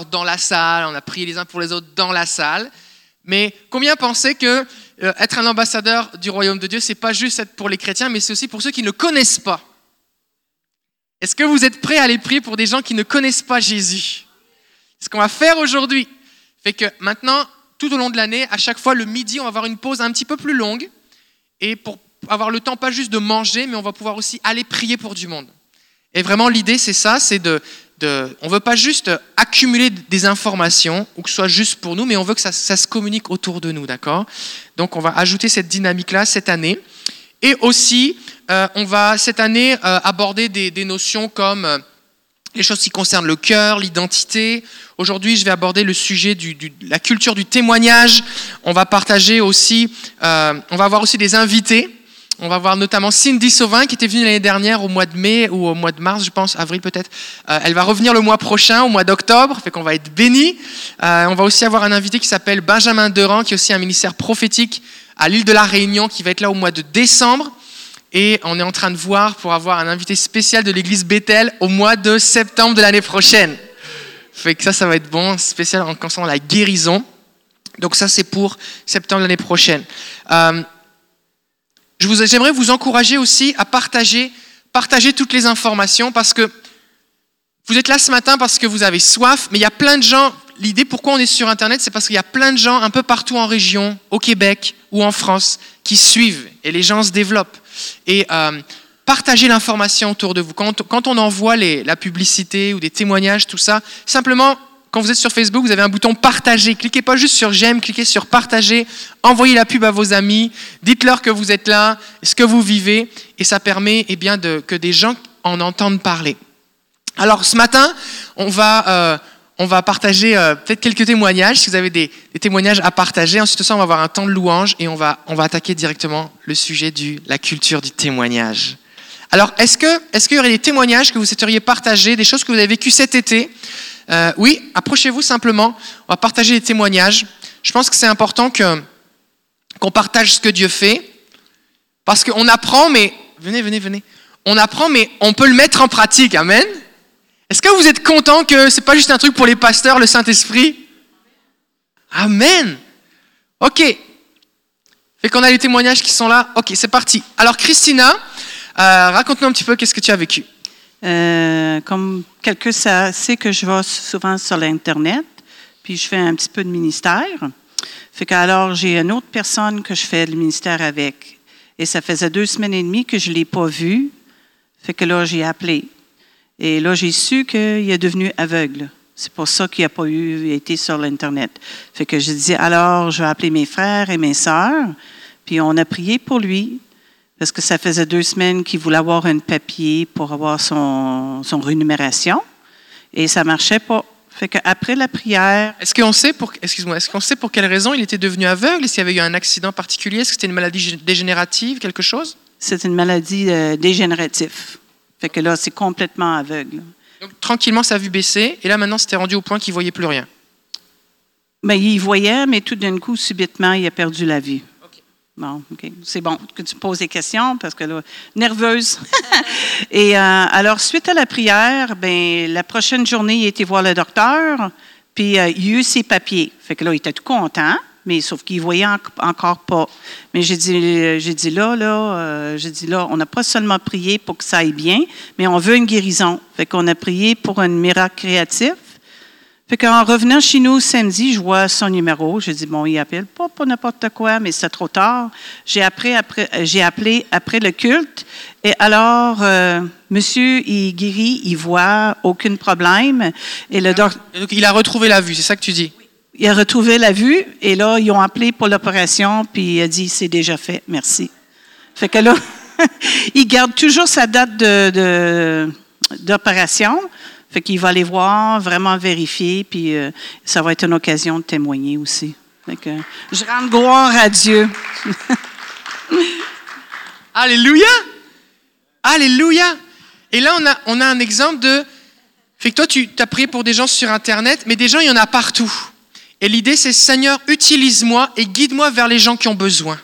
dans la salle, on a prié les uns pour les autres dans la salle. Mais combien pensaient que euh, être un ambassadeur du royaume de Dieu, c'est pas juste être pour les chrétiens, mais c'est aussi pour ceux qui ne connaissent pas. Est-ce que vous êtes prêts à aller prier pour des gens qui ne connaissent pas Jésus? Ce qu'on va faire aujourd'hui fait que maintenant, tout au long de l'année, à chaque fois le midi, on va avoir une pause un petit peu plus longue et pour avoir le temps pas juste de manger, mais on va pouvoir aussi aller prier pour du monde. Et vraiment, l'idée, c'est ça, c'est de, de, on veut pas juste accumuler des informations ou que ce soit juste pour nous, mais on veut que ça, se communique autour de nous, d'accord? Donc, on va ajouter cette dynamique-là cette année. Et aussi, euh, on va cette année euh, aborder des, notions comme euh, les choses qui concernent le cœur, l'identité. Aujourd'hui, je vais aborder le sujet de la culture du témoignage. On va partager aussi, on va avoir aussi des invités on va voir notamment Cindy Sauvin qui était venue l'année dernière au mois de mai ou au mois de mars, je pense, avril peut-être. Euh, elle va revenir le mois prochain, au mois d'octobre, fait qu'on va être bénis. Euh, on va aussi avoir un invité qui s'appelle Benjamin Durand, qui est aussi un ministère prophétique à l'île de la Réunion, qui va être là au mois de décembre. Et on est en train de voir pour avoir un invité spécial de l'église Bethel au mois de septembre de l'année prochaine. Fait que ça, ça va être bon, spécial en concernant la guérison. Donc ça, c'est pour septembre de l'année prochaine. Euh, J'aimerais vous, encourager aussi à partager, partager toutes les informations parce que vous êtes là ce matin parce que vous avez soif, mais il y a plein de gens. L'idée pourquoi on est sur Internet, c'est parce qu'il y a plein de gens un peu partout en région, au Québec ou en France, qui suivent et les gens se développent. Et euh, partagez l'information autour de vous. Quand, on envoie la publicité ou des témoignages, tout ça, simplement quand vous êtes sur Facebook, vous avez un bouton partager. Cliquez pas juste sur j'aime, cliquez sur partager. Envoyez la pub à vos amis. Dites-leur que vous êtes là, ce que vous vivez. Et ça permet eh bien, que des gens en entendent parler. Alors ce matin, on va, euh, on va partager euh, peut-être quelques témoignages. Si vous avez des, des, témoignages à partager, ensuite de ça, on va avoir un temps de louange et on va, on va attaquer directement le sujet de la culture du témoignage. Alors, est-ce qu'il est qu'il y aurait des témoignages que vous souhaiteriez partager, des choses que vous avez vécues cet été? Euh, oui, approchez-vous simplement. On va partager des témoignages. Je pense que c'est important qu'on partage ce que Dieu fait. Parce qu'on apprend, mais. Venez, venez, venez. On apprend, mais on peut le mettre en pratique. Amen. Est-ce que vous êtes content que ce n'est pas juste un truc pour les pasteurs, le Saint-Esprit? Amen. OK. Fait qu'on a les témoignages qui sont là. OK, c'est parti. Alors, Christina, euh, raconte-nous un petit peu qu'est-ce que tu as vécu? Euh, comme quelqu'un sait que je vais souvent sur l'Internet, puis je fais un petit peu de ministère. Fait qu'alors, j'ai une autre personne que je fais le ministère avec. Et ça faisait deux semaines et demie que je ne l'ai pas vu. Fait que là, j'ai appelé. Et là, j'ai su qu'il est devenu aveugle. C'est pour ça qu'il n'a pas eu été sur l'Internet. Fait que je dis, alors, je vais appeler mes frères et mes sœurs. Puis on a prié pour lui parce que ça faisait deux semaines qu'il voulait avoir un papier pour avoir son, son rémunération et ça marchait pas. Fait qu'après la prière. Est-ce qu'on sait pour, excuse-moi, est-ce qu'on sait pour quelle raison il était devenu aveugle? Qu'il y avait eu un accident particulier? Est-ce que c'était une maladie dégénérative, quelque chose? C'est une maladie euh, dégénérative. Fait que là, c'est complètement aveugle. Donc, tranquillement, sa vue baissait, et là, maintenant, c'était rendu au point qu'il voyait plus rien. Mais ben, il voyait, mais tout d'un coup, subitement, il a perdu la vue. Bon, OK. C'est bon que tu poses des questions parce que là, nerveuse. et euh, alors, suite à la prière, ben, la prochaine journée, il été voir le docteur, puis euh, il a eu ses papiers. Fait que là, il était tout content, mais sauf qu'il voyait encore pas. Mais j'ai dit, j'ai dit là, là, euh, j'ai dit là, on n'a pas seulement prié pour que ça aille bien, mais on veut une guérison. Fait qu'on a prié pour un miracle créatif. Fait qu'en revenant chez nous samedi, je vois son numéro. J'ai dit, bon, il appelle pas pour n'importe quoi, mais c'est trop tard. J'ai appelé après, j'ai appelé après le culte. Et alors, euh, monsieur, il guérit, il voit aucun problème. Et le Donc, il a retrouvé la vue, c'est ça que tu dis? Il a retrouvé la vue. Et là, ils ont appelé pour l'opération, puis il a dit, c'est déjà fait, merci. Fait que là, il garde toujours sa date de, d'opération. Fait qu'il va aller voir, vraiment vérifier, puis euh, ça va être une occasion de témoigner aussi. Fait que, je rends gloire à Dieu. Alléluia! Alléluia! Et là, on a, on a un exemple de... Fait que toi, tu as prié pour des gens sur Internet, mais des gens, il y en a partout. Et l'idée, c'est Seigneur, utilise-moi et guide-moi vers les gens qui ont besoin.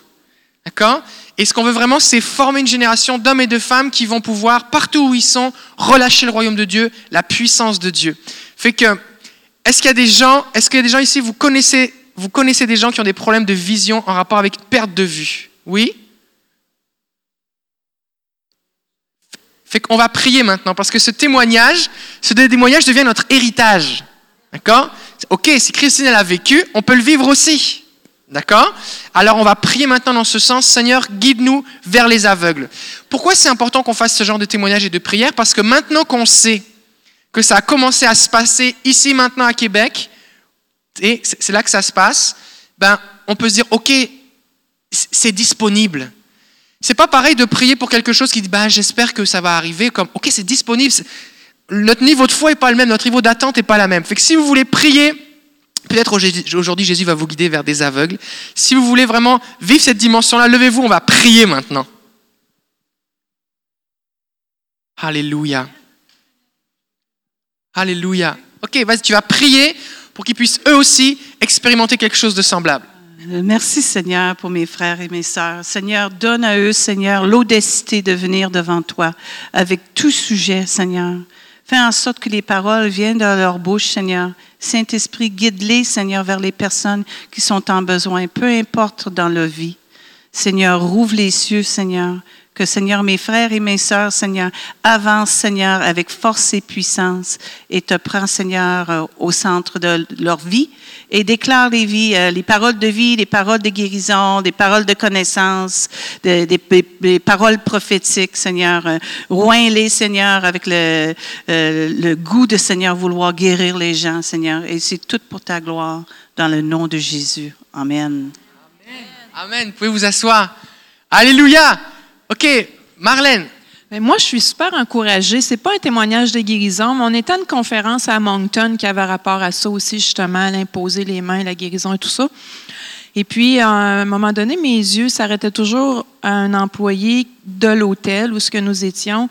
D'accord? Et ce qu'on veut vraiment, c'est former une génération d'hommes et de femmes qui vont pouvoir, partout où ils sont, relâcher le royaume de Dieu, la puissance de Dieu? Fait que, est-ce qu'il y a des gens, est-ce qu'il y a des gens ici, vous connaissez, vous connaissez des gens qui ont des problèmes de vision en rapport avec perte de vue? Oui? Fait qu'on va prier maintenant parce que ce témoignage, ce témoignage devient notre héritage. D'accord? Ok, si Christine elle a vécu, on peut le vivre aussi. D'accord Alors on va prier maintenant dans ce sens, Seigneur, guide-nous vers les aveugles. Pourquoi c'est important qu'on fasse ce genre de témoignage et de prière? Parce que maintenant qu'on sait que ça a commencé à se passer ici maintenant à Québec, et c'est là que ça se passe, ben on peut se dire, ok, c'est disponible. C'est pas pareil de prier pour quelque chose qui dit, ben j'espère que ça va arriver, comme, ok, c'est disponible. Notre niveau de foi est pas le même, notre niveau d'attente est pas la même. Fait que si vous voulez prier Peut-être aujourd'hui Jésus va vous guider vers des aveugles. Si vous voulez vraiment vivre cette dimension-là, levez-vous, on va prier maintenant. Alléluia. Alléluia. Ok, vas-y, tu vas prier pour qu'ils puissent eux aussi expérimenter quelque chose de semblable. Euh, merci Seigneur pour mes frères et mes sœurs. Seigneur, donne à eux, Seigneur, l'audacité de venir devant toi avec tout sujet, Seigneur. Fais en sorte que les paroles viennent de leur bouche, Seigneur. Saint-Esprit, guide-les, Seigneur, vers les personnes qui sont en besoin, peu importe dans leur vie. Seigneur, rouvre les cieux, Seigneur. Seigneur, mes frères et mes sœurs, Seigneur, avancent, Seigneur, avec force et puissance et te prends, Seigneur, euh, au centre de leur vie et déclare les vies, euh, les paroles de vie, les paroles de guérison, des paroles de connaissance, des, paroles prophétiques, Seigneur. Euh, Roins-les, Seigneur, avec le, le goût de, Seigneur, vouloir guérir les gens, Seigneur. Et c'est tout pour ta gloire, dans le nom de Jésus. Amen. Amen. Amen. Vous pouvez vous asseoir. Alléluia. OK, Marlène. Mais moi, je suis super encouragée. C'est pas un témoignage de guérison, mais on était à une conférence à Moncton qui avait rapport à ça aussi, justement, l'imposer les mains, la guérison et tout ça. Et puis, à un moment donné, mes yeux s'arrêtaient toujours à un employé de l'hôtel où ce que nous étions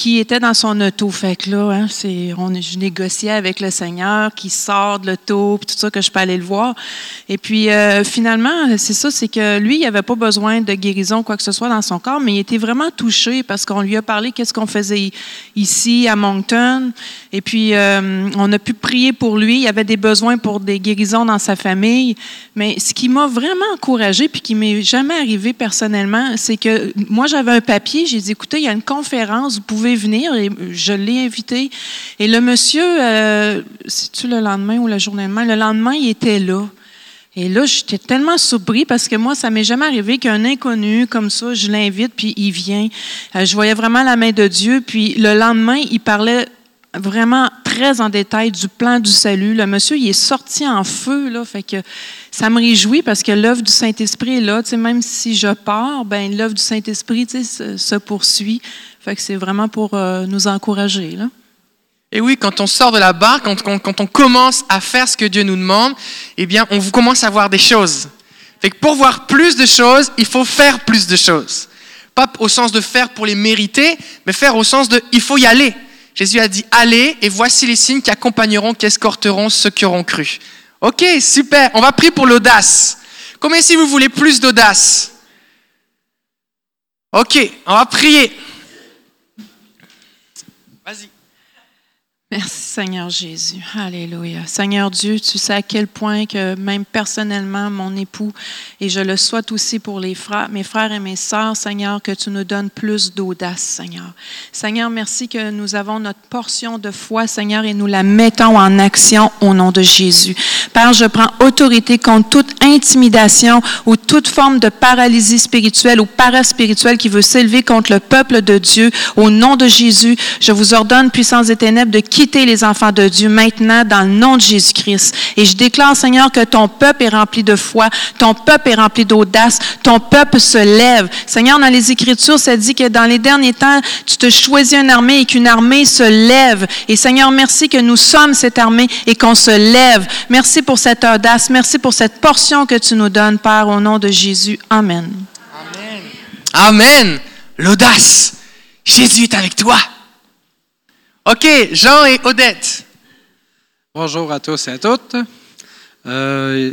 qui était dans son auto. Fait que là, hein, c'est, on, je négociais avec le Seigneur qui sort de l'auto, puis tout ça, que je peux aller le voir. Et puis, euh, finalement, c'est ça, c'est que lui, il n'avait pas besoin de guérison, quoi que ce soit dans son corps, mais il était vraiment touché parce qu'on lui a parlé qu'est-ce qu'on faisait ici à Moncton. Et puis, euh, on a pu prier pour lui. Il avait des besoins pour des guérisons dans sa famille. Mais ce qui m'a vraiment encouragé, puis qui m'est jamais arrivé personnellement, c'est que moi, j'avais un papier. J'ai dit, écoutez, il y a une conférence, vous pouvez venir et je l'ai invité. Et le monsieur, euh, c'est-tu le lendemain ou le jour lendemain? Le lendemain, il était là. Et là, j'étais tellement surpris parce que moi, ça m'est jamais arrivé qu'un inconnu comme ça, je l'invite, puis il vient. Euh, je voyais vraiment la main de Dieu. Puis le lendemain, il parlait vraiment très en détail du plan du salut. Le monsieur, il est sorti en feu, là, fait que ça me réjouit parce que l'œuvre du Saint-Esprit est là. Tu sais, même si je pars, ben l'œuvre du Saint-Esprit tu sais, se, poursuit. Fait que c'est vraiment pour euh, nous encourager. Là. Et oui, quand on sort de la barre, quand, quand, on commence à faire ce que Dieu nous demande, eh bien, on commence à voir des choses. Fait que pour voir plus de choses, il faut faire plus de choses. Pas au sens de faire pour les mériter, mais faire au sens de il faut y aller. Jésus a dit allez et voici les signes qui accompagneront, qui escorteront ceux qui auront cru. Ok, super. On va prier pour l'audace. Combien si vous voulez plus d'audace? Ok, on va prier. Merci Seigneur Jésus. Alléluia. Seigneur Dieu, tu sais à quel point que même personnellement, mon époux, et je le souhaite aussi pour les frères, mes frères et mes sœurs, Seigneur, que tu nous donnes plus d'audace, Seigneur. Seigneur, merci que nous avons notre portion de foi, Seigneur, et nous la mettons en action au nom de Jésus. Père, je prends autorité contre toute intimidation ou toute forme de paralysie spirituelle ou paraspirituelle qui veut s'élever contre le peuple de Dieu. Au nom de Jésus, je vous ordonne, puissance des ténèbres, de quitter les enfants de Dieu maintenant dans le nom de Jésus-Christ. Et je déclare, Seigneur, que ton peuple est rempli de foi, ton peuple est rempli d'audace, ton peuple se lève. Seigneur, dans les Écritures, ça dit que dans les derniers temps, tu te choisis une armée et qu'une armée se lève. Et Seigneur, merci que nous sommes cette armée et qu'on se lève. Merci pour cette audace. Merci pour cette portion que tu nous donnes, Père, au nom de Jésus. Amen. Amen. Amen. L'audace. Jésus est avec toi. OK, Jean et Odette. Bonjour à tous et à toutes. Euh,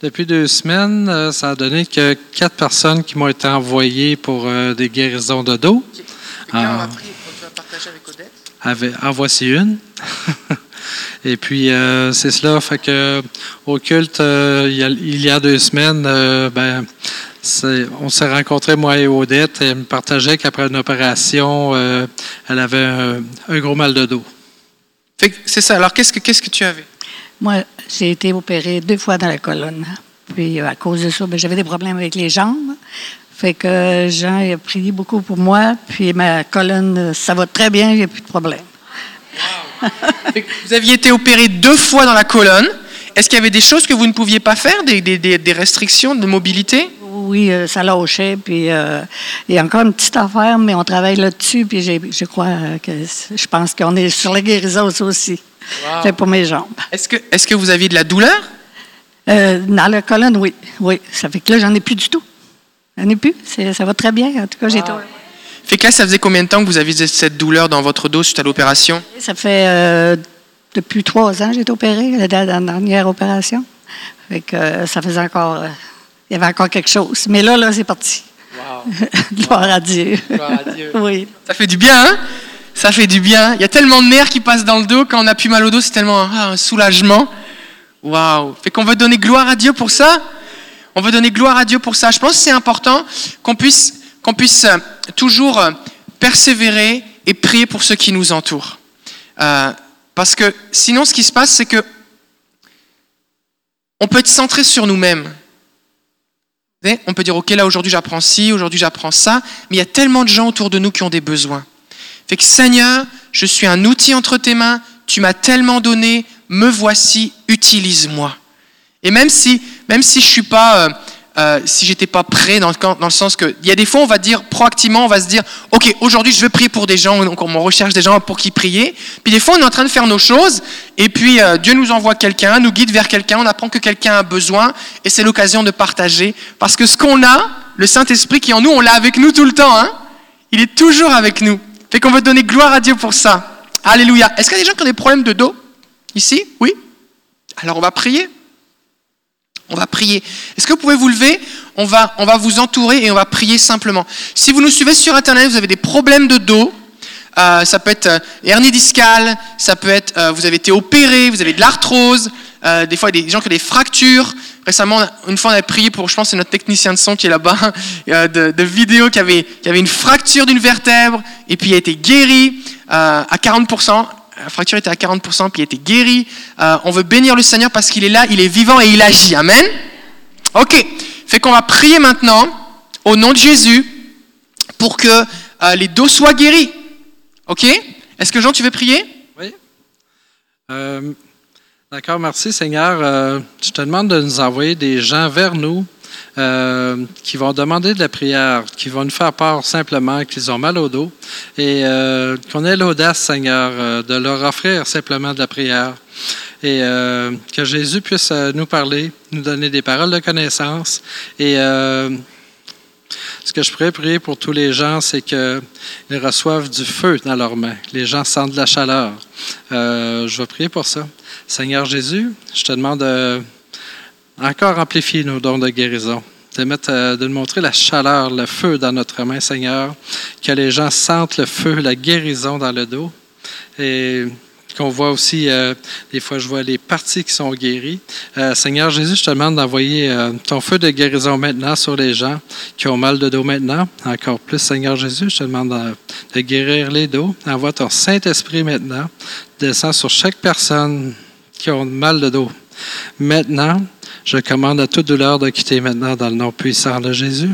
depuis deux semaines, euh, ça a donné que quatre personnes qui m'ont été envoyées pour euh, des guérisons de dos. on va partager avec Odette? en voici une. Et puis, euh, c'est cela. Fait que, au culte, euh, il, y a, il, y a, deux semaines, euh, ben, on s'est rencontrés, moi et Odette. Et elle me partageait qu'après une opération, elle avait un, un, gros mal de dos. C'est ça. Alors, qu'est-ce que, qu'est-ce que tu avais? Moi, j'ai été opérée deux fois dans la colonne. Puis, à cause de ça, ben, j'avais des problèmes avec les jambes. Fait que Jean a prié beaucoup pour moi. Puis, ma colonne, ça va très bien, il n'y a plus de problème. vous aviez été opéré deux fois dans la colonne. Est-ce qu'il y avait des choses que vous ne pouviez pas faire, des, des, des restrictions de mobilité? Oui, euh, ça lâchait. Puis euh, il y a encore une petite affaire, mais on travaille là-dessus. Puis je crois que je pense qu'on est sur la guérison aussi. Wow. pour mes jambes. Est-ce que, est que vous aviez de la douleur? Euh, dans la colonne, oui. Oui. Ça fait que là, j'en ai plus du tout. J'en ai plus. Ça va très bien. En tout cas, j'ai wow. Fait que là, ça faisait combien de temps que vous aviez cette douleur dans votre dos suite à l'opération? Ça fait euh, depuis trois ans que j'ai été opérée, la, dernière opération. Fait que euh, ça faisait encore. Il y avait encore quelque chose. Mais là, là, c'est parti. Wow. Gloire à Dieu. Gloire à Dieu. oui. Ça fait du bien, hein? Ça fait du bien. Il y a tellement de nerfs qui passent dans le dos. Quand on a plus mal au dos, c'est tellement un, un soulagement. Waouh! Fait qu'on veut donner gloire à Dieu pour ça. On veut donner gloire à Dieu pour ça. Je pense que c'est important qu'on puisse qu'on puisse euh, toujours euh, persévérer et prier pour ceux qui nous entourent. Euh, parce que sinon, ce qui se passe, c'est que on peut être centré sur nous-mêmes. On peut dire, OK, là, aujourd'hui, j'apprends ci, aujourd'hui, j'apprends ça, mais il y a tellement de gens autour de nous qui ont des besoins. Fait que Seigneur, je suis un outil entre tes mains, tu m'as tellement donné, me voici, utilise-moi. Et même si, même si je ne suis pas... Euh, si j'étais pas prêt, dans le, sens que il y a des fois on va dire proactivement, on va se dire, ok, aujourd'hui je vais prier pour des gens, donc on recherche des gens pour qui prier. Puis des fois on est en train de faire nos choses, et puis euh, Dieu nous envoie quelqu'un, nous guide vers quelqu'un, on apprend que quelqu'un a besoin, et c'est l'occasion de partager, parce que ce qu'on a, le Saint Esprit qui est en nous, on l'a avec nous tout le temps, hein. Il est toujours avec nous. Fait qu'on veut donner gloire à Dieu pour ça. Alléluia. Est-ce qu'il y a des gens qui ont des problèmes de dos? Ici? Oui? Alors on va prier. On va prier. Est-ce que vous pouvez vous lever? On va, on va vous entourer et on va prier simplement. Si vous nous suivez sur Internet, vous avez des problèmes de dos. Euh, ça peut être euh, hernie discale, ça peut être euh, vous avez été opéré, vous avez de l'arthrose, des fois il y a des gens qui ont des fractures. Récemment, une fois on a prié pour, je pense c'est notre technicien de son qui est là-bas, de, de vidéo qui avait, qui avait une fracture d'une vertèbre et puis il a été guéri à 40% la fracture était à 40%, puis il était guéri. Euh, on veut bénir le Seigneur parce qu'il est là, il est vivant et il agit. Amen. Ok. Fait qu'on va prier maintenant au nom de Jésus pour que euh, les dos soient guéris. Ok Est-ce que Jean, tu veux prier? Oui. Euh, d'accord, merci Seigneur. je te demande de nous envoyer des gens vers nous euh, qui vont demander de la prière, qui vont nous faire part simplement qu'ils ont mal au dos et euh, qu'on ait l'audace, Seigneur, euh, de leur offrir simplement de la prière et que Jésus puisse nous parler, nous donner des paroles de connaissance et ce que je pourrais prier pour tous les gens, c'est qu'ils reçoivent du feu dans leurs mains. Les gens sentent de la chaleur. je vais prier pour ça. Seigneur Jésus, je te demande de encore amplifier nos dons de guérison, de, mettre, euh, de montrer la chaleur, le feu dans notre main, Seigneur, que les gens sentent le feu, la guérison dans le dos. Et qu'on voit aussi, euh, des fois, je vois les parties qui sont guéries. Euh, Seigneur Jésus, je te demande d'envoyer ton feu de guérison maintenant sur les gens qui ont mal de dos maintenant. Encore plus, Seigneur Jésus, je te demande de, de guérir les dos. Envoie ton Saint-Esprit maintenant. Descends sur chaque personne qui a mal de dos. Maintenant, je commande à toute douleur de quitter maintenant dans le nom puissant de Jésus.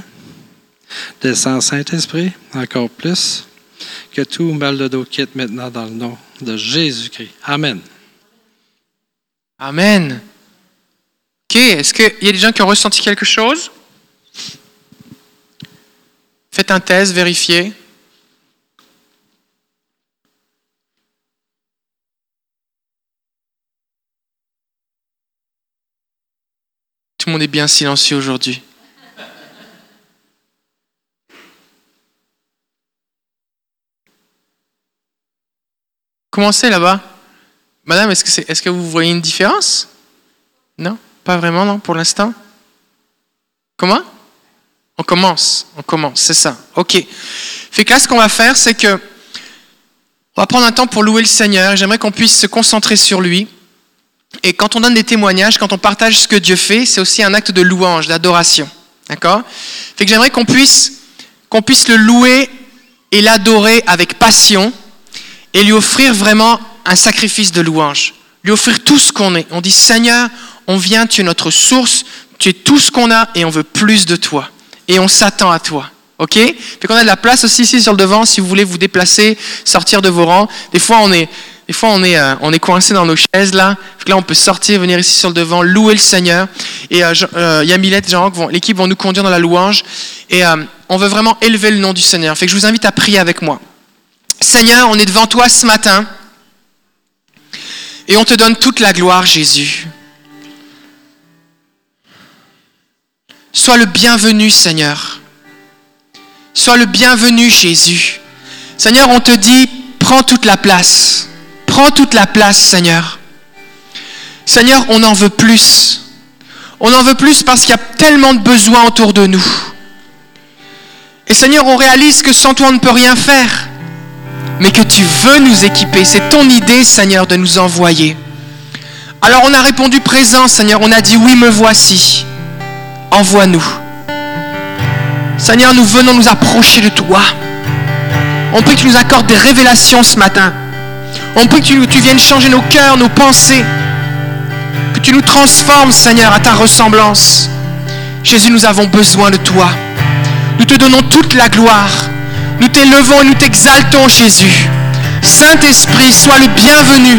Descends, Saint-Esprit, encore plus, que tout mal de dos quitte maintenant dans le nom de Jésus-Christ. Amen. Amen. OK. Est-ce qu'il y a des gens qui ont ressenti quelque chose? Faites un test, vérifiez. Le est bien silencieux aujourd'hui. Comment là-bas? Madame, est-ce que, vous voyez une différence? Non? Pas vraiment, non, pour l'instant? Comment? On commence, on commence, c'est ça. Ok. Fait ce qu'on va faire, c'est que on va prendre un temps pour louer le Seigneur. J'aimerais qu'on puisse se concentrer sur lui. Et quand on donne des témoignages, quand on partage ce que Dieu fait, c'est aussi un acte de louange, d'adoration. D'accord? Fait que j'aimerais qu'on puisse, qu'on puisse le louer et l'adorer avec passion et lui offrir vraiment un sacrifice de louange. Lui offrir tout ce qu'on est. On dit Seigneur, on vient, tu es notre source, tu es tout ce qu'on a et on veut plus de toi. Et on s'attend à toi. OK? Fait qu'on a de la place aussi ici sur le devant si vous voulez vous déplacer, sortir de vos rangs. Des fois, on est, des fois, on est, euh, on est coincé dans nos chaises là. Là, on peut sortir, venir ici sur le devant, louer le Seigneur. Et euh, euh, Yamilette et Jean, l'équipe vont nous conduire dans la louange. Et euh, on veut vraiment élever le nom du Seigneur. Fait je vous invite à prier avec moi. Seigneur, on est devant toi ce matin. Et on te donne toute la gloire, Jésus. Sois le bienvenu, Seigneur. Sois le bienvenu, Jésus. Seigneur, on te dit, prends toute la place. Prends toute la place, Seigneur. Seigneur, on en veut plus. On en veut plus parce qu'il y a tellement de besoins autour de nous. Et Seigneur, on réalise que sans toi, on ne peut rien faire. Mais que tu veux nous équiper. C'est ton idée, Seigneur, de nous envoyer. Alors on a répondu présent, Seigneur. On a dit oui, me voici. Envoie-nous. Seigneur, nous venons nous approcher de toi. On prie que tu nous accordes des révélations ce matin. On prie que tu, viennes changer nos cœurs, nos pensées. Que tu nous transformes, Seigneur, à ta ressemblance. Jésus, nous avons besoin de toi. Nous te donnons toute la gloire. Nous t'élevons et nous t'exaltons, Jésus. Saint-Esprit, sois le bienvenu.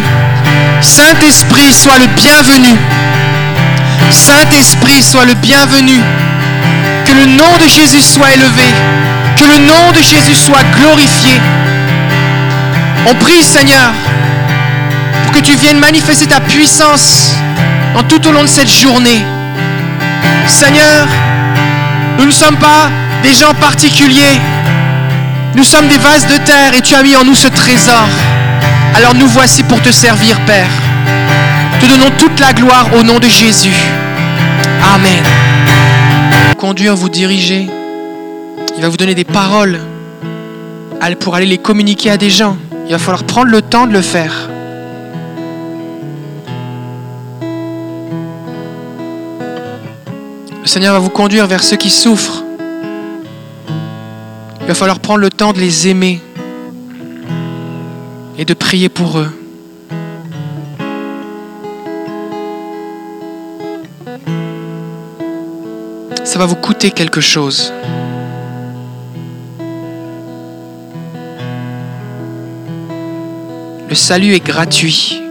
Saint-Esprit, sois le bienvenu. Saint-Esprit, sois le bienvenu. Que le nom de Jésus soit élevé. Que le nom de Jésus soit glorifié. On prie, Seigneur, pour que tu viennes manifester ta puissance tout au long de cette journée. Seigneur, nous ne sommes pas des gens particuliers. Nous sommes des vases de terre et tu as mis en nous ce trésor. Alors nous voici pour te servir, Père. Te donnons toute la gloire au nom de Jésus. Amen. Conduire, vous diriger. Il va vous donner des paroles pour aller les communiquer à des gens. Il va falloir prendre le temps de le faire. Le Seigneur va vous conduire vers ceux qui souffrent. Il va falloir prendre le temps de les aimer et de prier pour eux. Ça va vous coûter quelque chose. Le salut est gratuit.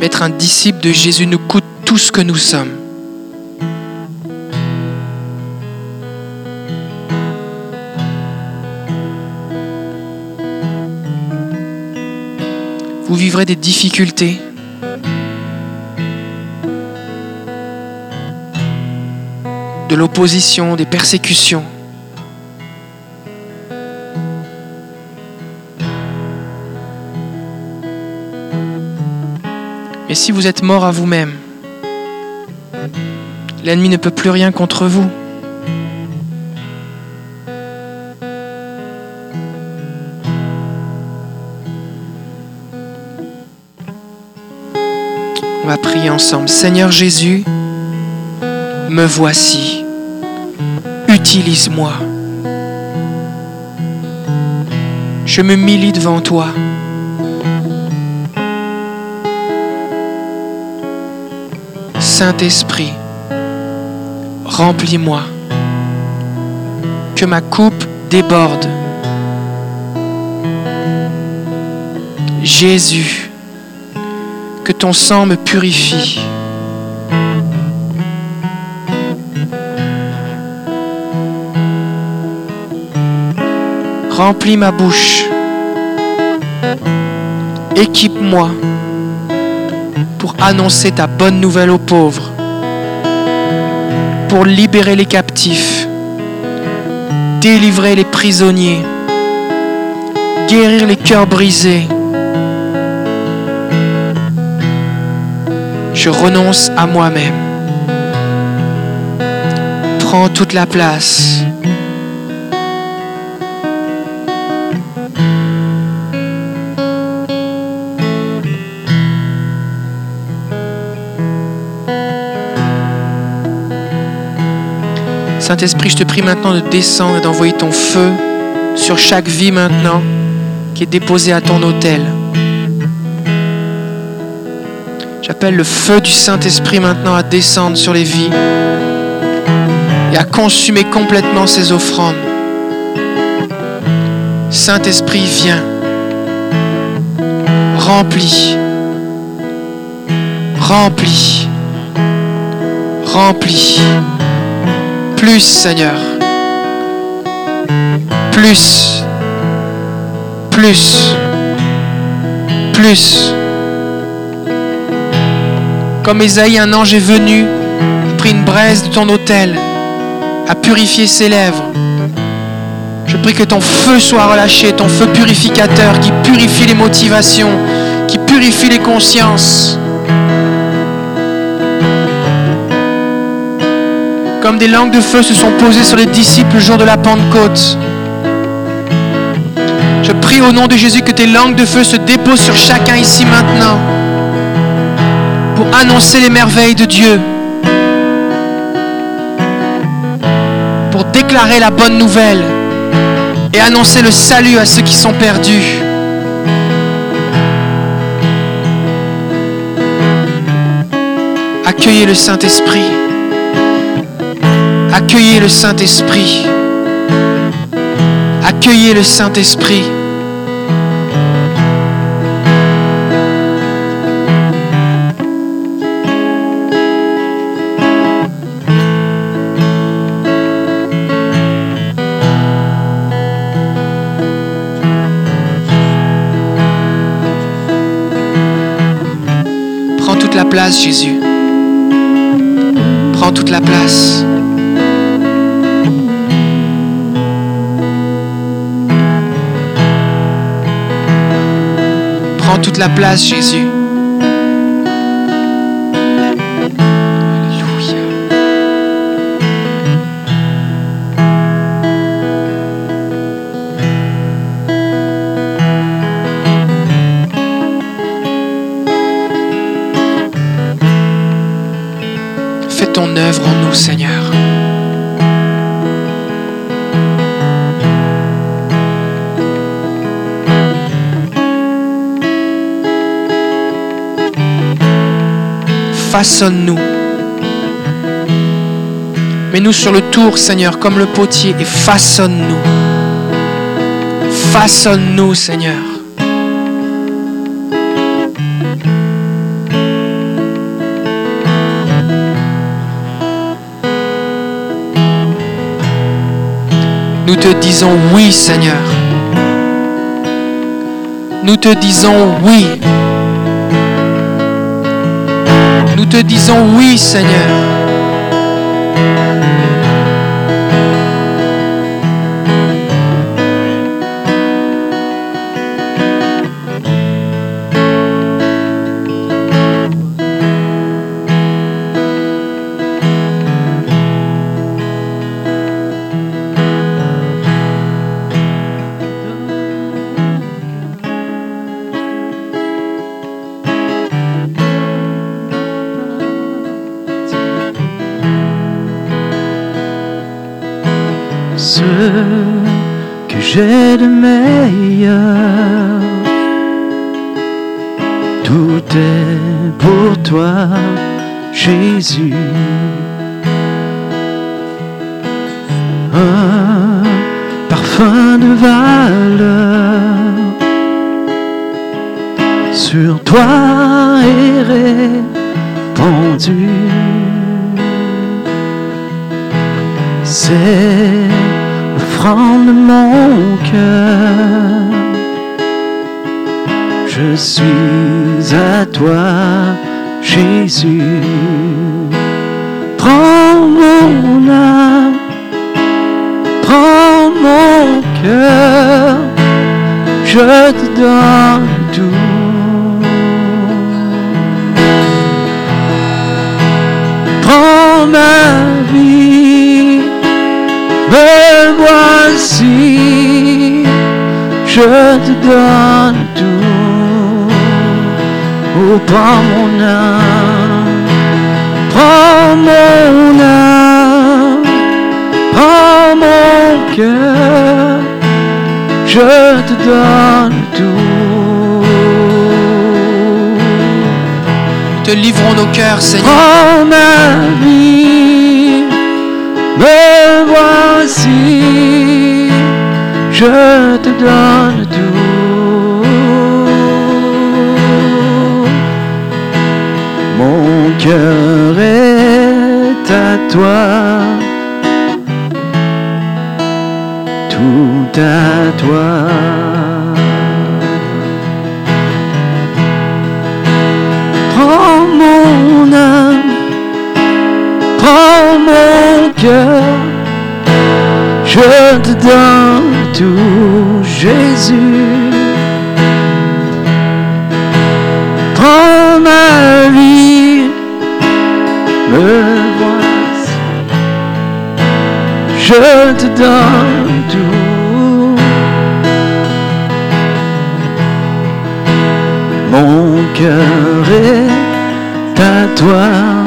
Mais un disciple de Jésus nous coûte tout ce que nous sommes. Vous vivrez des difficultés. De l'opposition, des persécutions. Si vous êtes mort à vous-même, l'ennemi ne peut plus rien contre vous. On va prier ensemble. Seigneur Jésus, me voici. Utilise-moi. Je me milie devant toi. Saint-Esprit, remplis-moi. Que ma coupe déborde. Jésus, que ton sang me purifie. Remplis ma bouche. Équipe-moi pour annoncer ta bonne nouvelle aux pauvres, pour libérer les captifs, délivrer les prisonniers, guérir les cœurs brisés. Je renonce à moi-même. Prends toute la place. Saint-Esprit, je te prie maintenant de descendre et d'envoyer ton feu sur chaque vie maintenant qui est déposée à ton autel. J'appelle le feu du Saint-Esprit maintenant à descendre sur les vies et à consumer complètement ces offrandes. Saint-Esprit, viens. Remplis. Remplis. Remplis. Plus, Seigneur. Plus. Plus. Plus. Comme Esaïe, un ange est venu, a pris une braise de ton autel, a purifié ses lèvres. Je prie que ton feu soit relâché, ton feu purificateur qui purifie les motivations, qui purifie les consciences. Des langues de feu se sont posées sur les disciples le jour de la Pentecôte. Je prie au nom de Jésus que tes langues de feu se déposent sur chacun ici maintenant pour annoncer les merveilles de Dieu, pour déclarer la bonne nouvelle et annoncer le salut à ceux qui sont perdus. Accueillez le Saint-Esprit. Accueillez le Saint-Esprit. Accueillez le Saint-Esprit. Prends toute la place, Jésus. Prends toute la place. Prends toute la place, Jésus. Fais ton œuvre en nous, Seigneur. Façonne-nous. Mets-nous sur le tour, Seigneur, comme le potier, et façonne-nous. Façonne-nous, Seigneur. Nous te disons oui, Seigneur. Nous te disons oui. Nous te disons oui, Seigneur. Que j'ai de meilleur. Tout est pour toi, Jésus. Un parfum de valeur sur toi est répandu. C'est l'offrande de mon cœur. Je suis à toi, Jésus. Prends mon âme, prends mon cœur, je te donne tout. Ma vie, me voici, je te donne tout. Oh, prends mon âme, prends mon âme, prends mon cœur, je te donne tout. Nous te livrons nos cœurs, Seigneur. Prends ma vie voici, je te donne tout. Mon cœur est à toi, tout à toi. Prends mon âme, prends je te donne tout, Jésus. Prends ma vie, me voici, je te donne tout. Mon cœur est à toi.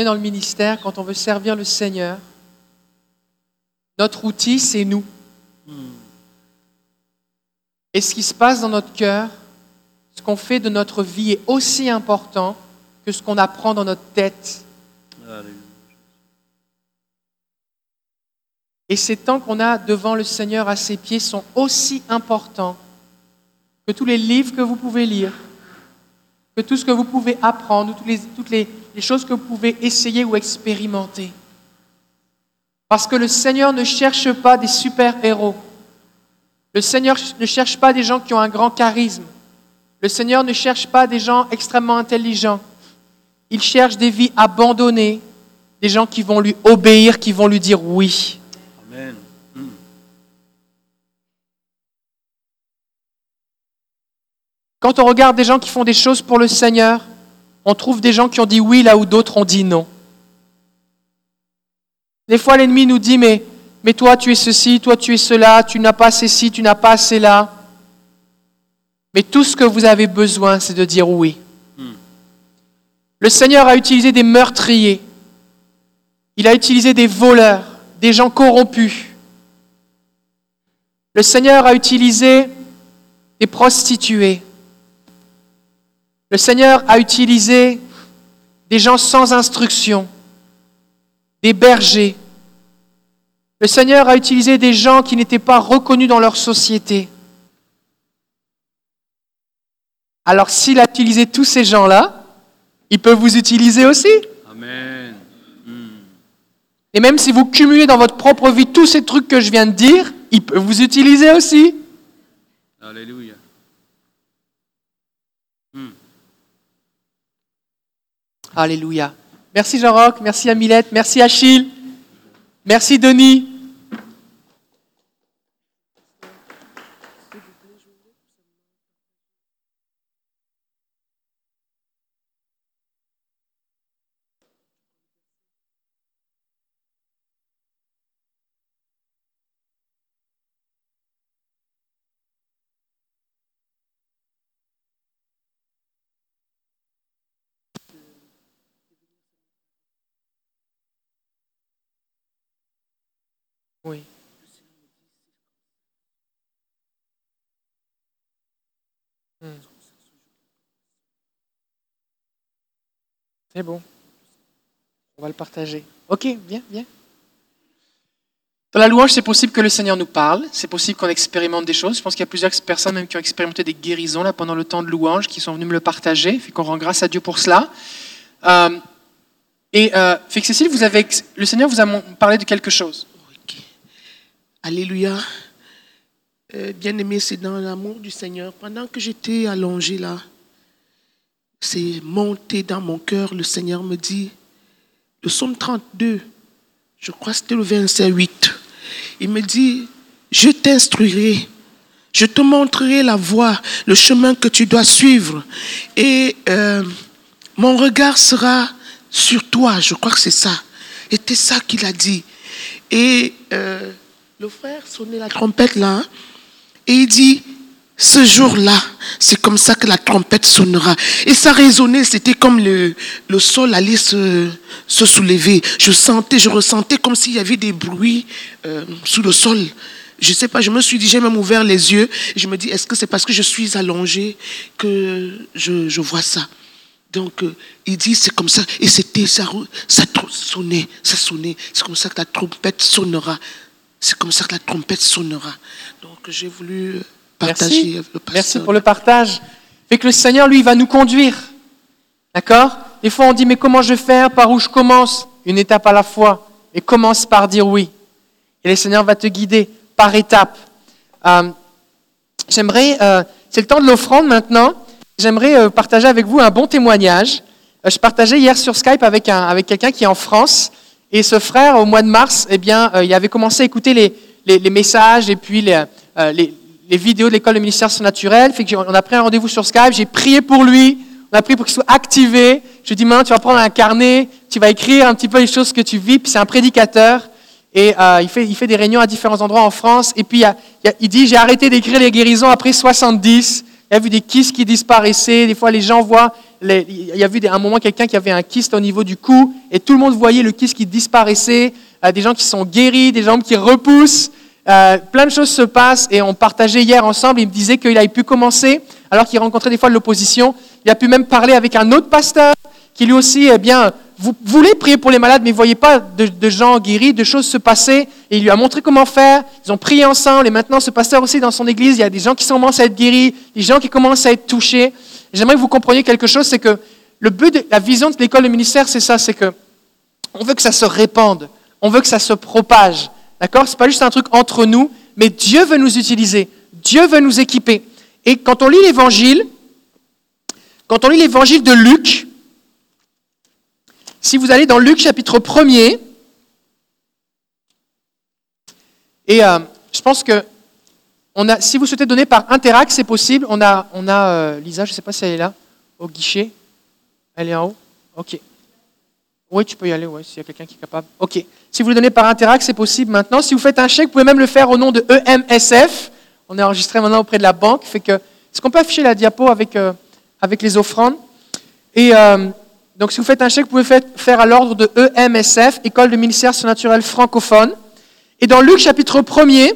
Est dans le ministère, quand on veut servir le Seigneur, notre outil, c'est nous. Et ce qui se passe dans notre cœur, ce qu'on fait de notre vie est aussi important que ce qu'on apprend dans notre tête. Et ces temps qu'on a devant le Seigneur à ses pieds sont aussi importants que tous les livres que vous pouvez lire, que tout ce que vous pouvez apprendre, toutes les, toutes les, les choses que vous pouvez essayer ou expérimenter. Parce que le Seigneur ne cherche pas des super-héros. Le Seigneur ne cherche pas des gens qui ont un grand charisme. Le Seigneur ne cherche pas des gens extrêmement intelligents. Il cherche des vies abandonnées, des gens qui vont lui obéir, qui vont lui dire oui. Amen. Quand on regarde des gens qui font des choses pour le Seigneur, on trouve des gens qui ont dit oui là où d'autres ont dit non. Des fois, l'ennemi nous dit, mais, mais toi, tu es ceci, toi, tu es cela, tu n'as pas ceci, tu n'as pas cela. Mais tout ce que vous avez besoin, c'est de dire oui. Le Seigneur a utilisé des meurtriers. Il a utilisé des voleurs, des gens corrompus. Le Seigneur a utilisé des prostituées. Le Seigneur a utilisé des gens sans instruction, des bergers. Le Seigneur a utilisé des gens qui n'étaient pas reconnus dans leur société. Alors s'il a utilisé tous ces gens-là, il peut vous utiliser aussi. Amen. Et même si vous cumulez dans votre propre vie tous ces trucs que je viens de dire, il peut vous utiliser aussi. Alléluia. Alléluia. Merci Jean-Roch, merci Amilette, merci Achille, merci Denis. Oui. Hmm. C'est bon. On va le partager. Ok, viens, viens. Dans la louange, c'est possible que le Seigneur nous parle. C'est possible qu'on expérimente des choses. Je pense qu'il y a plusieurs personnes même qui ont expérimenté des guérisons là pendant le temps de louange, qui sont venus me le partager. Fait qu'on rend grâce à Dieu pour cela. Euh, et euh, fait que Cécile, vous avez, le Seigneur vous a parlé de quelque chose. Ok. Alléluia. Euh, Bien-aimé, c'est dans l'amour du Seigneur. Pendant que j'étais allongée là, c'est monté dans mon cœur. Le Seigneur me dit, le psaume 32, je crois que c'était le verset 8. Il me dit, je t'instruirai Je te montrerai la voie, le chemin que tu dois suivre. Et euh, mon regard sera sur toi. Je crois que c'est ça. Et c'est ça qu'il a dit. Et euh, le frère sonnait la trompette là. hein, et il dit, ce jour-là, c'est comme ça que la trompette sonnera. Et ça résonnait, c'était comme le, le sol allait se, se soulever. Je sentais, je ressentais comme s'il y avait des bruits euh, sous le sol. Je sais pas, je me suis dit, j'ai même ouvert les yeux. Je me dis, est-ce que c'est parce que je suis allongé que je, je vois ça? Donc, euh, il dit, c'est comme ça. Et c'était, ça, ça sonnait, ça sonnait. C'est comme ça que la trompette sonnera. C'est comme ça que la trompette sonnera. Donc, j'ai voulu Merci. Merci pour le partage. Fait que le Seigneur, lui, va nous conduire. D'accord? Des fois, on dit, mais comment je vais faire? Par où je commence? Une étape à la fois. Et commence par dire oui. Et le Seigneur va te guider par étapes. Euh, J'aimerais, euh, c'est le temps de l'offrande maintenant. J'aimerais euh, partager avec vous un bon témoignage. Je partageais hier sur Skype avec, un, avec quelqu'un qui est en France. Et ce frère, au mois de mars, eh bien, il avait commencé à écouter les, les, les messages et puis les, les, les vidéos de l'école de ministère surnaturel. Fait que on a pris un rendez-vous sur Skype. J'ai prié pour lui. On a prié pour qu'il soit activé. Je lui ai dit, maintenant, tu vas prendre un carnet. Tu vas écrire un petit peu les choses que tu vis. Puis c'est un prédicateur. Et euh, il, fait, des réunions à différents endroits en France. Et puis il, dit J'ai arrêté d'écrire les guérisons après 70. Il a vu des kystes qui disparaissaient. Des fois, les gens voient. il y a vu un moment quelqu'un qui avait un kyste au niveau du cou. Et tout le monde voyait le kyste qui disparaissait. Euh, des gens qui sont guéris, des jambes qui repoussent. Euh, plein de choses se passent. Et on partageait hier ensemble. Il me disait qu'il avait pu commencer, alors qu'il rencontrait des fois de l'opposition. Il a pu même parler avec un autre pasteur qui lui aussi, eh bien, vous prier pour les malades, mais ne voyez pas de, gens guéris, de choses se passer. Et il lui a montré comment faire. Ils ont prié ensemble. Et maintenant, ce pasteur aussi, dans son église, il y a des gens qui commencent à être guéris, des gens qui commencent à être touchés. J'aimerais que vous compreniez quelque chose, c'est que le but la vision de l'école de ministère, c'est ça, c'est que on veut que ça se répande, on veut que ça se propage. D'accord? C'est pas juste un truc entre nous, mais Dieu veut nous utiliser, Dieu veut nous équiper. Et quand on lit l'évangile, quand on lit l'évangile de Luc, si vous allez dans Luc chapitre 1er, et euh, je pense que on a, si vous souhaitez donner par Interact, c'est possible. On a, on a euh, Lisa, je ne sais pas si elle est là, au guichet. Elle est en haut? Ok. Oui, tu peux y aller, ouais, s'il y a quelqu'un qui est capable. Ok. Si vous le donnez par Interact, c'est possible maintenant. Si vous faites un chèque, vous pouvez même le faire au nom de EMSF. On est enregistré maintenant auprès de la banque. Fait que, est-ce qu'on peut afficher la diapo avec, euh, avec les offrandes Et euh, donc, si vous faites un chèque, vous pouvez faire, faire à l'ordre de EMSF, École de ministère surnaturel francophone. Et dans Luc chapitre 1er,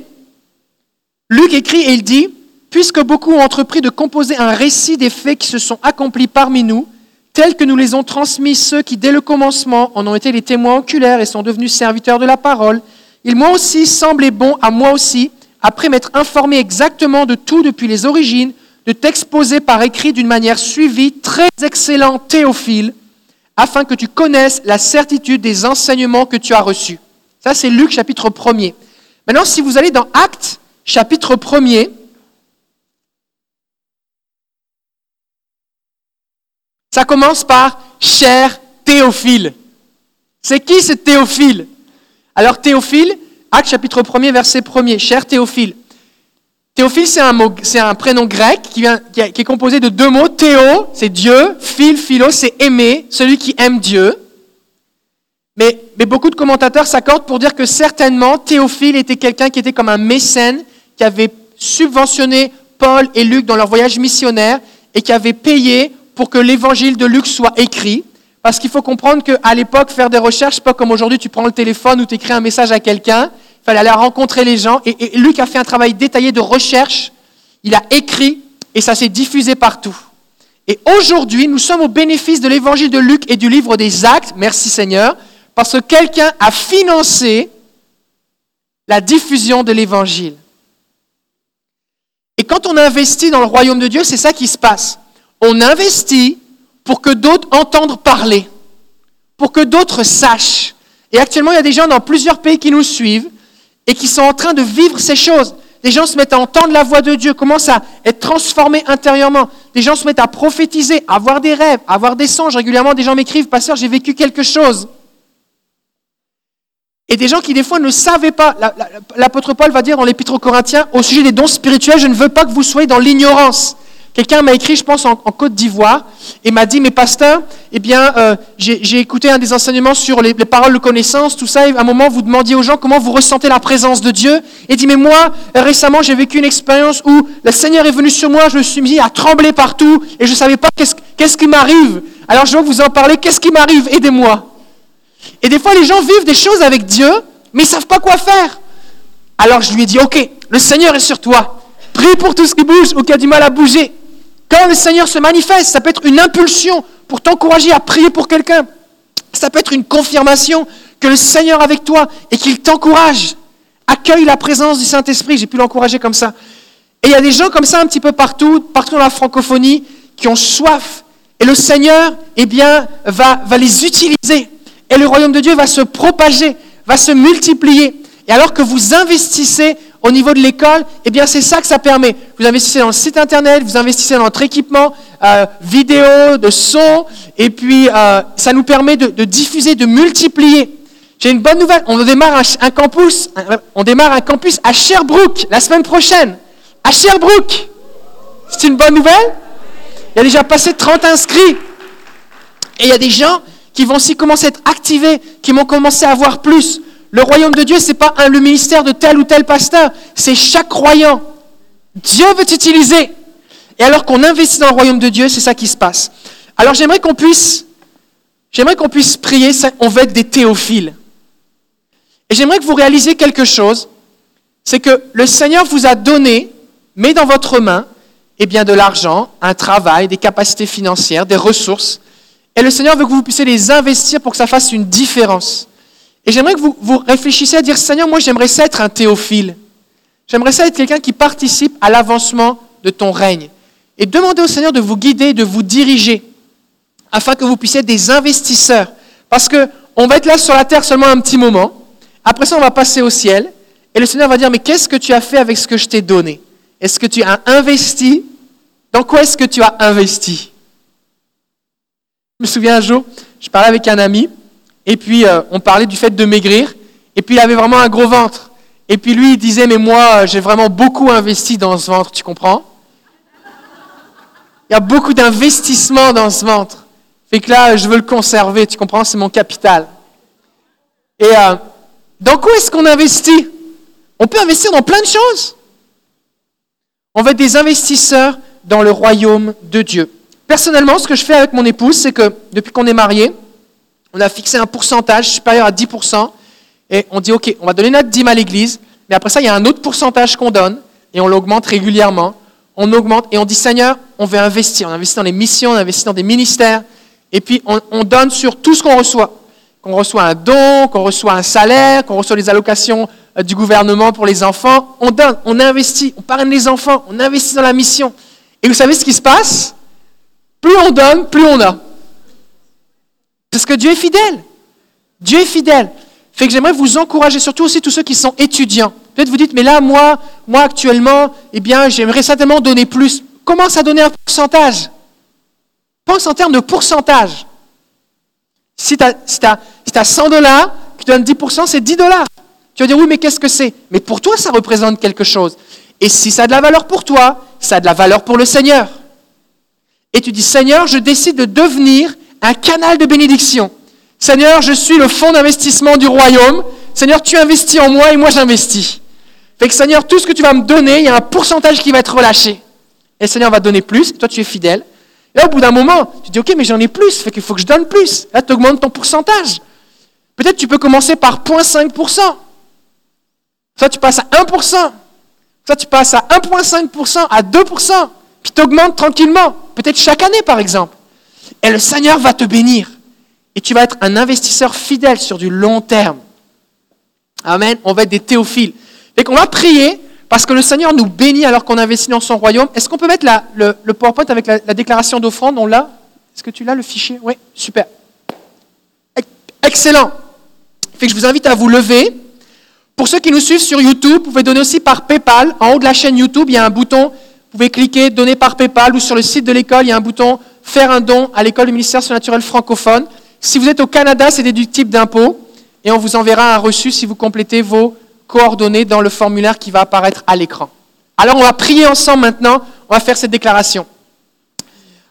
Luc écrit et il dit, Puisque beaucoup ont entrepris de composer un récit des faits qui se sont accomplis parmi nous, tels que nous les ont transmis ceux qui, dès le commencement, en ont été les témoins oculaires et sont devenus serviteurs de la parole, il m'a aussi semblé bon à moi aussi, après m'être informé exactement de tout depuis les origines, de t'exposer par écrit d'une manière suivie, très excellent Théophile, afin que tu connaisses la certitude des enseignements que tu as reçus. Ça, c'est Luc chapitre 1er. Maintenant, si vous allez dans Actes chapitre 1er, ça commence par cher Théophile. C'est qui ce Théophile? Alors Théophile, Actes chapitre 1er, verset 1er, cher Théophile. Théophile, c'est un, prénom grec qui, est composé de deux mots. Théo, c'est Dieu. Phil, philo, c'est aimer, celui qui aime Dieu. Mais beaucoup de commentateurs s'accordent pour dire que certainement Théophile était quelqu'un qui était comme un mécène, qui avait subventionné Paul et Luc dans leur voyage missionnaire et qui avait payé pour que l'évangile de Luc soit écrit. Parce qu'il faut comprendre qu'à l'époque, faire des recherches, pas comme aujourd'hui, tu prends le téléphone ou tu écris un message à quelqu'un. Il fallait aller rencontrer les gens. Et, et Luc a fait un travail détaillé de recherche. Il a écrit et ça s'est diffusé partout. Et aujourd'hui, nous sommes au bénéfice de l'évangile de Luc et du livre des actes. Merci Seigneur. Parce que quelqu'un a financé la diffusion de l'évangile. Et quand on investit dans le royaume de Dieu, c'est ça qui se passe. On investit pour que d'autres entendent parler, pour que d'autres sachent. Et actuellement, il y a des gens dans plusieurs pays qui nous suivent et qui sont en train de vivre ces choses. Des gens se mettent à entendre la voix de Dieu, commencent à être transformés intérieurement. Des gens se mettent à prophétiser, à avoir des rêves, à avoir des songes. Régulièrement, des gens m'écrivent, Pasteur, j'ai vécu quelque chose. et des gens qui des fois ne savaient pas. La- la- L'apôtre Paul va dire dans l'Épître aux Corinthiens, au sujet des dons spirituels, je ne veux pas que vous soyez dans l'ignorance. Quelqu'un m'a écrit, je pense, en, Côte d'Ivoire, et m'a dit, mais pasteur, eh bien, euh, j'ai écouté un des enseignements sur les, les paroles de connaissance, tout ça, et à un moment, vous demandiez aux gens comment vous ressentez la présence de Dieu. Et dit, mais moi, récemment, j'ai vécu une expérience où le Seigneur est venu sur moi, je me suis mis à trembler partout, et je ne savais pas qu'est-ce qui m'arrive. Alors, je veux vous en parler, qu'est-ce qui m'arrive? Aidez-moi. Et des fois, les gens vivent des choses avec Dieu, mais ils ne savent pas quoi faire. Alors je lui ai dit, ok, le Seigneur est sur toi. Prie pour tout ce qui bouge ou qui a du mal à bouger. Quand le Seigneur se manifeste, ça peut être une impulsion pour t'encourager à prier pour quelqu'un. Ça peut être une confirmation que le Seigneur est avec toi et qu'il t'encourage. Accueille la présence du Saint-Esprit. J'ai pu l'encourager comme ça. Et il y a des gens comme ça un petit peu partout, partout dans la francophonie, qui ont soif. Et le Seigneur, eh bien, va, va les utiliser. Et le royaume de Dieu va se propager, va se multiplier. Et alors que vous investissez au niveau de l'école, eh bien, c'est ça que ça permet. Vous investissez dans le site internet, vous investissez dans notre équipement euh, vidéo, de son, et puis euh, ça nous permet de, diffuser, de multiplier. J'ai une bonne nouvelle. On démarre un, campus, on démarre un campus à Sherbrooke la semaine prochaine. À Sherbrooke. C'est une bonne nouvelle? Il y a déjà passé 30 inscrits. Et il y a des gens qui vont aussi commencer à être activés, qui vont commencer à voir plus. Le royaume de Dieu, ce n'est pas un- le ministère de tel ou tel pasteur, c'est chaque croyant. Dieu veut t'utiliser. Et alors qu'on investit dans le royaume de Dieu, c'est ça qui se passe. Alors j'aimerais qu'on puisse, j'aimerais qu'on puisse prier, on veut être des théophiles. Et j'aimerais que vous réalisiez quelque chose, c'est que le Seigneur vous a donné, met dans votre main, eh bien de l'argent, un travail, des capacités financières, des ressources. Et le Seigneur veut que vous puissiez les investir pour que ça fasse une différence. Et j'aimerais que vous, réfléchissiez à dire, Seigneur, moi j'aimerais ça être un théophile. J'aimerais ça être quelqu'un qui participe à l'avancement de ton règne. Et demandez au Seigneur de vous guider, de vous diriger, afin que vous puissiez être des investisseurs. Parce que on va être là sur la terre seulement un petit moment. Après ça, on va passer au ciel. Et le Seigneur va dire, mais qu'est-ce que tu as fait avec ce que je t'ai donné? Est-ce que tu as investi? Dans quoi est-ce que tu as investi? Je me souviens un jour, je parlais avec un ami, et puis euh, on parlait du fait de maigrir, et puis il avait vraiment un gros ventre. Et puis lui, il disait, mais moi, euh, j'ai vraiment beaucoup investi dans ce ventre, tu comprends? Il y a beaucoup d'investissement dans ce ventre. Fait que là, je veux le conserver, tu comprends? C'est mon capital. Et euh, dans quoi est-ce qu'on investit? On peut investir dans plein de choses. On va être des investisseurs dans le royaume de Dieu. Personnellement, ce que je fais avec mon épouse, c'est que depuis qu'on est mariés, on a fixé un pourcentage supérieur à 10%, et on dit, OK, on va donner notre dîme à l'église, mais après ça, il y a un autre pourcentage qu'on donne, et on l'augmente régulièrement. On augmente, et on dit, Seigneur, on veut investir. On investit dans les missions, on investit dans des ministères, et puis on, on donne sur tout ce qu'on reçoit. Qu'on reçoit un don, qu'on reçoit un salaire, qu'on reçoit les allocations euh, du gouvernement pour les enfants. On donne, on investit, on parraine les enfants, on investit dans la mission. Et vous savez ce qui se passe? Plus on donne, plus on a. Parce que Dieu est fidèle. Dieu est fidèle. Fait que j'aimerais vous encourager, surtout aussi tous ceux qui sont étudiants. Peut-être vous dites, mais là, moi, moi actuellement, eh bien, j'aimerais certainement donner plus. Commence à donner un pourcentage? Pense en termes de pourcentage. Si tu as, si si t'as 100 dollars, tu donnes 10%, c'est 10 dollars. Tu vas dire, oui, mais qu'est-ce que c'est? Mais pour toi, ça représente quelque chose. Et si ça a de la valeur pour toi, ça a de la valeur pour le Seigneur. Et tu dis, Seigneur, je décide de devenir un canal de bénédiction. Seigneur, je suis le fonds d'investissement du royaume. Seigneur, tu investis en moi et moi j'investis. Fait que Seigneur, tout ce que tu vas me donner, il y a un pourcentage qui va être relâché. Et Seigneur va donner plus, toi tu es fidèle. Et là, au bout d'un moment, tu dis, ok, mais j'en ai plus, fait qu'il faut que je donne plus. Là, tu augmentes ton pourcentage. Peut-être tu peux commencer par 0,5%. Ça, tu passes à 1%. Ça, tu passes à 1,5%, à 2%. Puis tu augmentes tranquillement. Peut-être chaque année, par exemple. Et le Seigneur va te bénir. Et tu vas être un investisseur fidèle sur du long terme. Amen. On va être des théophiles. Et qu'on va prier parce que le Seigneur nous bénit alors qu'on investit dans son royaume. Est-ce qu'on peut mettre le, le PowerPoint avec la, la déclaration d'offrande? On l'a? Est-ce que tu l'as, le fichier? Oui, super. Ex- Excellent. Fait que je vous invite à vous lever. Pour ceux qui nous suivent sur YouTube, vous pouvez donner aussi par PayPal. En haut de la chaîne YouTube, il y a un bouton. Vous pouvez cliquer donner par PayPal ou sur le site de l'école, il y a un bouton faire un don à l'école du ministère surnaturel francophone. Si vous êtes au Canada, c'est déductible d'impôts. et on vous enverra un reçu si vous complétez vos coordonnées dans le formulaire qui va apparaître à l'écran. Alors on va prier ensemble maintenant, on va faire cette déclaration.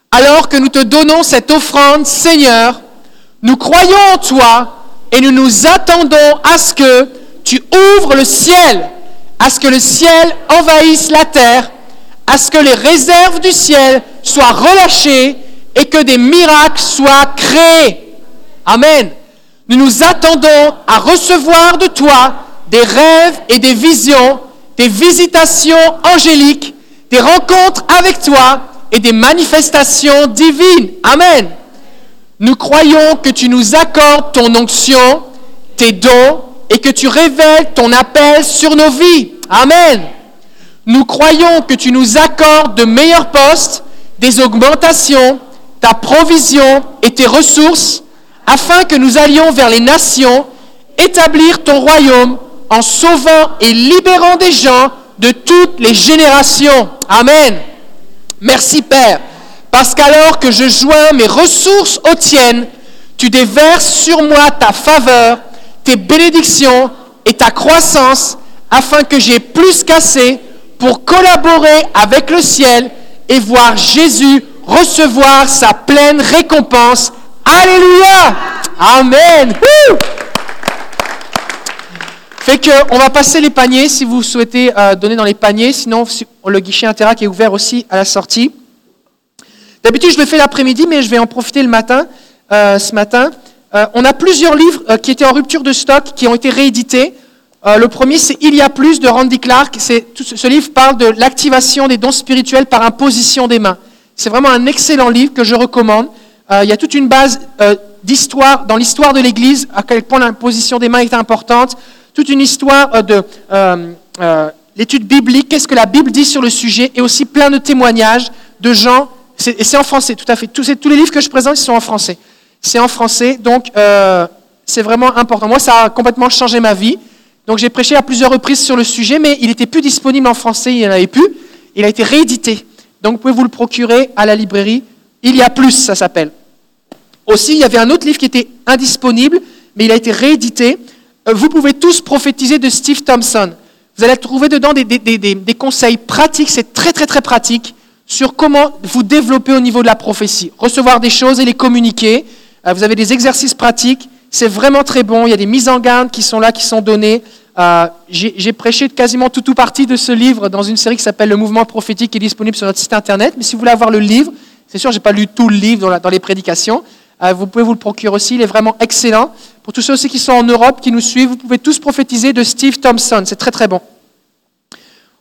Alors que nous te donnons cette offrande, Seigneur, nous croyons en toi et nous nous attendons à ce que tu ouvres le ciel, à ce que le ciel envahisse la terre, à ce que les réserves du ciel soient relâchées et que des miracles soient créés. Amen. Nous nous attendons à recevoir de toi des rêves et des visions, des visitations angéliques, des rencontres avec toi et des manifestations divines. Amen. Nous croyons que tu nous accordes ton onction, tes dons et que tu révèles ton appel sur nos vies. Amen. Nous croyons que tu nous accordes de meilleurs postes, des augmentations, ta provision et tes ressources, afin que nous allions vers les nations, établir ton royaume en sauvant et libérant des gens de toutes les générations. Amen. Merci Père, parce qu'alors que je joins mes ressources aux tiennes, tu déverses sur moi ta faveur, tes bénédictions et ta croissance, afin que j'ai plus qu'assez pour collaborer avec le ciel et voir Jésus recevoir sa pleine récompense. Alléluia. Amen. Fait que on va passer les paniers si vous souhaitez euh, donner dans les paniers. Sinon, si- le guichet Interac est ouvert aussi à la sortie. D'habitude, je le fais l'après-midi, mais je vais en profiter le matin. euh, ce matin, Euh, on a plusieurs livres qui étaient en rupture de stock, qui ont été réédités. Euh, le premier, c'est Il y a plus de Randy Clark. Ce, livre parle de l'activation des dons spirituels par imposition des mains. C'est vraiment un excellent livre que je recommande. Euh, il y a toute une base euh, d'histoire, dans l'histoire de l'Église, à quel point l'imposition des mains est importante. Toute une histoire de l'étude biblique, qu'est-ce que la Bible dit sur le sujet, et aussi plein de témoignages de gens. Et c'est en français, tout à fait. Tous, les livres que je présente, sont en français. C'est en français, donc c'est vraiment important. Moi, ça a complètement changé ma vie. Donc j'ai prêché à plusieurs reprises sur le sujet, mais il n'était plus disponible en français, il n'y en avait plus. Il a été réédité. Donc vous pouvez vous le procurer à la librairie. Il y a plus, ça s'appelle. Aussi, il y avait un autre livre qui était indisponible, mais il a été réédité. Euh, Vous pouvez tous prophétiser de Steve Thompson. Vous allez trouver dedans des, des- des- des- conseils pratiques, c'est très très très pratique, sur comment vous développer au niveau de la prophétie. Recevoir des choses et les communiquer. Euh, Vous avez des exercices pratiques, c'est vraiment très bon. Il y a des mises en garde qui sont là, qui sont données. Euh, J'ai prêché quasiment tout ou partie de ce livre dans une série qui s'appelle Le Mouvement prophétique, qui est disponible sur notre site internet. Mais si vous voulez avoir le livre, c'est sûr, j'ai pas lu tout le livre dans, les prédications. Euh, vous pouvez vous le procurer aussi, il est vraiment excellent. Pour tous ceux aussi qui sont en Europe, qui nous suivent, vous pouvez tous prophétiser de Steve Thompson, c'est très très bon.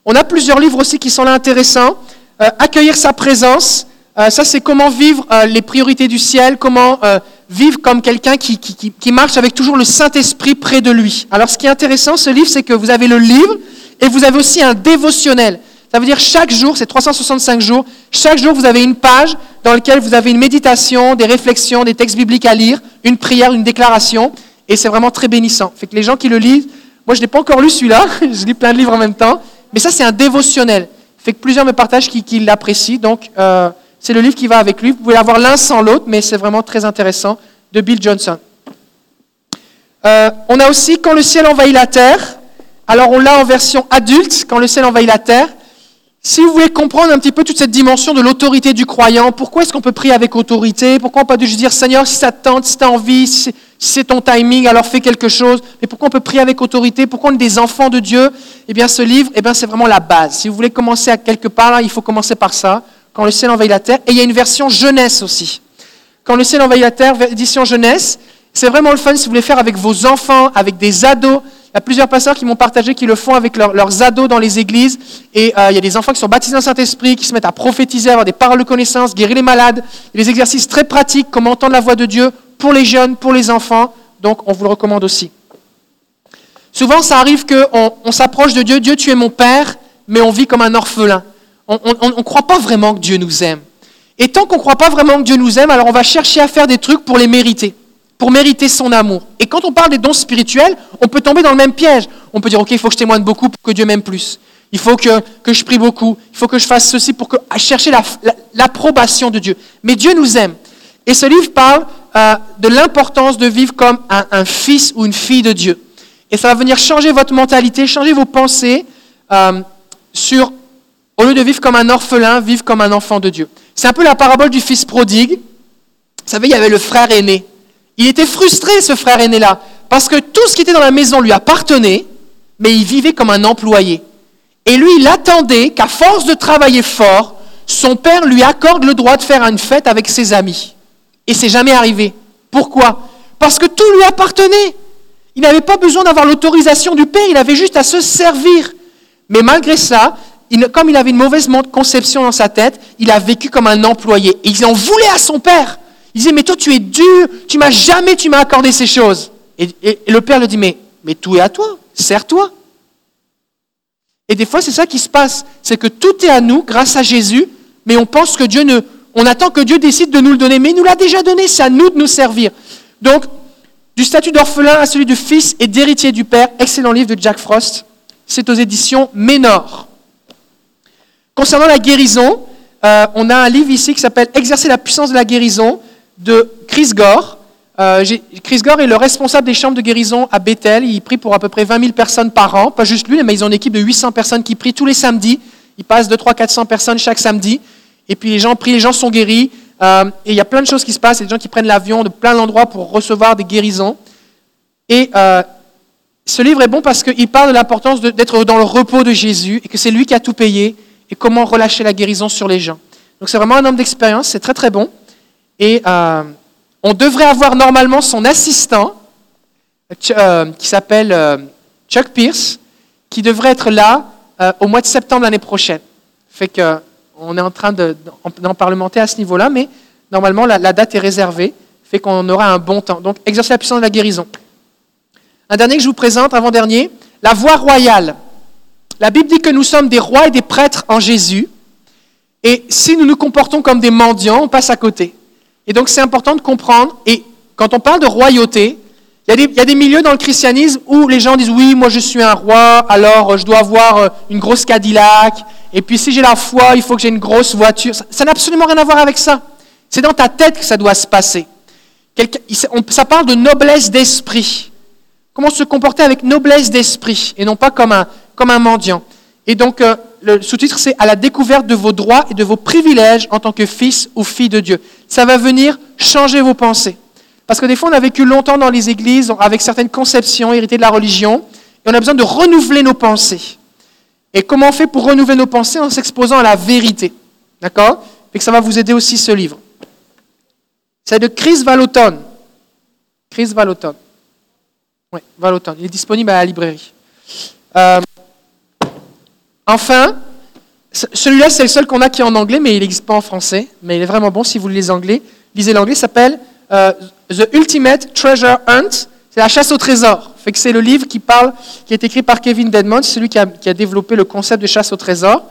On a plusieurs livres aussi qui sont là intéressants. Euh, accueillir sa présence, ça c'est comment vivre les priorités du ciel, comment vivre comme quelqu'un qui, qui- qui- marche avec toujours le Saint-Esprit près de lui. Alors ce qui est intéressant, ce livre, c'est que vous avez le livre et vous avez aussi un dévotionnel. Ça veut dire chaque jour, c'est 365 jours, chaque jour vous avez une page dans laquelle vous avez une méditation, des réflexions, des textes bibliques à lire, une prière, une déclaration, et c'est vraiment très bénissant. Fait que les gens qui le lisent, moi je n'ai pas encore lu celui-là, je lis plein de livres en même temps, mais ça c'est un dévotionnel. Fait que plusieurs me partagent qui, qui l'apprécient, donc euh, c'est le livre qui va avec lui. Vous pouvez l'avoir l'un sans l'autre, mais c'est vraiment très intéressant, de Bill Johnson. Euh, on a aussi Quand le ciel envahit la terre. Alors on l'a en version adulte, Quand le ciel envahit la terre. Si vous voulez comprendre un petit peu toute cette dimension de l'autorité du croyant, pourquoi est-ce qu'on peut prier avec autorité? Pourquoi on peut pas juste dire Seigneur, si ça te tente, si tu envie, si c'est- ton timing, alors fais quelque chose. Mais pourquoi on peut prier avec autorité? Pourquoi on est des enfants de Dieu? Eh bien, ce livre, eh bien, c'est vraiment la base. Si vous voulez commencer à quelque part, là, il faut commencer par ça. Quand le ciel envahit la terre. Et il y a une version jeunesse aussi. Quand le ciel envahit la terre, édition jeunesse, c'est vraiment le fun si vous voulez faire avec vos enfants, avec des ados. Il y a plusieurs pasteurs qui m'ont partagé qu'ils le font avec leurs- ados dans les églises. Et euh, il y a des enfants qui sont baptisés dans le Saint-Esprit, qui se mettent à prophétiser, avoir des paroles de connaissance, guérir les malades. Il y a des exercices très pratiques, comment entendre la voix de Dieu pour les jeunes, pour les enfants. Donc on vous le recommande aussi. Souvent, ça arrive qu'on on, s'approche de Dieu. Dieu, tu es mon Père, mais on vit comme un orphelin. On ne croit pas vraiment que Dieu nous aime. Et tant qu'on ne croit pas vraiment que Dieu nous aime, alors on va chercher à faire des trucs pour les mériter, pour mériter son amour. Et quand on parle des dons spirituels, on peut tomber dans le même piège. On peut dire, OK, il faut que je témoigne beaucoup pour que Dieu m'aime plus. Il faut que, que je prie beaucoup. Il faut que je fasse ceci pour que, chercher la- la- l'approbation de Dieu. Mais Dieu nous aime. Et ce livre parle euh, de l'importance de vivre comme un, un fils ou une fille de Dieu. Et ça va venir changer votre mentalité, changer vos pensées euh, sur, au lieu de vivre comme un orphelin, vivre comme un enfant de Dieu. C'est un peu la parabole du fils prodigue. Vous savez, il y avait le frère aîné. Il était frustré, ce frère aîné-là, parce que tout ce qui était dans la maison lui appartenait, mais il vivait comme un employé. Et lui, il attendait qu'à force de travailler fort, son père lui accorde le droit de faire une fête avec ses amis. Et c'est jamais arrivé. Pourquoi? Parce que tout lui appartenait. Il n'avait pas besoin d'avoir l'autorisation du père, il avait juste à se servir. Mais malgré ça, comme il avait une mauvaise conception dans sa tête, il a vécu comme un employé. Et il en voulait à son père. Il disait, mais toi tu es dur, tu m'as jamais, tu m'as accordé ces choses. Et le père lui dit, mais, mais tout est à toi, sers-toi. Et des fois, c'est ça qui se passe. C'est que tout est à nous grâce à Jésus, mais on pense que Dieu ne. On attend que Dieu décide de nous le donner, mais il nous l'a déjà donné, c'est à nous de nous servir. Donc, du statut d'orphelin à celui de fils et d'héritier du Père, excellent livre de Jack Frost. C'est aux éditions Ménor. Concernant la guérison, euh, on a un livre ici qui s'appelle Exercer la puissance de la guérison de Chris Gore. Euh, Chris Gore est le responsable des chambres de guérison à Bethel. Il prie pour à peu près 20 000 personnes par an. Pas juste lui, mais ils ont une équipe de 800 personnes qui prient tous les samedis. Ils passent 2, 3, 400 personnes chaque samedi. Et puis les gens prient, les gens sont guéris. Euh, et il y a plein de choses qui se passent. Il y a des gens qui prennent l'avion de plein d'endroits pour recevoir des guérisons. Et ce livre est bon parce qu'il parle de l'importance de- d'être dans le repos de Jésus et que c'est lui qui a tout payé et comment relâcher la guérison sur les gens. Donc c'est vraiment un homme d'expérience, c'est très très bon. Et euh, on devrait avoir normalement son assistant, euh, qui s'appelle euh, Chuck Pierce, qui devrait être là au mois de septembre l'année prochaine. Fait que on est en train de- d'en parlementer à ce niveau-là, mais normalement la, la date est réservée, fait qu'on aura un bon temps. Donc exercer la puissance de la guérison. Un dernier que je vous présente, avant-dernier, la voie royale. La Bible dit que nous sommes des rois et des prêtres en Jésus. Et si nous nous comportons comme des mendiants, on passe à côté. Et donc c'est important de comprendre. Et quand on parle de royauté, il y, a des, milieux dans le christianisme où les gens disent oui, moi je suis un roi, alors euh, je dois avoir euh, une grosse Cadillac. Et puis si j'ai la foi, il faut que j'ai une grosse voiture. Ça n'a absolument rien à voir avec ça. C'est dans ta tête que ça doit se passer. Ça parle de noblesse d'esprit. Comment se comporter avec noblesse d'esprit et non pas comme un, comme un mendiant. Et donc, euh, le sous-titre, c'est à la découverte de vos droits et de vos privilèges en tant que fils ou fille de Dieu. Ça va venir changer vos pensées. Parce que des fois, on a vécu longtemps dans les églises avec certaines conceptions héritées de la religion et on a besoin de renouveler nos pensées. Et comment on fait pour renouveler nos pensées En s'exposant à la vérité? D'accord? Et que ça va vous aider aussi ce livre. C'est de Chris Vallotton. Chris Vallotton. Oui, Vallotton. Il est disponible à la librairie. Euh, enfin, ce- celui-là, c'est le seul qu'on a qui est en anglais, mais il n'existe pas en français. Mais il est vraiment bon si vous lisez anglais. Lisez l'anglais, s'appelle euh, The Ultimate Treasure Hunt. C'est la chasse au trésor. C'est le livre qui parle, qui est écrit par Kevin Dedmon, c'est celui qui a, développé le concept de chasse au trésor.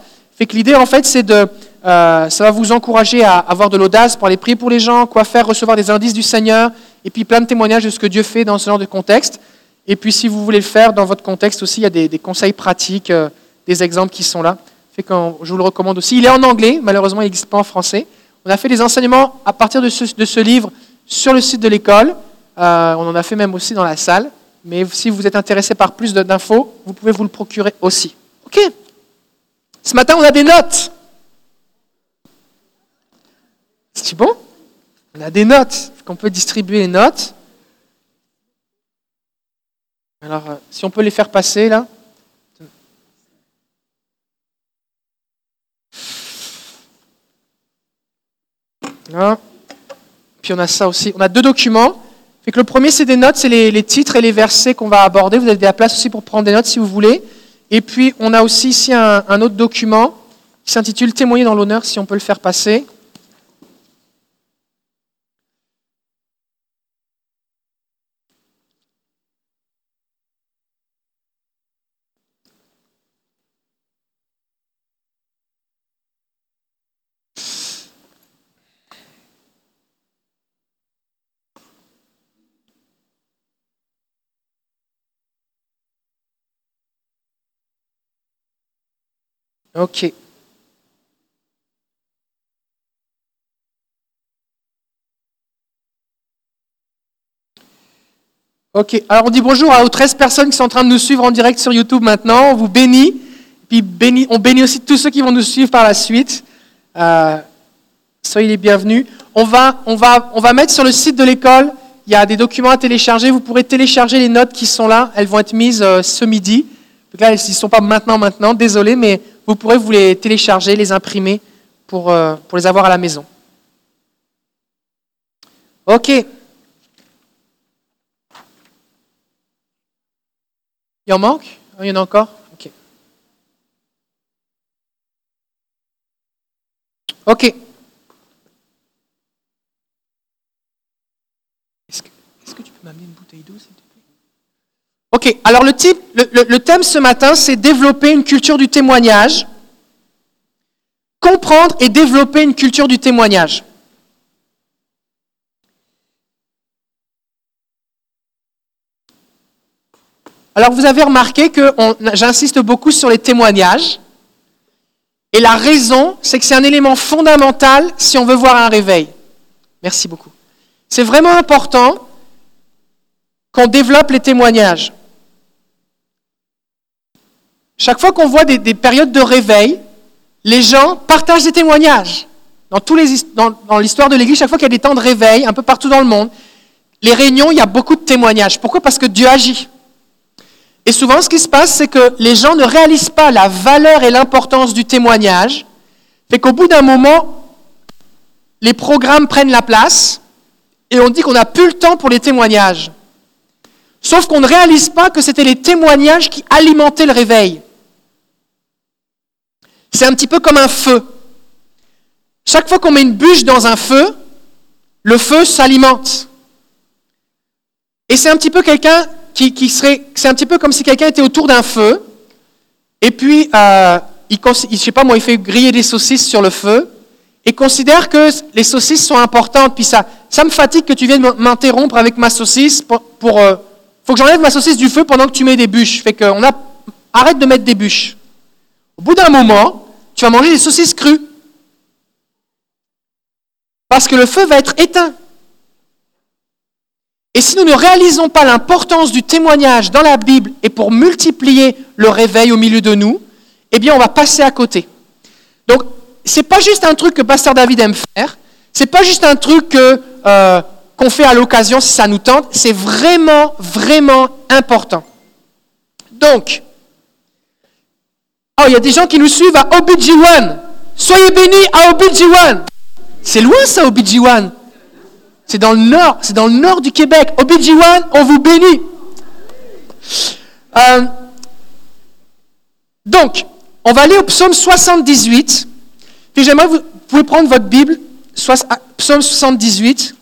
L'idée, en fait, c'est de, euh, ça va vous encourager à avoir de l'audace pour aller prier pour les gens, quoi faire, recevoir des indices du Seigneur, et puis plein de témoignages de ce que Dieu fait dans ce genre de contexte. Et puis, si vous voulez le faire dans votre contexte aussi, il y a des, des conseils pratiques, euh, des exemples qui sont là. Fait que je vous le recommande aussi. Il est en anglais, malheureusement, il n'existe pas en français. On a fait des enseignements à partir de ce, de ce livre sur le site de l'école. Euh, on en a fait même aussi dans la salle. Mais si vous êtes intéressé par plus d'infos, vous pouvez vous le procurer aussi. OK Ce matin, on a des notes. C'est bon? On a des notes. On peut distribuer les notes. Alors, euh, si on peut les faire passer là. Puis on a ça aussi. On a deux documents. Le premier, c'est des notes, c'est les, titres et les versets qu'on va aborder. Vous avez de la place aussi pour prendre des notes si vous voulez. Et puis, on a aussi ici un autre document qui s'intitule Témoigner dans l'honneur, si on peut le faire passer. OK. Ok, alors on dit bonjour aux 13 personnes qui sont en train de nous suivre en direct sur YouTube maintenant. On vous bénit. Puis on bénit aussi tous ceux qui vont nous suivre par la suite. Euh, soyez les bienvenus. On va, on, va, on va mettre sur le site de l'école, il y a des documents à télécharger. Vous pourrez télécharger les notes qui sont là. Elles vont être mises euh, ce midi. Là, elles ne sont pas maintenant, maintenant, désolé, mais vous pourrez vous les télécharger, les imprimer pour, euh, pour les avoir à la maison. Ok. Il en manque? Il y en a encore? Ok. Ok. Est-ce que, est-ce que tu peux m'amener une bouteille d'eau, Ok, alors le, type, le, le- thème ce matin, c'est développer une culture du témoignage. Comprendre et développer une culture du témoignage. Alors vous avez remarqué que j'insiste beaucoup sur les témoignages. Et la raison, c'est que c'est un élément fondamental si on veut voir un réveil. Merci beaucoup. C'est vraiment important qu'on développe les témoignages. Chaque fois qu'on voit des, des périodes de réveil, les gens partagent des témoignages. Dans l'histoire de l'Église, chaque fois qu'il y a des temps de réveil, un peu partout dans le monde, les réunions, il y a beaucoup de témoignages. Pourquoi? Parce que Dieu agit. Et souvent, ce qui se passe, c'est que les gens ne réalisent pas la valeur et l'importance du témoignage. Fait qu'au bout d'un moment, les programmes prennent la place et on dit qu'on n'a plus le temps pour les témoignages. Sauf qu'on ne réalise pas que c'était les témoignages qui alimentaient le réveil. C'est un petit peu comme un feu. Chaque fois qu'on met une bûche dans un feu, le feu s'alimente. Et c'est un petit peu quelqu'un qui, serait, c'est un petit peu comme si quelqu'un était autour d'un feu, et puis euh, il- je sais pas moi, il fait griller des saucisses sur le feu, et considère que les saucisses sont importantes, puis ça, ça me fatigue que tu viennes m'interrompre avec ma saucisse pour, pour euh, faut que j'enlève ma saucisse du feu pendant que tu mets des bûches. Fait qu'on a, arrête de mettre des bûches. Au bout d'un moment, tu vas manger des saucisses crues. Parce que le feu va être éteint. Et si nous ne réalisons pas l'importance du témoignage dans la Bible et pour multiplier le réveil au milieu de nous, eh bien, on va passer à côté. Donc, c'est pas juste un truc que Pasteur David aime faire. C'est pas juste un truc euh, qu'on fait à l'occasion si ça nous tente. C'est vraiment, vraiment important. Donc, oh, il y a des gens qui nous suivent à OBG1. Soyez bénis à OBG1. C'est loin ça, OBG1. C'est dans le nord, c'est dans le nord du Québec. OBG1, on vous bénit. Euh, donc, on va aller au psaume 78. Puis j'aimerais vous, vous pouvez prendre votre Bible, ah, psaume 78.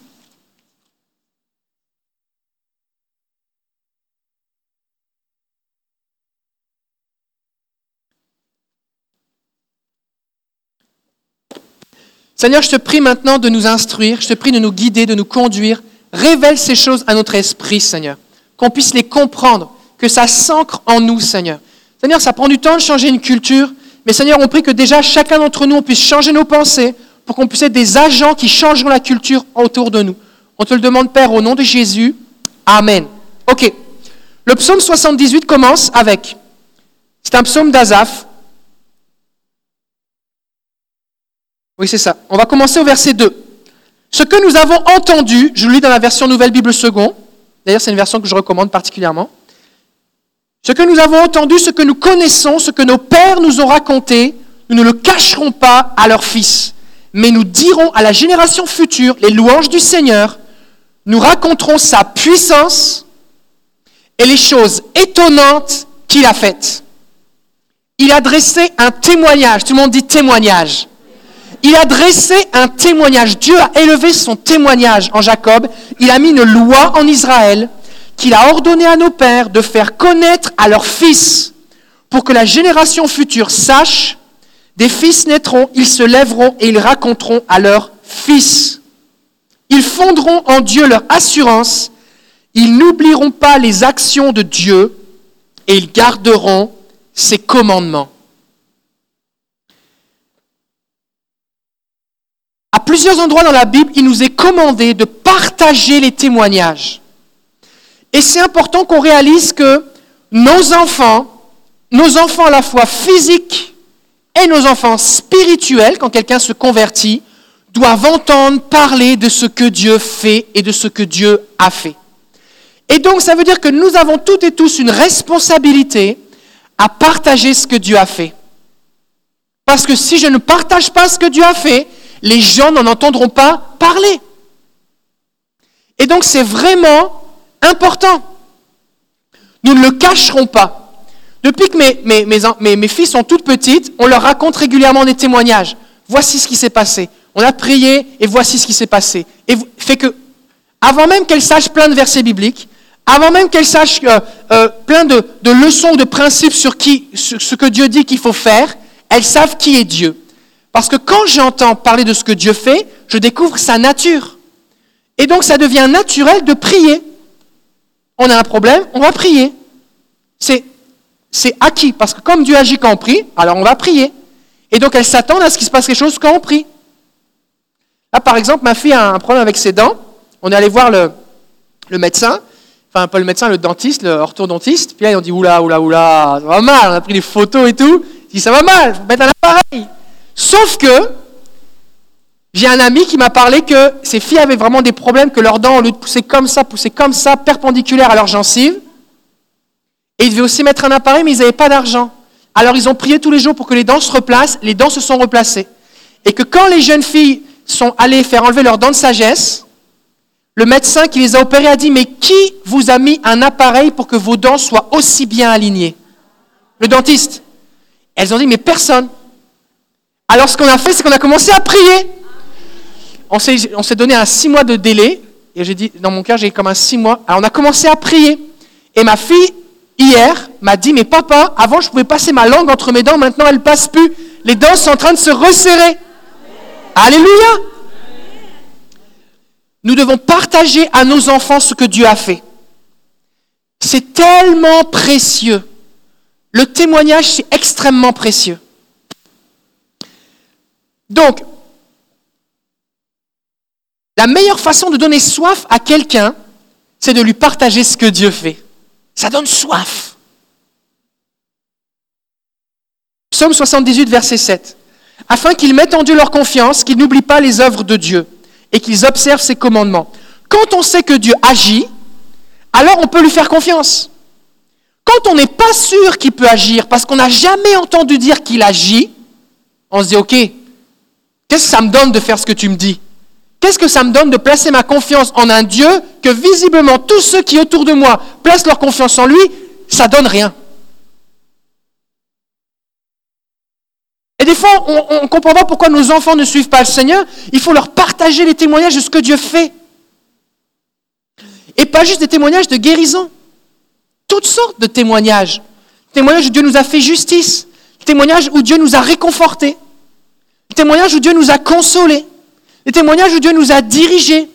Seigneur, je te prie maintenant de nous instruire, je te prie de nous guider, de nous conduire. Révèle ces choses à notre esprit, Seigneur, qu'on puisse les comprendre, que ça s'ancre en nous, Seigneur. Seigneur, ça prend du temps de changer une culture, mais Seigneur, on prie que déjà chacun d'entre nous, puisse changer nos pensées pour qu'on puisse être des agents qui changeront la culture autour de nous. On te le demande, Père, au nom de Jésus. Amen. OK. Le psaume 78 commence avec, c'est un psaume d'Azaph, Oui, c'est ça. On va commencer au verset 2. Ce que nous avons entendu, je le lis dans la version Nouvelle Bible Second, d'ailleurs c'est une version que je recommande particulièrement. Ce que nous avons entendu, ce que nous connaissons, ce que nos pères nous ont raconté, nous ne le cacherons pas à leurs fils, mais nous dirons à la génération future les louanges du Seigneur, nous raconterons sa puissance et les choses étonnantes qu'il a faites. Il a dressé un témoignage, tout le monde dit témoignage. Il a dressé un témoignage. Dieu a élevé son témoignage en Jacob. Il a mis une loi en Israël qu'il a ordonné à nos pères de faire connaître à leurs fils pour que la génération future sache, des fils naîtront, ils se lèveront et ils raconteront à leurs fils. Ils fonderont en Dieu leur assurance, ils n'oublieront pas les actions de Dieu et ils garderont ses commandements. À plusieurs endroits dans la Bible, il nous est commandé de partager les témoignages. Et c'est important qu'on réalise que nos enfants, nos enfants à la fois physiques et nos enfants spirituels, quand quelqu'un se convertit, doivent entendre parler de ce que Dieu fait et de ce que Dieu a fait. Et donc, ça veut dire que nous avons toutes et tous une responsabilité à partager ce que Dieu a fait. Parce que si je ne partage pas ce que Dieu a fait, les gens n'en entendront pas parler. Et donc, c'est vraiment important. Nous ne le cacherons pas. Depuis que mes, mes, mes, filles sont toutes petites, on leur raconte régulièrement des témoignages. Voici ce qui s'est passé. On a prié et voici ce qui s'est passé. Et fait que, avant même qu'elles sachent plein de versets bibliques, avant même qu'elles sachent euh, euh, plein de, de, leçons, de principes sur ce que Dieu dit qu'il faut faire, elles savent qui est Dieu. Parce que quand j'entends parler de ce que Dieu fait, je découvre sa nature. Et donc ça devient naturel de prier. On a un problème, on va prier. C'est, c'est acquis, parce que comme Dieu agit quand on prie, alors on va prier. Et donc elles s'attendent à ce qu'il se passe quelque chose quand on prie. Là, par exemple, ma fille a un problème avec ses dents. On est allé voir le, le médecin enfin pas le médecin, le dentiste, le orthodontiste. Puis là, ils ont dit oula, oula, oula, ça va mal. On a pris des photos et tout. Il dit ça va mal, faut mettre un appareil. Sauf que j'ai un ami qui m'a parlé que ses filles avaient vraiment des problèmes, que leurs dents, au lieu de pousser comme ça, poussaient comme ça, perpendiculaires à leurs gencives. Et ils devaient aussi mettre un appareil, mais ils n'avaient pas d'argent. Alors ils ont prié tous les jours pour que les dents se replacent. Les dents se sont replacées. Et que quand les jeunes filles sont allées faire enlever leurs dents de sagesse, le médecin qui les a opérés a dit, mais qui vous a mis un appareil pour que vos dents soient aussi bien alignées? Le dentiste. Elles ont dit, mais personne. Alors ce qu'on a fait, c'est qu'on a commencé à prier. On s'est donné un six mois de délai. Et j'ai dit, dans mon cœur, j'ai comme un six mois. Alors on a commencé à prier. Et ma fille, hier, m'a dit, mais papa, avant je pouvais passer ma langue entre mes dents, maintenant elle passe plus. Les dents sont en train de se resserrer. Alléluia. Nous devons partager à nos enfants ce que Dieu a fait. C'est tellement précieux. Le témoignage, c'est extrêmement précieux. Donc, la meilleure façon de donner soif à quelqu'un, c'est de lui partager ce que Dieu fait. Ça donne soif. Psaume 78, verset 7. Afin qu'ils mettent en Dieu leur confiance, qu'ils n'oublient pas les œuvres de Dieu et qu'ils observent ses commandements. Quand on sait que Dieu agit, alors on peut lui faire confiance. Quand on n'est pas sûr qu'il peut agir parce qu'on n'a jamais entendu dire qu'il agit, on se dit, OK, qu'est-ce que ça me donne de faire ce que tu me dis? Qu'est-ce que ça me donne de placer ma confiance en un Dieu que visiblement tous ceux qui autour de moi placent leur confiance en lui, ça donne rien? Et des fois, on ne comprend pas pourquoi nos enfants ne suivent pas le Seigneur. Il faut leur partager les témoignages de ce que Dieu fait. Et pas juste des témoignages de guérison. Toutes sortes de témoignages. Témoignages où Dieu nous a fait justice. Témoignages où Dieu nous a réconfortés. Témoignages où Dieu nous a consolés. Les témoignages où Dieu nous a dirigés.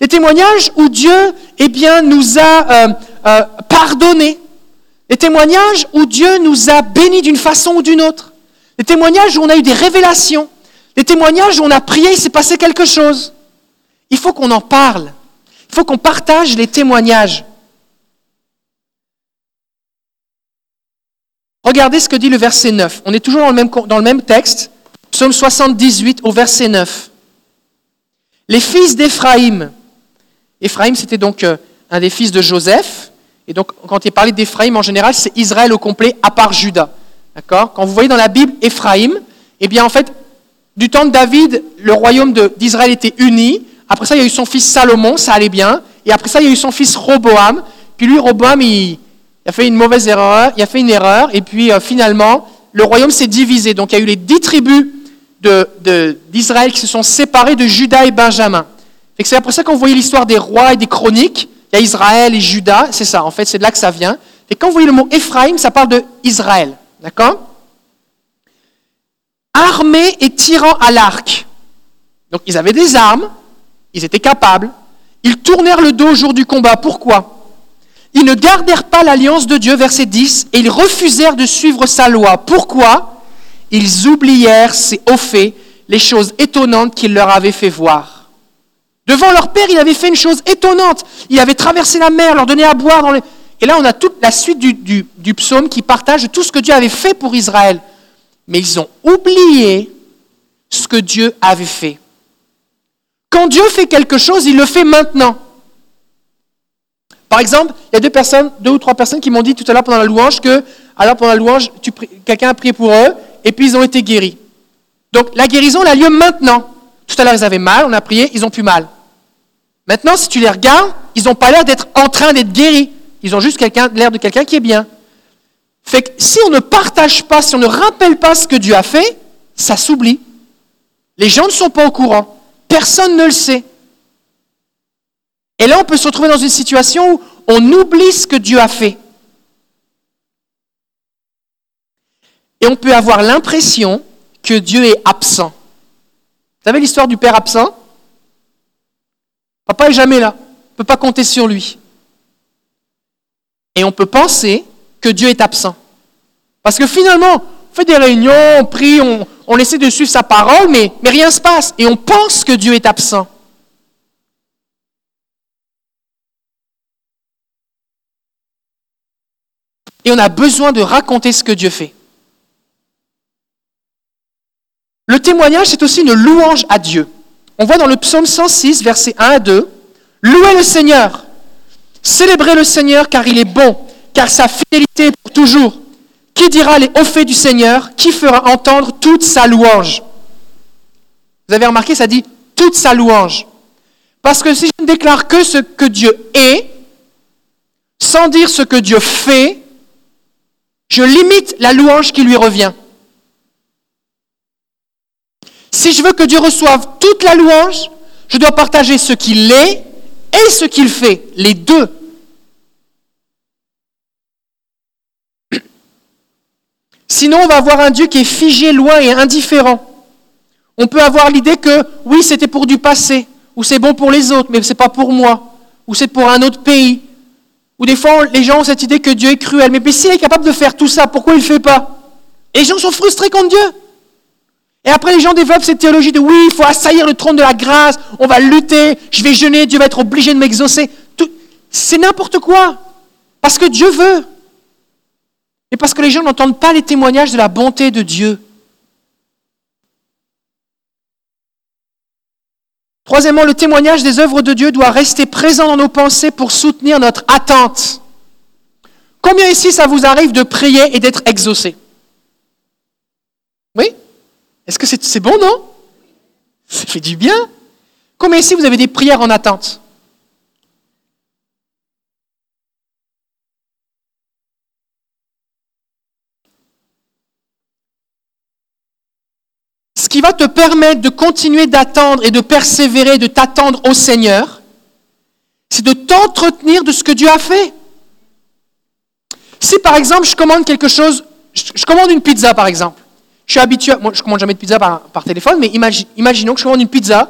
Les témoignages où Dieu eh bien, nous a euh, euh, pardonnés. Les témoignages où Dieu nous a bénis d'une façon ou d'une autre. Les témoignages où on a eu des révélations. Les témoignages où on a prié, il s'est passé quelque chose. Il faut qu'on en parle. Il faut qu'on partage les témoignages. Regardez ce que dit le verset 9. On est toujours dans le même, dans le même texte. Psaume 78 au verset 9. Les fils d'Éphraïm. Éphraïm, c'était donc euh, un des fils de Joseph. Et donc, quand il est parlé d'Éphraïm, en général, c'est Israël au complet, à part Judas. D'accord? Quand vous voyez dans la Bible Éphraïm, eh bien en fait, du temps de David, le royaume d'Israël était uni. Après ça, il y a eu son fils Salomon, ça allait bien. Et après ça, il y a eu son fils Roboam. Puis lui, Roboam, il, a fait une mauvaise erreur, il a fait une erreur. Et puis euh, finalement, le royaume s'est divisé. Donc il y a eu les dix tribus d'Israël qui se sont séparées de Judas et Benjamin. C'est après ça qu'on voyait l'histoire des rois et des chroniques. Il y a Israël et Judas, c'est ça, en fait, c'est de là que ça vient. Et quand vous voyez le mot Éphraïm, ça parle de Israël. D'accord? Armés et tirant à l'arc. Donc ils avaient des armes, ils étaient capables. Ils tournèrent le dos au jour du combat. Pourquoi? Ils ne gardèrent pas l'alliance de Dieu, verset 10, et ils refusèrent de suivre sa loi. Pourquoi? Ils oublièrent ses hauts faits, les choses étonnantes qu'il leur avait fait voir. Devant leur père, il avait fait une chose étonnante. Il avait traversé la mer, leur donné à boire. Et là, on a toute la suite du, psaume qui partage tout ce que Dieu avait fait pour Israël. Mais ils ont oublié ce que Dieu avait fait. Quand Dieu fait quelque chose, il le fait maintenant. Par exemple, il y a deux ou trois personnes qui m'ont dit tout à l'heure pendant la louange que, alors pendant la louange, quelqu'un a prié pour eux et puis ils ont été guéris. Donc la guérison elle a lieu maintenant. Tout à l'heure ils avaient mal, on a prié, ils ont plus mal. Maintenant, si tu les regardes, ils n'ont pas l'air d'être en train d'être guéris. Ils ont juste l'air de quelqu'un qui est bien. Fait que si on ne partage pas, si on ne rappelle pas ce que Dieu a fait, ça s'oublie. Les gens ne sont pas au courant. Personne ne le sait. Et là, on peut se retrouver dans une situation où on oublie ce que Dieu a fait. Et on peut avoir l'impression que Dieu est absent. Vous savez l'histoire du père absent? Papa est jamais là. On ne peut pas compter sur lui. Et on peut penser que Dieu est absent. Parce que finalement, on fait des réunions, on prie, on, essaie de suivre sa parole, mais rien ne se passe. Et on pense que Dieu est absent. Et on a besoin de raconter ce que Dieu fait. Le témoignage, c'est aussi une louange à Dieu. On voit dans le psaume 106, versets 1 à 2, Louez le Seigneur, célébrez le Seigneur car il est bon, car sa fidélité est pour toujours. Qui dira les hauts faits du Seigneur Qui fera entendre toute sa louange? Vous avez remarqué, ça dit toute sa louange. Parce que si je ne déclare que ce que Dieu est, sans dire ce que Dieu fait, je limite la louange qui lui revient. Si je veux que Dieu reçoive toute la louange, je dois partager ce qu'il est et ce qu'il fait, les deux. Sinon, on va avoir un Dieu qui est figé, loin et indifférent. On peut avoir l'idée que oui, c'était pour du passé, ou c'est bon pour les autres, mais ce n'est pas pour moi, ou c'est pour un autre pays. Ou des fois, les gens ont cette idée que Dieu est cruel. Mais s'il est capable de faire tout ça, pourquoi il ne le fait pas? Et les gens sont frustrés contre Dieu. Et après, les gens développent cette théologie de oui, il faut assaillir le trône de la grâce, on va lutter, je vais jeûner, Dieu va être obligé de m'exaucer. C'est n'importe quoi. Parce que Dieu veut. Et parce que les gens n'entendent pas les témoignages de la bonté de Dieu. Troisièmement, le témoignage des œuvres de Dieu doit rester présent dans nos pensées pour soutenir notre attente. Combien ici ça vous arrive de prier et d'être exaucé? Est-ce que c'est bon, non? Ça fait du bien. Combien ici vous avez des prières en attente? Ce qui va te permettre de continuer d'attendre et de persévérer, de t'attendre au Seigneur, c'est de t'entretenir de ce que Dieu a fait. Si par exemple je commande quelque chose, je commande une pizza par exemple, je suis habitué, moi je commande jamais de pizza par, téléphone, mais imagi- imaginons que je commande une pizza,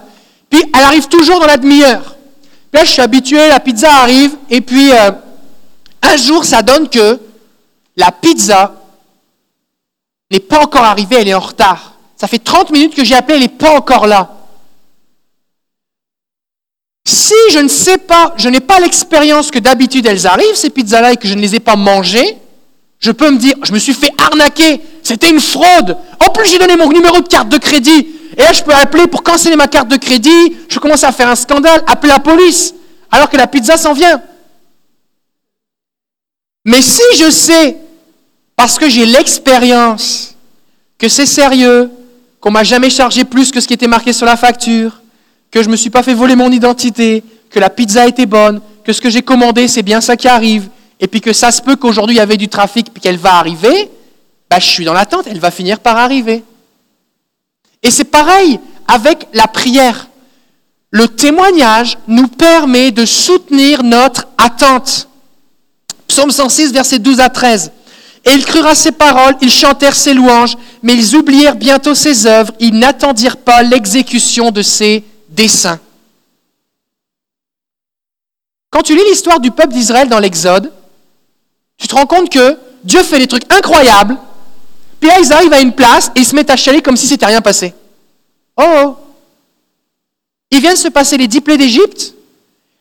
puis elle arrive toujours dans la demi-heure. Là je suis habitué, la pizza arrive, et puis euh, un jour ça donne que la pizza n'est pas encore arrivée, elle est en retard. Ça fait 30 minutes que j'ai appelé, elle n'est pas encore là. Si je ne sais pas, je n'ai pas l'expérience que d'habitude elles arrivent, ces pizzas-là, et que je ne les ai pas mangées, je peux me dire, je me suis fait arnaquer, c'était une fraude. En plus, j'ai donné mon numéro de carte de crédit. Et là, je peux appeler pour canceller ma carte de crédit. Je commence à faire un scandale, appeler la police, alors que la pizza s'en vient. Mais si je sais, parce que j'ai l'expérience, que c'est sérieux, qu'on m'a jamais chargé plus que ce qui était marqué sur la facture, que je me suis pas fait voler mon identité, que la pizza était bonne, que ce que j'ai commandé, c'est bien ça qui arrive, et puis que ça se peut qu'aujourd'hui il y avait du trafic puis qu'elle va arriver, bah, je suis dans l'attente, elle va finir par arriver. Et c'est pareil avec la prière. Le témoignage nous permet de soutenir notre attente. Psaume 106, versets 12 à 13. Et ils crurent à ses paroles, ils chantèrent ses louanges, mais ils oublièrent bientôt ses œuvres, ils n'attendirent pas l'exécution de ses desseins. Quand tu lis l'histoire du peuple d'Israël dans l'Exode, tu te rends compte que Dieu fait des trucs incroyables, puis là ils arrivent à une place et ils se mettent à chialer comme si c'était rien passé. Oh, oh. il vient de se passer les dix plaies d'Égypte.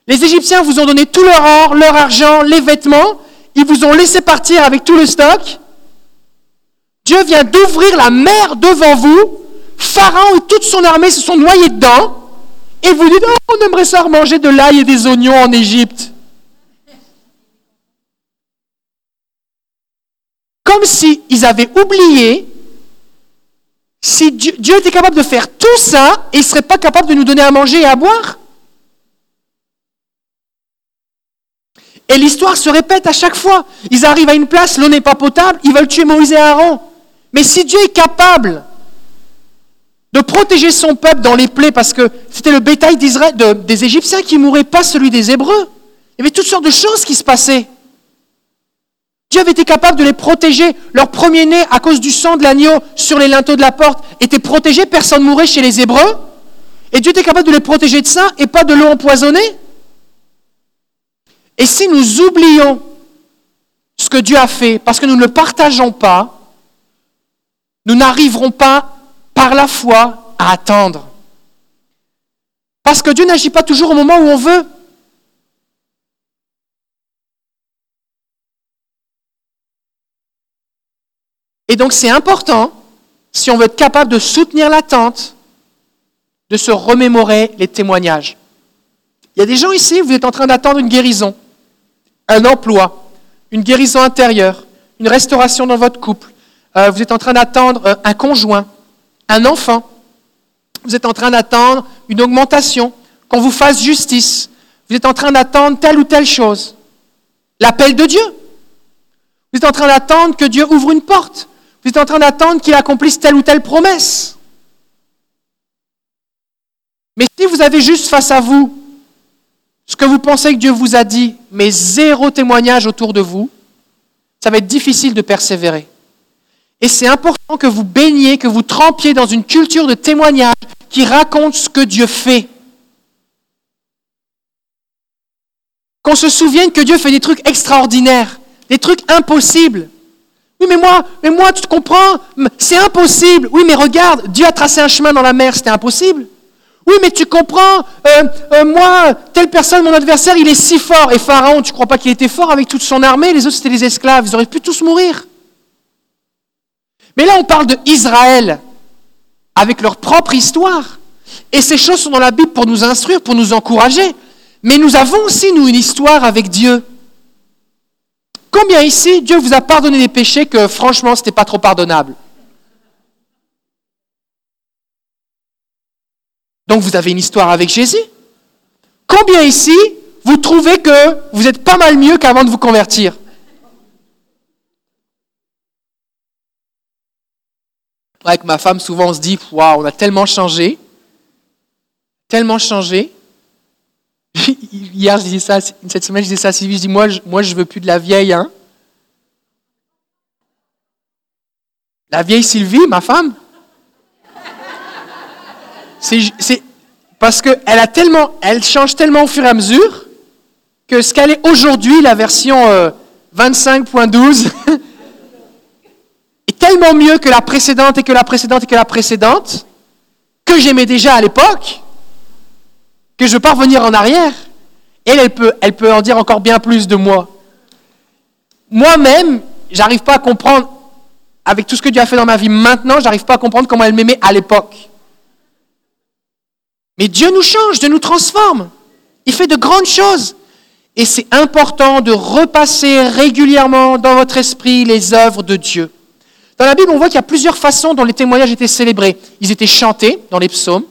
Les Égyptiens vous ont donné tout leur or, leur argent, les vêtements. Ils vous ont laissé partir avec tout le stock. Dieu vient d'ouvrir la mer devant vous. Pharaon et toute son armée se sont noyés dedans. Et vous dites, oh, on aimerait ça manger de l'ail et des oignons en Égypte. Comme s'ils avaient oublié si Dieu, était capable de faire tout ça il ne serait pas capable de nous donner à manger et à boire. Et l'histoire se répète à chaque fois. Ils arrivent à une place, l'eau n'est pas potable, ils veulent tuer Moïse et Aaron. Mais si Dieu est capable de protéger son peuple dans les plaies, parce que c'était le bétail des Égyptiens qui mourait, pas celui des Hébreux. Il y avait toutes sortes de choses qui se passaient. Dieu avait été capable de les protéger. Leur premier-né, à cause du sang de l'agneau sur les linteaux de la porte, était protégé. Personne ne mourait chez les Hébreux. Et Dieu était capable de les protéger de ça et pas de l'eau empoisonnée. Et si nous oublions ce que Dieu a fait parce que nous ne le partageons pas, nous n'arriverons pas par la foi à attendre. Parce que Dieu n'agit pas toujours au moment où on veut. Et donc c'est important, si on veut être capable de soutenir l'attente, de se remémorer les témoignages. Il y a des gens ici, vous êtes en train d'attendre une guérison, un emploi, une guérison intérieure, une restauration dans votre couple. Euh, vous êtes en train d'attendre euh, un conjoint, un enfant. Vous êtes en train d'attendre une augmentation, qu'on vous fasse justice. Vous êtes en train d'attendre telle ou telle chose. L'appel de Dieu. Vous êtes en train d'attendre que Dieu ouvre une porte. Vous êtes en train d'attendre qu'il accomplisse telle ou telle promesse. Mais si vous avez juste face à vous ce que vous pensez que Dieu vous a dit, mais zéro témoignage autour de vous, ça va être difficile de persévérer. Et c'est important que vous baigniez, que vous trempiez dans une culture de témoignage qui raconte ce que Dieu fait. Qu'on se souvienne que Dieu fait des trucs extraordinaires, des trucs impossibles. Oui, mais moi, mais moi, tu te comprends, c'est impossible. Oui, mais regarde, Dieu a tracé un chemin dans la mer, c'était impossible. Oui, mais tu comprends, euh, euh, moi, telle personne, mon adversaire, il est si fort. Et Pharaon, tu ne crois pas qu'il était fort avec toute son armée? Les autres, c'était des esclaves, ils auraient pu tous mourir. Mais là, on parle de Israël, avec leur propre histoire. Et ces choses sont dans la Bible pour nous instruire, pour nous encourager. Mais nous avons aussi, nous, une histoire avec Dieu. Combien ici, Dieu vous a pardonné des péchés que, franchement, ce n'était pas trop pardonnable? Donc vous avez une histoire avec Jésus? Combien ici, vous trouvez que vous êtes pas mal mieux qu'avant de vous convertir? Avec ma femme, souvent on se dit, waouh, on a tellement changé, tellement changé. Hier, je disais ça, cette semaine, je disais ça à Sylvie, je dis, moi, je, moi, je veux plus de la vieille, hein. La vieille Sylvie, ma femme. C'est parce qu'elle a tellement, elle change tellement au fur et à mesure que ce qu'elle est aujourd'hui, la version euh, 25.12, est tellement mieux que la précédente et que la précédente et que la précédente, que j'aimais déjà à l'époque, que je ne veux pas revenir en arrière. Elle, elle peut, en dire encore bien plus de moi. Moi-même, j'arrive pas à comprendre, avec tout ce que Dieu a fait dans ma vie maintenant, j'arrive pas à comprendre comment elle m'aimait à l'époque. Mais Dieu nous change, Dieu nous transforme. Il fait de grandes choses. Et c'est important de repasser régulièrement dans votre esprit les œuvres de Dieu. Dans la Bible, on voit qu'il y a plusieurs façons dont les témoignages étaient célébrés. Ils étaient chantés dans les psaumes.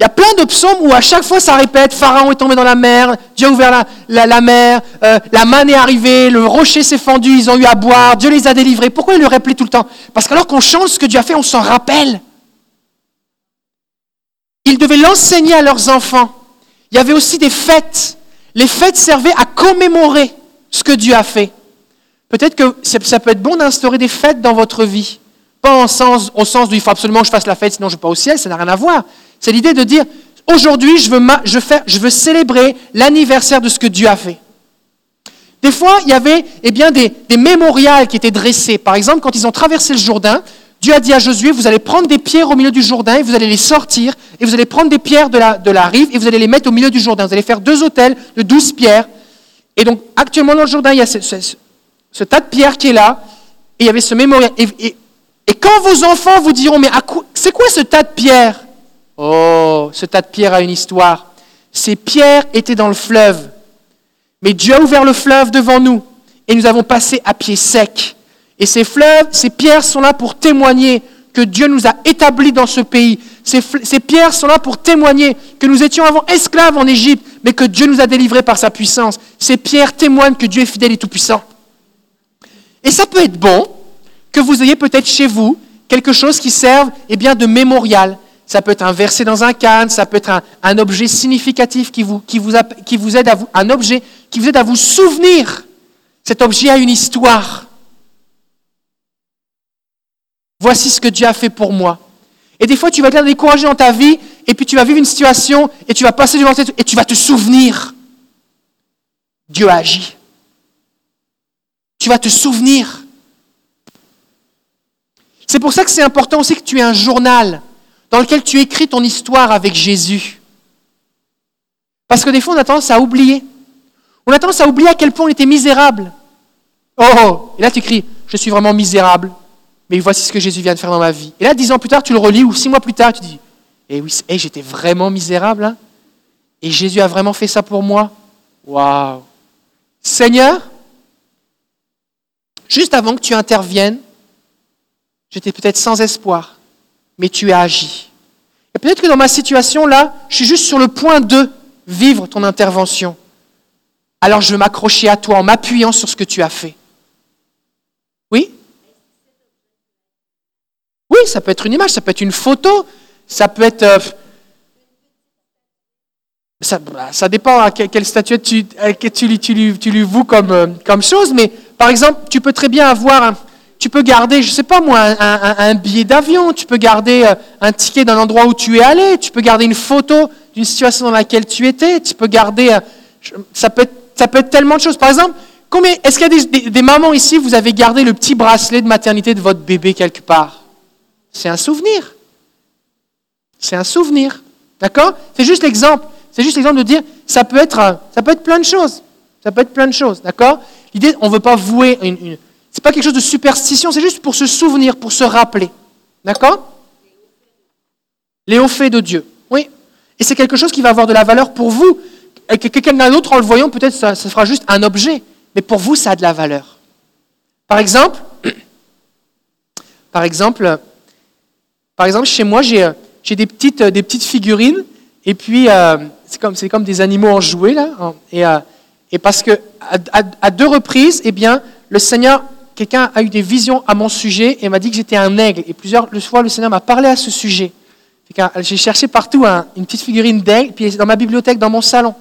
Il y a plein de psaumes où à chaque fois ça répète, Pharaon est tombé dans la mer, Dieu a ouvert la, mer, euh, la manne est arrivée, le rocher s'est fendu, ils ont eu à boire, Dieu les a délivrés. Pourquoi il le répète tout le temps? Parce qu'alors qu'on chante ce que Dieu a fait, on s'en rappelle. Ils devaient l'enseigner à leurs enfants. Il y avait aussi des fêtes. Les fêtes servaient à commémorer ce que Dieu a fait. Peut-être que ça peut être bon d'instaurer des fêtes dans votre vie. Pas sens, au sens où il faut absolument que je fasse la fête, sinon je ne vais pas au ciel, ça n'a rien à voir. C'est l'idée de dire, aujourd'hui, je veux, je, veux célébrer l'anniversaire de ce que Dieu a fait. Des fois, il y avait eh bien, des, des mémorials qui étaient dressés. Par exemple, quand ils ont traversé le Jourdain, Dieu a dit à Josué, vous allez prendre des pierres au milieu du Jourdain et vous allez les sortir, et vous allez prendre des pierres de la, rive et vous allez les mettre au milieu du Jourdain. Vous allez faire deux hôtels de douze pierres. Et donc, actuellement dans le Jourdain, il y a ce, tas de pierres qui est là, et il y avait ce mémorial. Et, et- et quand vos enfants vous diront, mais c'est quoi ce tas de pierres? Oh, ce tas de pierres a une histoire. Ces pierres étaient dans le fleuve. Mais Dieu a ouvert le fleuve devant nous et nous avons passé à pied sec. Et ces fleuves, ces pierres sont là pour témoigner que Dieu nous a établis dans ce pays. Ces, pierres sont là pour témoigner que nous étions avant esclaves en Égypte, mais que Dieu nous a délivrés par sa puissance. Ces pierres témoignent que Dieu est fidèle et tout-puissant. Et ça peut être bon que vous ayez peut-être chez vous quelque chose qui serve eh bien, de mémorial. Ça peut être un verset dans un canne, ça peut être un, objet significatif qui vous, qui, vous, aide à vous, un objet qui vous aide à vous souvenir. Cet objet a une histoire. Voici ce que Dieu a fait pour moi. Et des fois, tu vas être découragé dans ta vie, et puis tu vas vivre une situation, et tu vas passer devant cette, et tu vas te souvenir. Dieu a agi. Tu vas te souvenir. C'est pour ça que c'est important aussi que tu aies un journal dans lequel tu écris ton histoire avec Jésus. Parce que des fois, on a tendance à oublier. On a tendance à oublier à quel point on était misérable. Oh, oh. Et là, tu écris, je suis vraiment misérable, mais voici ce que Jésus vient de faire dans ma vie. Et là, dix ans plus tard, tu le relis, ou six mois plus tard, tu dis, eh oui, eh, j'étais vraiment misérable, hein. et Jésus a vraiment fait ça pour moi. Waouh! Seigneur, juste avant que tu interviennes, j'étais peut-être sans espoir, mais tu as agi. Et peut-être que dans ma situation là, je suis juste sur le point de vivre ton intervention. Alors je veux m'accrocher à toi en m'appuyant sur ce que tu as fait. Oui? Oui, ça peut être une image, ça peut être une photo, ça peut être... euh, ça, bah, ça dépend à quelle, statuette tu, tu, tu, lui- tu lui voues comme, euh, comme chose, mais par exemple, tu peux très bien avoir, tu peux garder, je sais pas moi, un, billet d'avion, tu peux garder euh, un ticket d'un endroit où tu es allé, tu peux garder une photo d'une situation dans laquelle tu étais, tu peux garder, euh, ça peut être, ça peut être tellement de choses. Par exemple, combien, est-ce qu'il y a des, mamans ici, vous avez gardé le petit bracelet de maternité de votre bébé quelque part? C'est un souvenir. C'est un souvenir. D'accord? C'est juste l'exemple. C'est juste l'exemple de dire, ça peut être, euh, ça peut être plein de choses. Ça peut être plein de choses. D'accord? L'idée, on ne veut pas vouer une c'est pas quelque chose de superstition, c'est juste pour se souvenir, pour se rappeler. D'accord? Les faits de Dieu. Oui. Et c'est quelque chose qui va avoir de la valeur pour vous. Et que quelqu'un d'autre, en le voyant, peut-être ça, ça sera juste un objet. Mais pour vous, ça a de la valeur. Par exemple, par exemple, par exemple, chez moi, j'ai euh, j'ai des petites, euh, des petites figurines, et puis euh, c'est comme, c'est comme des animaux en jouets, là. hein. Et, et parce que à deux reprises, eh bien, le Seigneur, quelqu'un a eu des visions à mon sujet et m'a dit que j'étais un aigle. Et plusieurs fois, le Seigneur m'a parlé à ce sujet. J'ai cherché partout un- une petite figurine d'aigle, puis dans ma bibliothèque, dans mon salon.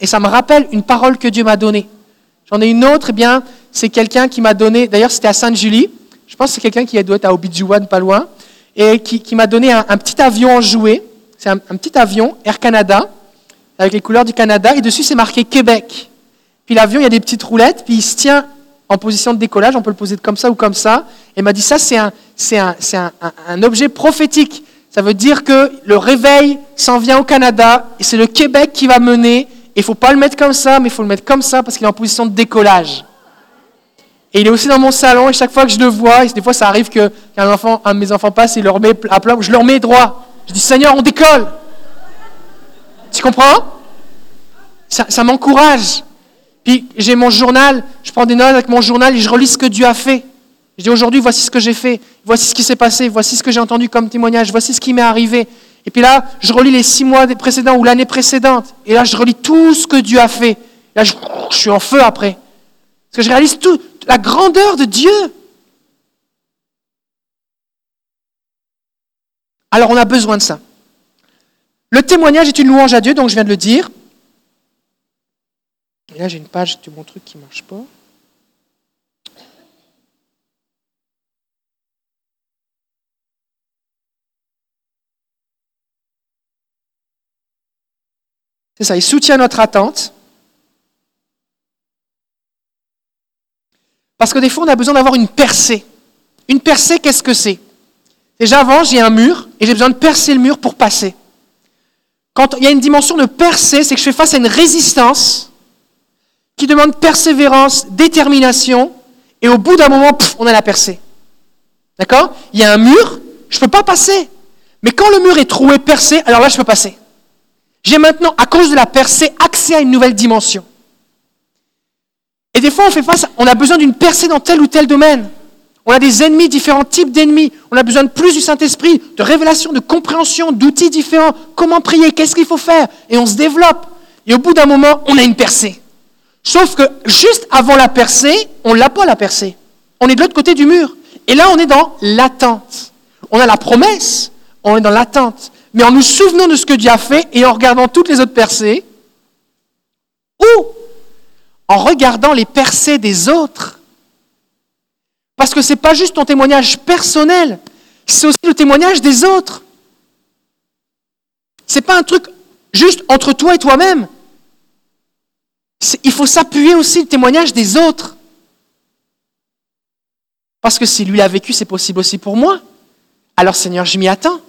Et ça me rappelle une parole que Dieu m'a donnée. J'en ai une autre, eh bien, c'est quelqu'un qui m'a donné, d'ailleurs c'était à Sainte-Julie, je pense que c'est quelqu'un qui doit être à Obidjouan, pas loin, et qui, m'a donné un, un petit avion en jouet. C'est un, un petit avion, Air Canada, avec les couleurs du Canada, et dessus c'est marqué Québec. Puis l'avion, il y a des petites roulettes, puis il se tient en position de décollage, on peut le poser comme ça ou comme ça. Et m'a dit ça, c'est un, un, un, objet prophétique. Ça veut dire que le réveil s'en vient au Canada, et c'est le Québec qui va mener. Il ne faut pas le mettre comme ça, mais il faut le mettre comme ça parce qu'il est en position de décollage. Et il est aussi dans mon salon, et chaque fois que je le vois, et des fois ça arrive qu'un enfant, un de mes enfants passe et le remet à plat, je le remets droit. Je dis Seigneur, on décolle. Tu comprends? Ça m'encourage. Puis j'ai mon journal, je prends des notes avec mon journal et je relis ce que Dieu a fait. Je dis aujourd'hui, voici ce que j'ai fait, voici ce qui s'est passé, voici ce que j'ai entendu comme témoignage, voici ce qui m'est arrivé. Et puis là, je relis les six mois précédents ou l'année précédente. Et là, je relis tout ce que Dieu a fait. Là, je, je suis en feu après. Parce que je réalise tout, la grandeur de Dieu. Alors, on a besoin de ça. Le témoignage est une louange à Dieu, donc je viens de le dire. Et là, j'ai une page de mon truc qui ne marche pas. C'est ça, il soutient notre attente. Parce que des fois, on a besoin d'avoir une percée. Une percée, qu'est-ce que c'est? J'avance, j'ai un mur, et j'ai besoin de percer le mur pour passer. Quand il y a une dimension de percer, c'est que je fais face à une résistance qui demande persévérance, détermination, et au bout d'un moment, pff, on a la percée. D'accord? Il y a un mur, je ne peux pas passer. Mais quand le mur est troué, percé, alors là, je peux passer. J'ai maintenant, à cause de la percée, accès à une nouvelle dimension. Et des fois, on fait face, on a besoin d'une percée dans tel ou tel domaine. On a des ennemis, différents types d'ennemis. On a besoin de plus du Saint-Esprit, de révélation, de compréhension, d'outils différents. Comment prier? Qu'est-ce qu'il faut faire? Et on se développe. Et au bout d'un moment, on a une percée. Sauf que juste avant la percée, on l'a pas la percée. On est de l'autre côté du mur. Et là, on est dans l'attente. On a la promesse, on est dans l'attente. Mais en nous souvenant de ce que Dieu a fait et en regardant toutes les autres percées, ou en regardant les percées des autres. Parce que ce n'est pas juste ton témoignage personnel, c'est aussi le témoignage des autres. Ce n'est pas un truc juste entre toi et toi-même. Il faut s'appuyer aussi le témoignage des autres. Parce que si lui a vécu, c'est possible aussi pour moi. Alors Seigneur, je m'y attends.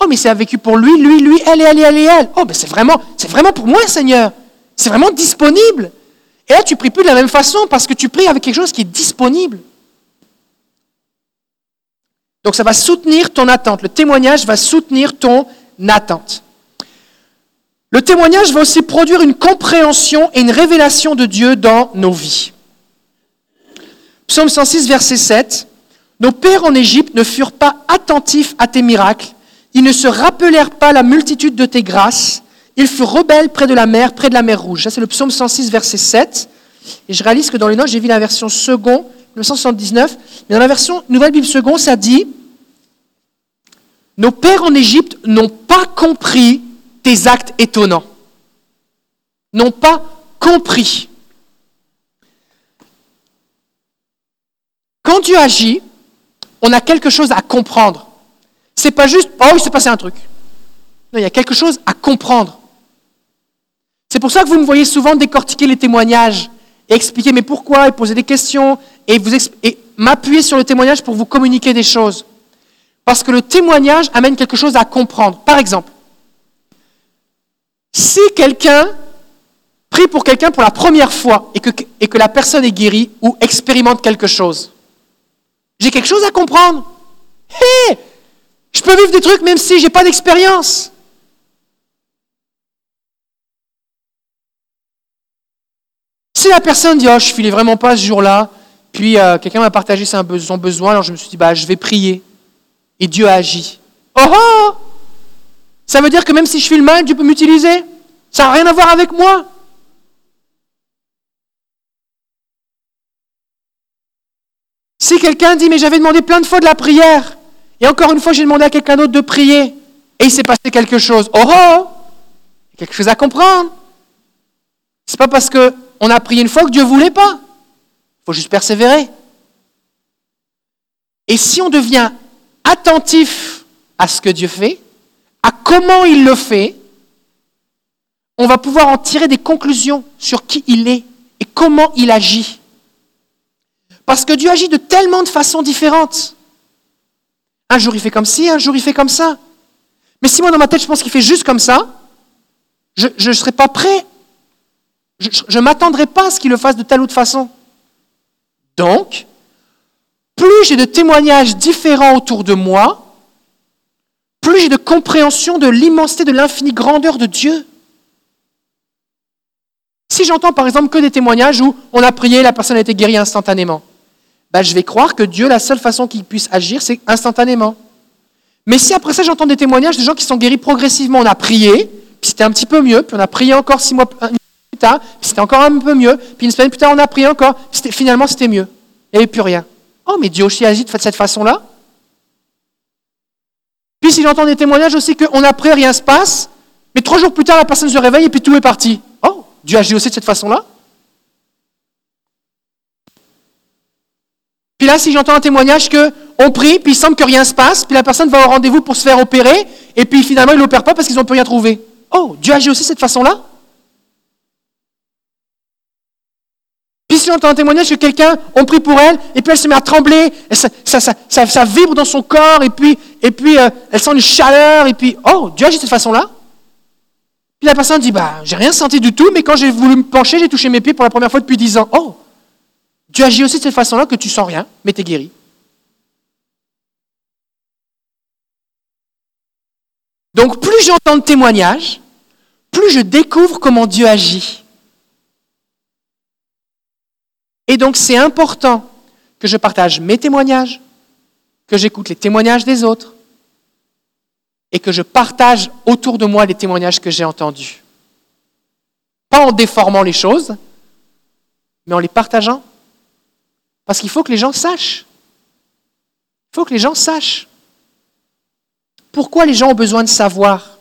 Oh, mais c'est vécu pour lui, lui, lui, elle et elle elle elle. Oh, mais c'est vraiment, c'est vraiment pour moi, Seigneur. C'est vraiment disponible. Et là, tu pries plus de la même façon parce que tu pries avec quelque chose qui est disponible. Donc ça va soutenir ton attente. Le témoignage va soutenir ton attente. Le témoignage va aussi produire une compréhension et une révélation de Dieu dans nos vies. Psaume 106, verset 7. Nos pères en Égypte ne furent pas attentifs à tes miracles. Ils ne se rappelèrent pas la multitude de tes grâces. Ils furent rebelles près de la mer, près de la mer Rouge. Ça, c'est le psaume 106, verset 7. Et je réalise que dans les notes, j'ai vu la version second, 1979. Mais dans la version Nouvelle Bible second, ça dit Nos pères en Égypte n'ont pas compris tes actes étonnants. N'ont pas compris. Quand Dieu agit, on a quelque chose à comprendre. C'est pas juste, oh, il s'est passé un truc. Non, il y a quelque chose à comprendre. C'est pour ça que vous me voyez souvent décortiquer les témoignages et expliquer mais pourquoi et poser des questions et, m'appuyer sur le témoignage pour vous communiquer des choses. Parce que le témoignage amène quelque chose à comprendre. Par exemple, si quelqu'un prie pour quelqu'un pour la première fois et que, la personne est guérie ou expérimente quelque chose, j'ai quelque chose à comprendre. Hé Je peux vivre des trucs même si je n'ai pas d'expérience. Si la personne dit, oh, je filais vraiment pas ce jour-là, puis euh, quelqu'un m'a partagé son besoin, alors je me suis dit, bah, je vais prier. Et Dieu a agi. Oh oh Ça veut dire que même si je file mal, Dieu peut m'utiliser Ça n'a rien à voir avec moi. Si quelqu'un dit, mais j'avais demandé plein de fois de la prière, et encore une fois, j'ai demandé à quelqu'un d'autre de prier, et il s'est passé quelque chose. Oh oh quelque chose à comprendre. C'est pas parce qu'on a prié une fois que Dieu voulait pas. Il faut juste persévérer. Et si on devient attentif à ce que Dieu fait, à comment il le fait, on va pouvoir en tirer des conclusions sur qui il est et comment il agit. Parce que Dieu agit de tellement de façons différentes. Un jour il fait comme ci, un jour il fait comme ça. Mais si moi dans ma tête je pense qu'il fait juste comme ça, je ne serai pas prêt. Je ne m'attendrai pas à ce qu'il le fasse de telle ou de façon. Donc, plus j'ai de témoignages différents autour de moi, de compréhension de l'immensité, de l'infinie grandeur de Dieu. Si j'entends par exemple que des témoignages où on a prié, la personne a été guérie instantanément, ben, je vais croire que Dieu, la seule façon qu'il puisse agir, c'est instantanément. Mais si après ça j'entends des témoignages de gens qui sont guéris progressivement, on a prié, puis c'était un petit peu mieux, puis on a prié encore six mois plus tard, puis c'était encore un peu mieux, puis une semaine plus tard on a prié encore, finalement c'était mieux. Il n'y avait plus rien. Oh, mais Dieu aussi agit de cette façon-là. Puis si j'entends des témoignages aussi qu'on a prié, rien ne se passe, mais trois jours plus tard la personne se réveille et puis tout est parti. Oh, Dieu agit aussi de cette façon-là. Puis là, si j'entends un témoignage que on prie, puis il semble que rien se passe, puis la personne va au rendez-vous pour se faire opérer, et puis finalement il l'opère pas parce qu'ils n'ont plus rien trouvé. Oh, Dieu agit aussi de cette façon-là. Puis j'entends un témoignage que quelqu'un, on prie pour elle, et puis elle se met à trembler, ça, vibre dans son corps, et puis, et puis euh, elle sent une chaleur, et puis, oh, Dieu agit de cette façon-là. Puis la personne dit, bah, j'ai rien senti du tout, mais quand j'ai voulu me pencher, j'ai touché mes pieds pour la première fois depuis dix ans. Oh, Dieu agit aussi de cette façon-là que tu sens rien, mais tu es guéri. Donc plus j'entends de témoignages, plus je découvre comment Dieu agit. Et donc c'est important que je partage mes témoignages, que j'écoute les témoignages des autres et que je partage autour de moi les témoignages que j'ai entendus. Pas en déformant les choses, mais en les partageant. Parce qu'il faut que les gens sachent. Il faut que les gens sachent. Pourquoi les gens ont besoin de savoir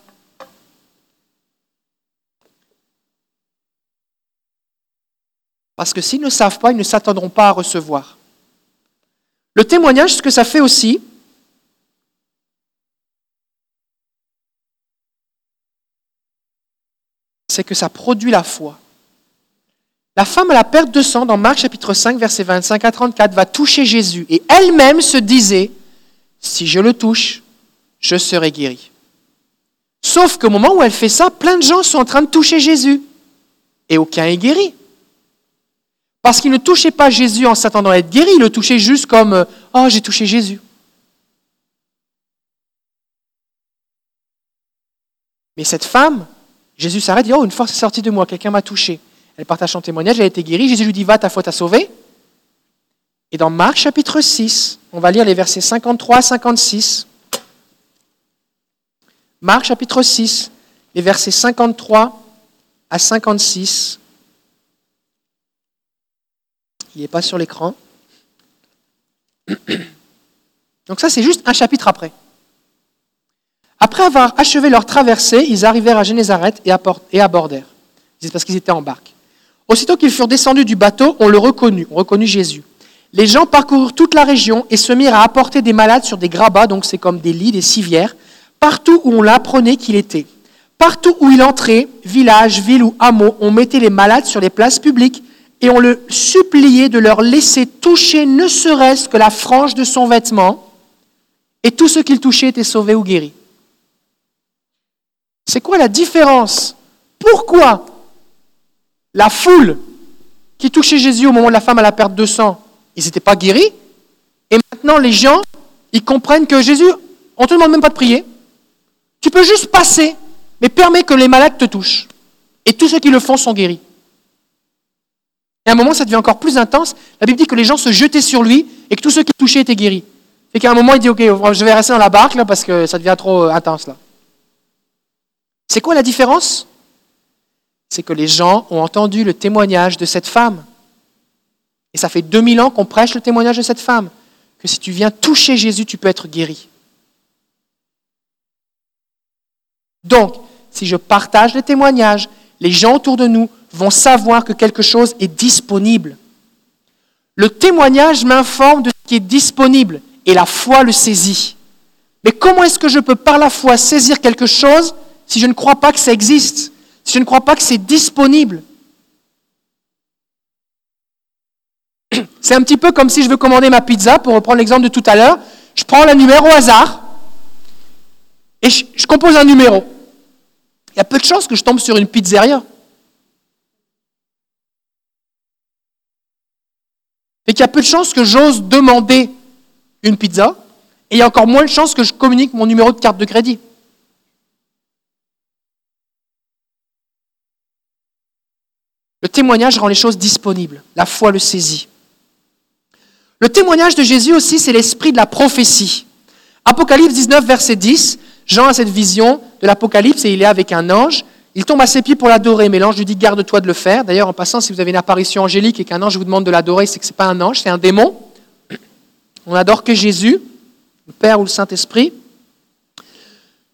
Parce que s'ils ne savent pas, ils ne s'attendront pas à recevoir. Le témoignage, ce que ça fait aussi, c'est que ça produit la foi. La femme à la perte de sang, dans Marc chapitre 5, versets 25 à 34, va toucher Jésus. Et elle-même se disait, si je le touche, je serai guéri. Sauf qu'au moment où elle fait ça, plein de gens sont en train de toucher Jésus. Et aucun est guéri. Parce qu'ils ne touchaient pas Jésus en s'attendant à être guéri, ils le touchaient juste comme euh, Oh, j'ai touché Jésus. Mais cette femme, Jésus s'arrête et dit Oh, une force est sortie de moi, quelqu'un m'a touché. Elle partage son témoignage, elle a été guérie. Jésus lui dit Va, ta foi t'a sauvé. Et dans Marc chapitre 6, on va lire les versets 53 à 56. Marc chapitre 6, les versets 53 à 56. Il n'est pas sur l'écran. Donc ça, c'est juste un chapitre après. Après avoir achevé leur traversée, ils arrivèrent à Génézareth et abordèrent. C'est parce qu'ils étaient en barque. Aussitôt qu'ils furent descendus du bateau, on le reconnut, on reconnut Jésus. Les gens parcoururent toute la région et se mirent à apporter des malades sur des grabats, donc c'est comme des lits, des civières, partout où on l'apprenait qu'il était. Partout où il entrait, village, ville ou hameau, on mettait les malades sur les places publiques et on le suppliait de leur laisser toucher ne serait-ce que la frange de son vêtement, et tous ceux qu'il touchait étaient sauvés ou guéris. C'est quoi la différence? Pourquoi la foule qui touchait Jésus au moment de la femme à la perte de sang, ils n'étaient pas guéris? Et maintenant, les gens, ils comprennent que Jésus, on ne te demande même pas de prier. Tu peux juste passer, mais permets que les malades te touchent. Et tous ceux qui le font sont guéris. Et à un moment, ça devient encore plus intense. La Bible dit que les gens se jetaient sur lui et que tous ceux qui le touchaient étaient guéris. Et qu'à un moment, il dit, OK, je vais rester dans la barque là, parce que ça devient trop euh, intense là. C'est quoi la différence? C'est que les gens ont entendu le témoignage de cette femme. Et ça fait 2000 ans qu'on prêche le témoignage de cette femme. Que si tu viens toucher Jésus, tu peux être guéri. Donc, si je partage les témoignages, les gens autour de nous vont savoir que quelque chose est disponible. Le témoignage m'informe de ce qui est disponible et la foi le saisit. Mais comment est-ce que je peux par la foi saisir quelque chose si je ne crois pas que ça existe, si je ne crois pas que c'est disponible? C'est un petit peu comme si je veux commander ma pizza, pour reprendre l'exemple de tout à l'heure. Je prends la numéro au hasard et je, je compose un numéro. Il y a peu de chances que je tombe sur une pizzeria. Et qu'il y a peu de chances que j'ose demander une pizza, et il y a encore moins de chances que je communique mon numéro de carte de crédit. Le témoignage rend les choses disponibles. La foi le saisit. Le témoignage de Jésus aussi, c'est l'esprit de la prophétie. Apocalypse 19, verset 10, Jean a cette vision de l'Apocalypse et il est avec un ange. Il tombe à ses pieds pour l'adorer, mais l'ange lui dit garde-toi de le faire. D'ailleurs, en passant, si vous avez une apparition angélique et qu'un ange vous demande de l'adorer, c'est que ce n'est pas un ange, c'est un démon. On n'adore que Jésus, le Père ou le Saint-Esprit.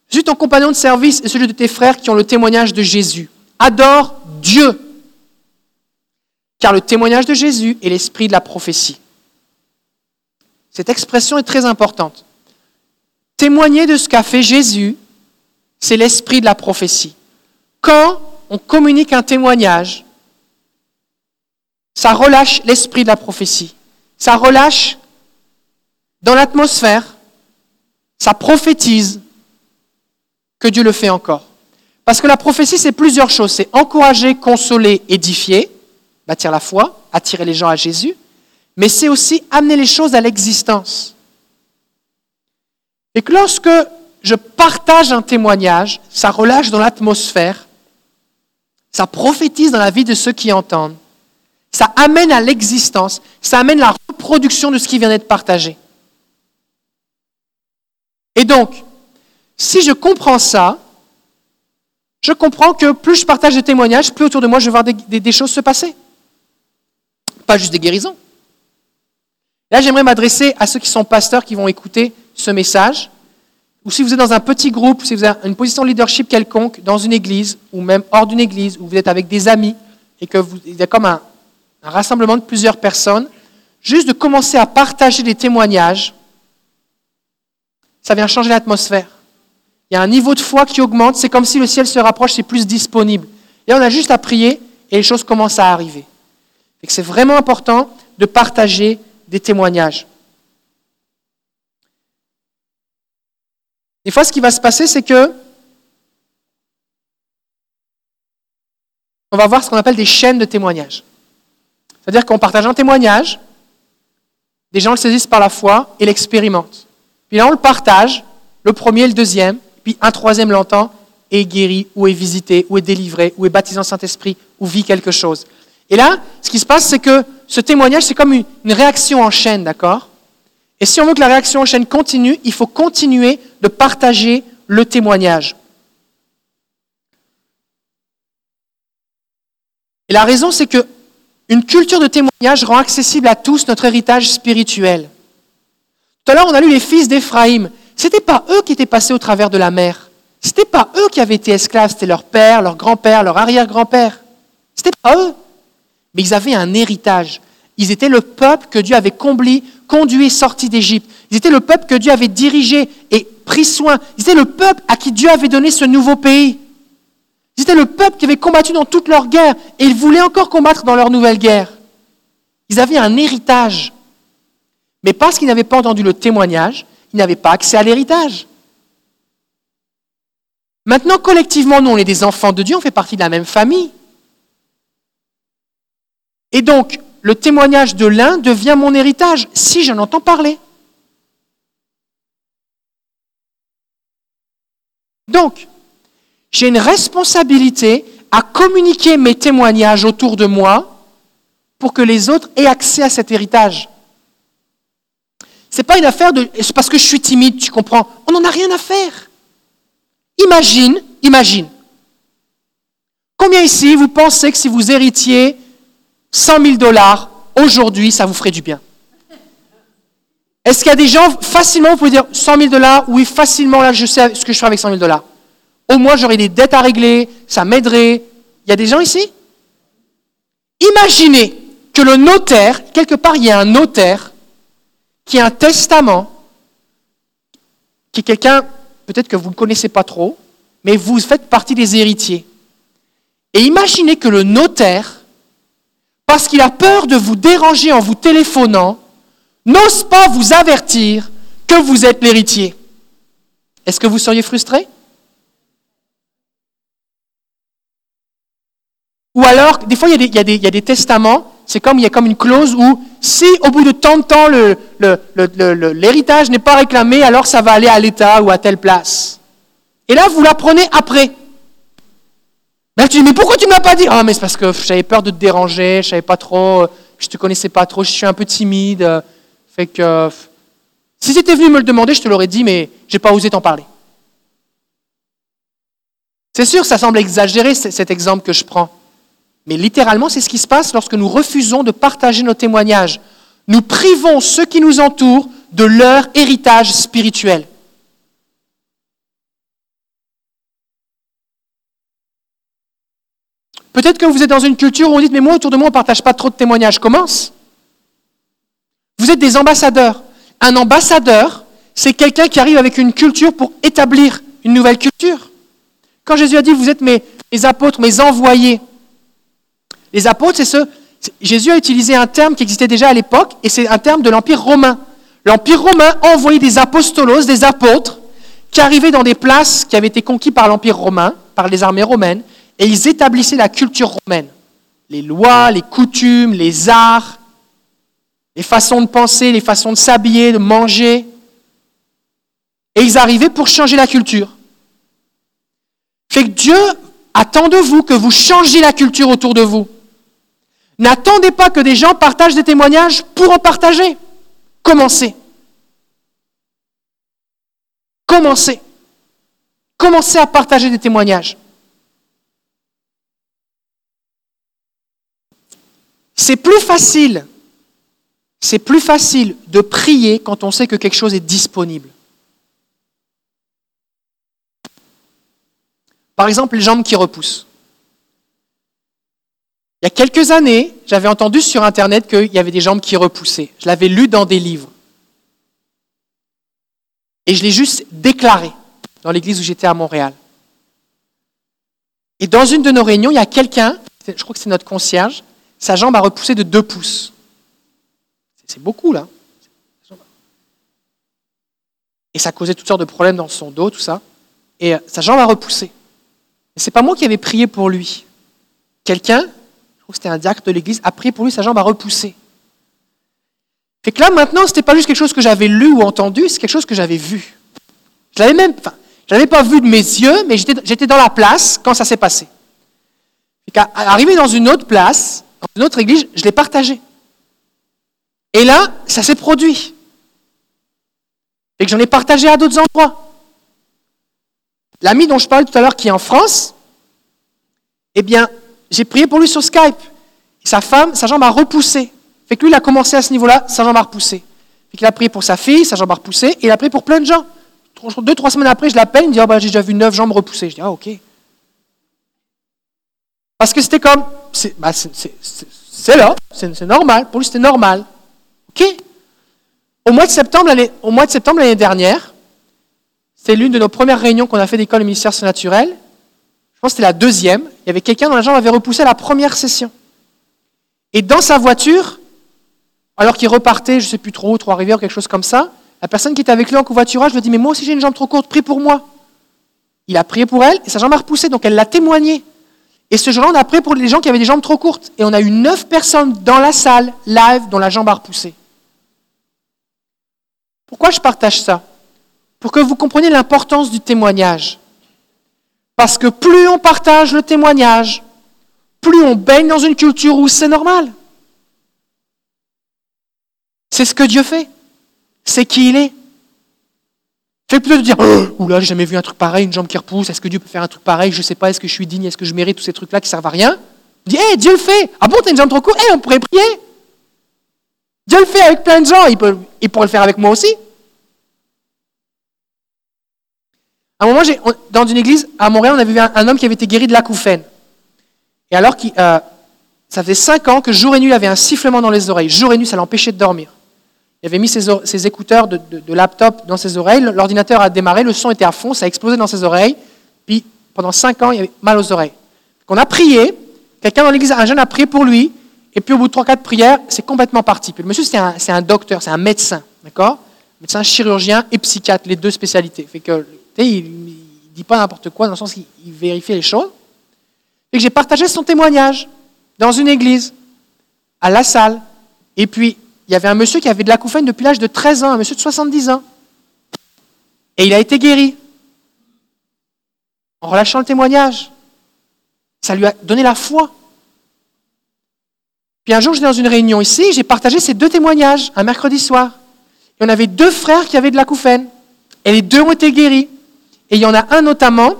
Je suis ton compagnon de service et celui de tes frères qui ont le témoignage de Jésus. Adore Dieu, car le témoignage de Jésus est l'esprit de la prophétie. Cette expression est très importante. Témoigner de ce qu'a fait Jésus, c'est l'esprit de la prophétie. Quand on communique un témoignage, ça relâche l'esprit de la prophétie. Ça relâche dans l'atmosphère, ça prophétise que Dieu le fait encore. Parce que la prophétie, c'est plusieurs choses. C'est encourager, consoler, édifier, bâtir la foi, attirer les gens à Jésus, mais c'est aussi amener les choses à l'existence. Et que lorsque je partage un témoignage, ça relâche dans l'atmosphère, ça prophétise dans la vie de ceux qui entendent, ça amène à l'existence, ça amène la reproduction de ce qui vient d'être partagé. Et donc, si je comprends ça, je comprends que plus je partage des témoignages, plus autour de moi je vais voir des, des- des choses se passer. Pas juste des guérisons. Là, j'aimerais m'adresser à ceux qui sont pasteurs qui vont écouter ce message, ou si vous êtes dans un petit groupe, si vous avez une position de leadership quelconque dans une église, ou même hors d'une église, où vous êtes avec des amis, et que vous, il y a comme un, rassemblement de plusieurs personnes, juste de commencer à partager des témoignages, ça vient changer l'atmosphère. Il y a un niveau de foi qui augmente, c'est comme si le ciel se rapproche, c'est plus disponible. Et on a juste à prier et les choses commencent à arriver. C'est vraiment important de partager des témoignages. Des fois, ce qui va se passer, c'est que on va voir ce qu'on appelle des chaînes de témoignages. C'est-à-dire qu'on partage un témoignage, des gens le saisissent par la foi et l'expérimentent. Puis là, on le partage, le premier, le deuxième, puis un troisième l'entend et est guéri, ou est visité, ou est délivré, ou est baptisé en Saint-Esprit, ou vit quelque chose. Et là, ce qui se passe, c'est que ce témoignage, c'est comme une, une réaction en chaîne, d'accord? Et si on veut que la réaction en chaîne continue, il faut continuer de partager le témoignage. Et la raison, c'est que une culture de témoignage rend accessible à tous notre héritage spirituel. Tout à l'heure, on a lu les fils d'Éphraïm. Ce n'était pas eux qui étaient passés au travers de la mer. Ce n'était pas eux qui avaient été esclaves, c'était leur père, leur grand-père, leur arrière-grand-père. Ce n'était pas eux. Mais ils avaient un héritage. Ils étaient le peuple que Dieu avait comblé, conduit sorti d'Égypte. Ils étaient le peuple que Dieu avait dirigé et pris soin. Ils étaient le peuple à qui Dieu avait donné ce nouveau pays. Ils étaient le peuple qui avait combattu dans toutes leurs guerres et ils voulaient encore combattre dans leur nouvelle guerre. Ils avaient un héritage. Mais parce qu'ils n'avaient pas entendu le témoignage, ils n'avaient pas accès à l'héritage. Maintenant, collectivement, nous, on est des enfants de Dieu, on fait partie de la même famille. Et donc, le témoignage de l'un devient mon héritage si j'en entends parler. Donc, j'ai une responsabilité à communiquer mes témoignages autour de moi pour que les autres aient accès à cet héritage. Ce n'est pas une affaire de... C'est parce que je suis timide, tu comprends On n'en a rien à faire. Imagine, imagine. Combien ici vous pensez que si vous héritiez 100 000 dollars aujourd'hui, ça vous ferait du bien? Est-ce qu'il y a des gens, facilement, vous pouvez dire 100 000 dollars? Oui, facilement, là, je sais ce que je ferai avec 100 000 dollars. Au moins, j'aurais des dettes à régler, ça m'aiderait. Il y a des gens ici? Imaginez que le notaire, quelque part, il y a un notaire qui a un testament, qui est quelqu'un, peut-être que vous ne connaissez pas trop, mais vous faites partie des héritiers. Et imaginez que le notaire, parce qu'il a peur de vous déranger en vous téléphonant, n'ose pas vous avertir que vous êtes l'héritier. Est-ce que vous seriez frustré? Ou alors, des fois, il y a des, testaments, c'est comme, il y a comme une clause où si au bout de tant de temps l'héritage n'est pas réclamé, alors ça va aller à l'État ou à telle place. Et là, vous l'apprenez après. Là, tu dis, mais pourquoi tu ne me l'as pas dit? Ah, mais c'est parce que j'avais peur de te déranger, je savais pas trop, euh, je te connaissais pas trop, je suis un peu timide. Fait que si tu étais venu me le demander, je te l'aurais dit, mais j'ai pas osé t'en parler. C'est sûr, ça semble exagéré cet exemple que je prends. Mais littéralement, c'est ce qui se passe lorsque nous refusons de partager nos témoignages. Nous privons ceux qui nous entourent de leur héritage spirituel. Peut-être que vous êtes dans une culture où on dit Mais moi, autour de moi, on ne partage pas trop de témoignages. Commence. Vous êtes des ambassadeurs. Un ambassadeur, c'est quelqu'un qui arrive avec une culture pour établir une nouvelle culture. Quand Jésus a dit Vous êtes mes, apôtres, mes envoyés, les apôtres, c'est C'est- Jésus a utilisé un terme qui existait déjà à l'époque, et c'est un terme de l'Empire romain. L'Empire romain envoyait des apostolos, des apôtres, qui arrivaient dans des places qui avaient été conquises par l'Empire romain, par les armées romaines, et ils établissaient la culture romaine. Les lois, les coutumes, les arts, les façons de penser, les façons de s'habiller, de manger. Et ils arrivaient pour changer la culture. Fait que Dieu attend de vous que vous changiez la culture autour de vous. N'attendez pas que des gens partagent des témoignages pour en partager. Commencez. Commencez. Commencez à partager des témoignages. C'est plus facile. C'est plus facile de prier quand on sait que quelque chose est disponible. Par exemple, les jambes qui repoussent. Il y a quelques années, j'avais entendu sur Internet qu'il y avait des jambes qui repoussaient. Je l'avais lu dans des livres. Et je l'ai juste déclaré dans l'église où j'étais à Montréal. Et dans une de nos réunions, il y a quelqu'un, je crois que c'est notre concierge, sa jambe a repoussé de deux pouces. C'est beaucoup, là. Et ça causait toutes sortes de problèmes dans son dos, tout ça. Et euh, sa jambe a repoussé. Et c'est pas moi qui avais prié pour lui. Quelqu'un, je crois que c'était un diacre de l'église, a prié pour lui, sa jambe a repoussé. Fait que là, maintenant, c'était pas juste quelque chose que j'avais lu ou entendu, c'est quelque chose que j'avais vu. Je l'avais même, enfin, je l'avais pas vu de mes yeux, mais j'étais dans la place quand ça s'est passé. Fait qu'à- arrivé dans une autre place, dans une autre église, je l'ai partagé. Et là, ça s'est produit. Et que j'en ai partagé à d'autres endroits. L'ami dont je parlais tout à l'heure qui est en France, eh bien, j'ai prié pour lui sur Skype. Sa femme, sa jambe a repoussé. Fait que lui, il a commencé à ce niveau-là, sa jambe a repoussé. Fait qu'il a prié pour sa fille, sa jambe a repoussé, et il a prié pour plein de gens. Deux, trois semaines après, je l'appelle, il me dit, Ah, bah, j'ai déjà vu neuf jambes repoussées. Je dis, ah, ok. Parce que c'était comme, c'est bah, là, c'est normal. Pour lui, c'était normal. OK? Au mois de septembre l'année dernière, c'est l'une de nos premières réunions qu'on a fait d'école ministère surnaturel. Je pense que c'était la deuxième. Il y avait quelqu'un dont la jambe avait repoussé la première session. Et dans sa voiture, alors qu'il repartait, je ne sais plus trop, trois rivières quelque chose comme ça, la personne qui était avec lui en covoiturage lui dit Mais moi aussi j'ai une jambe trop courte, prie pour moi. Il a prié pour elle et sa jambe a repoussé, donc elle l'a témoigné. Et ce jour-là, on a prié pour les gens qui avaient des jambes trop courtes. Et on a eu neuf personnes dans la salle, live, dont la jambe a repoussé. Pourquoi je partage ça Pour que vous compreniez l'importance du témoignage. Parce que plus on partage le témoignage, plus on baigne dans une culture où c'est normal. C'est ce que Dieu fait. C'est qui il est. Fait plutôt de dire oh, Oula, j'ai jamais vu un truc pareil, une jambe qui repousse, est-ce que Dieu peut faire un truc pareil? Je sais pas, est-ce que je suis digne, est-ce que je mérite tous ces trucs-là qui servent à rien? Dis, hé, Dieu le fait Ah bon, t'as une jambe trop courte? Hé, on pourrait prier Dieu le fait avec plein de gens, il, peut, il pourrait le faire avec moi aussi. À un moment, dans une église à Montréal, on avait vu un, homme qui avait été guéri de l'acouphène. Et alors, qu'il, euh, ça faisait cinq ans que jour et nuit, il avait un sifflement dans les oreilles. Jour et nuit, ça l'empêchait de dormir. Il avait mis ses, écouteurs de, laptop dans ses oreilles, l'ordinateur a démarré, le son était à fond, ça a explosé dans ses oreilles, puis pendant cinq ans, il avait mal aux oreilles. On a prié, quelqu'un dans l'église, un jeune a prié pour lui, et puis au bout de trois, quatre prières, c'est complètement parti. Puis le monsieur, c'est un, un docteur, c'est un médecin, d'accord? Médecin chirurgien et psychiatre, les deux spécialités. Fait que, il ne dit pas n'importe quoi, dans le sens qu'il il vérifie les choses. Et que j'ai partagé son témoignage dans une église, à la salle, et puis il y avait un monsieur qui avait de l'acouphène depuis l'âge de 13 ans, un monsieur de 70 ans. Et il a été guéri. En relâchant le témoignage. Ça lui a donné la foi. Puis un jour, j'étais dans une réunion ici, j'ai partagé ces deux témoignages, un mercredi soir. Et on avait deux frères qui avaient de l'acouphène. Et les deux ont été guéris. Et il y en a un notamment,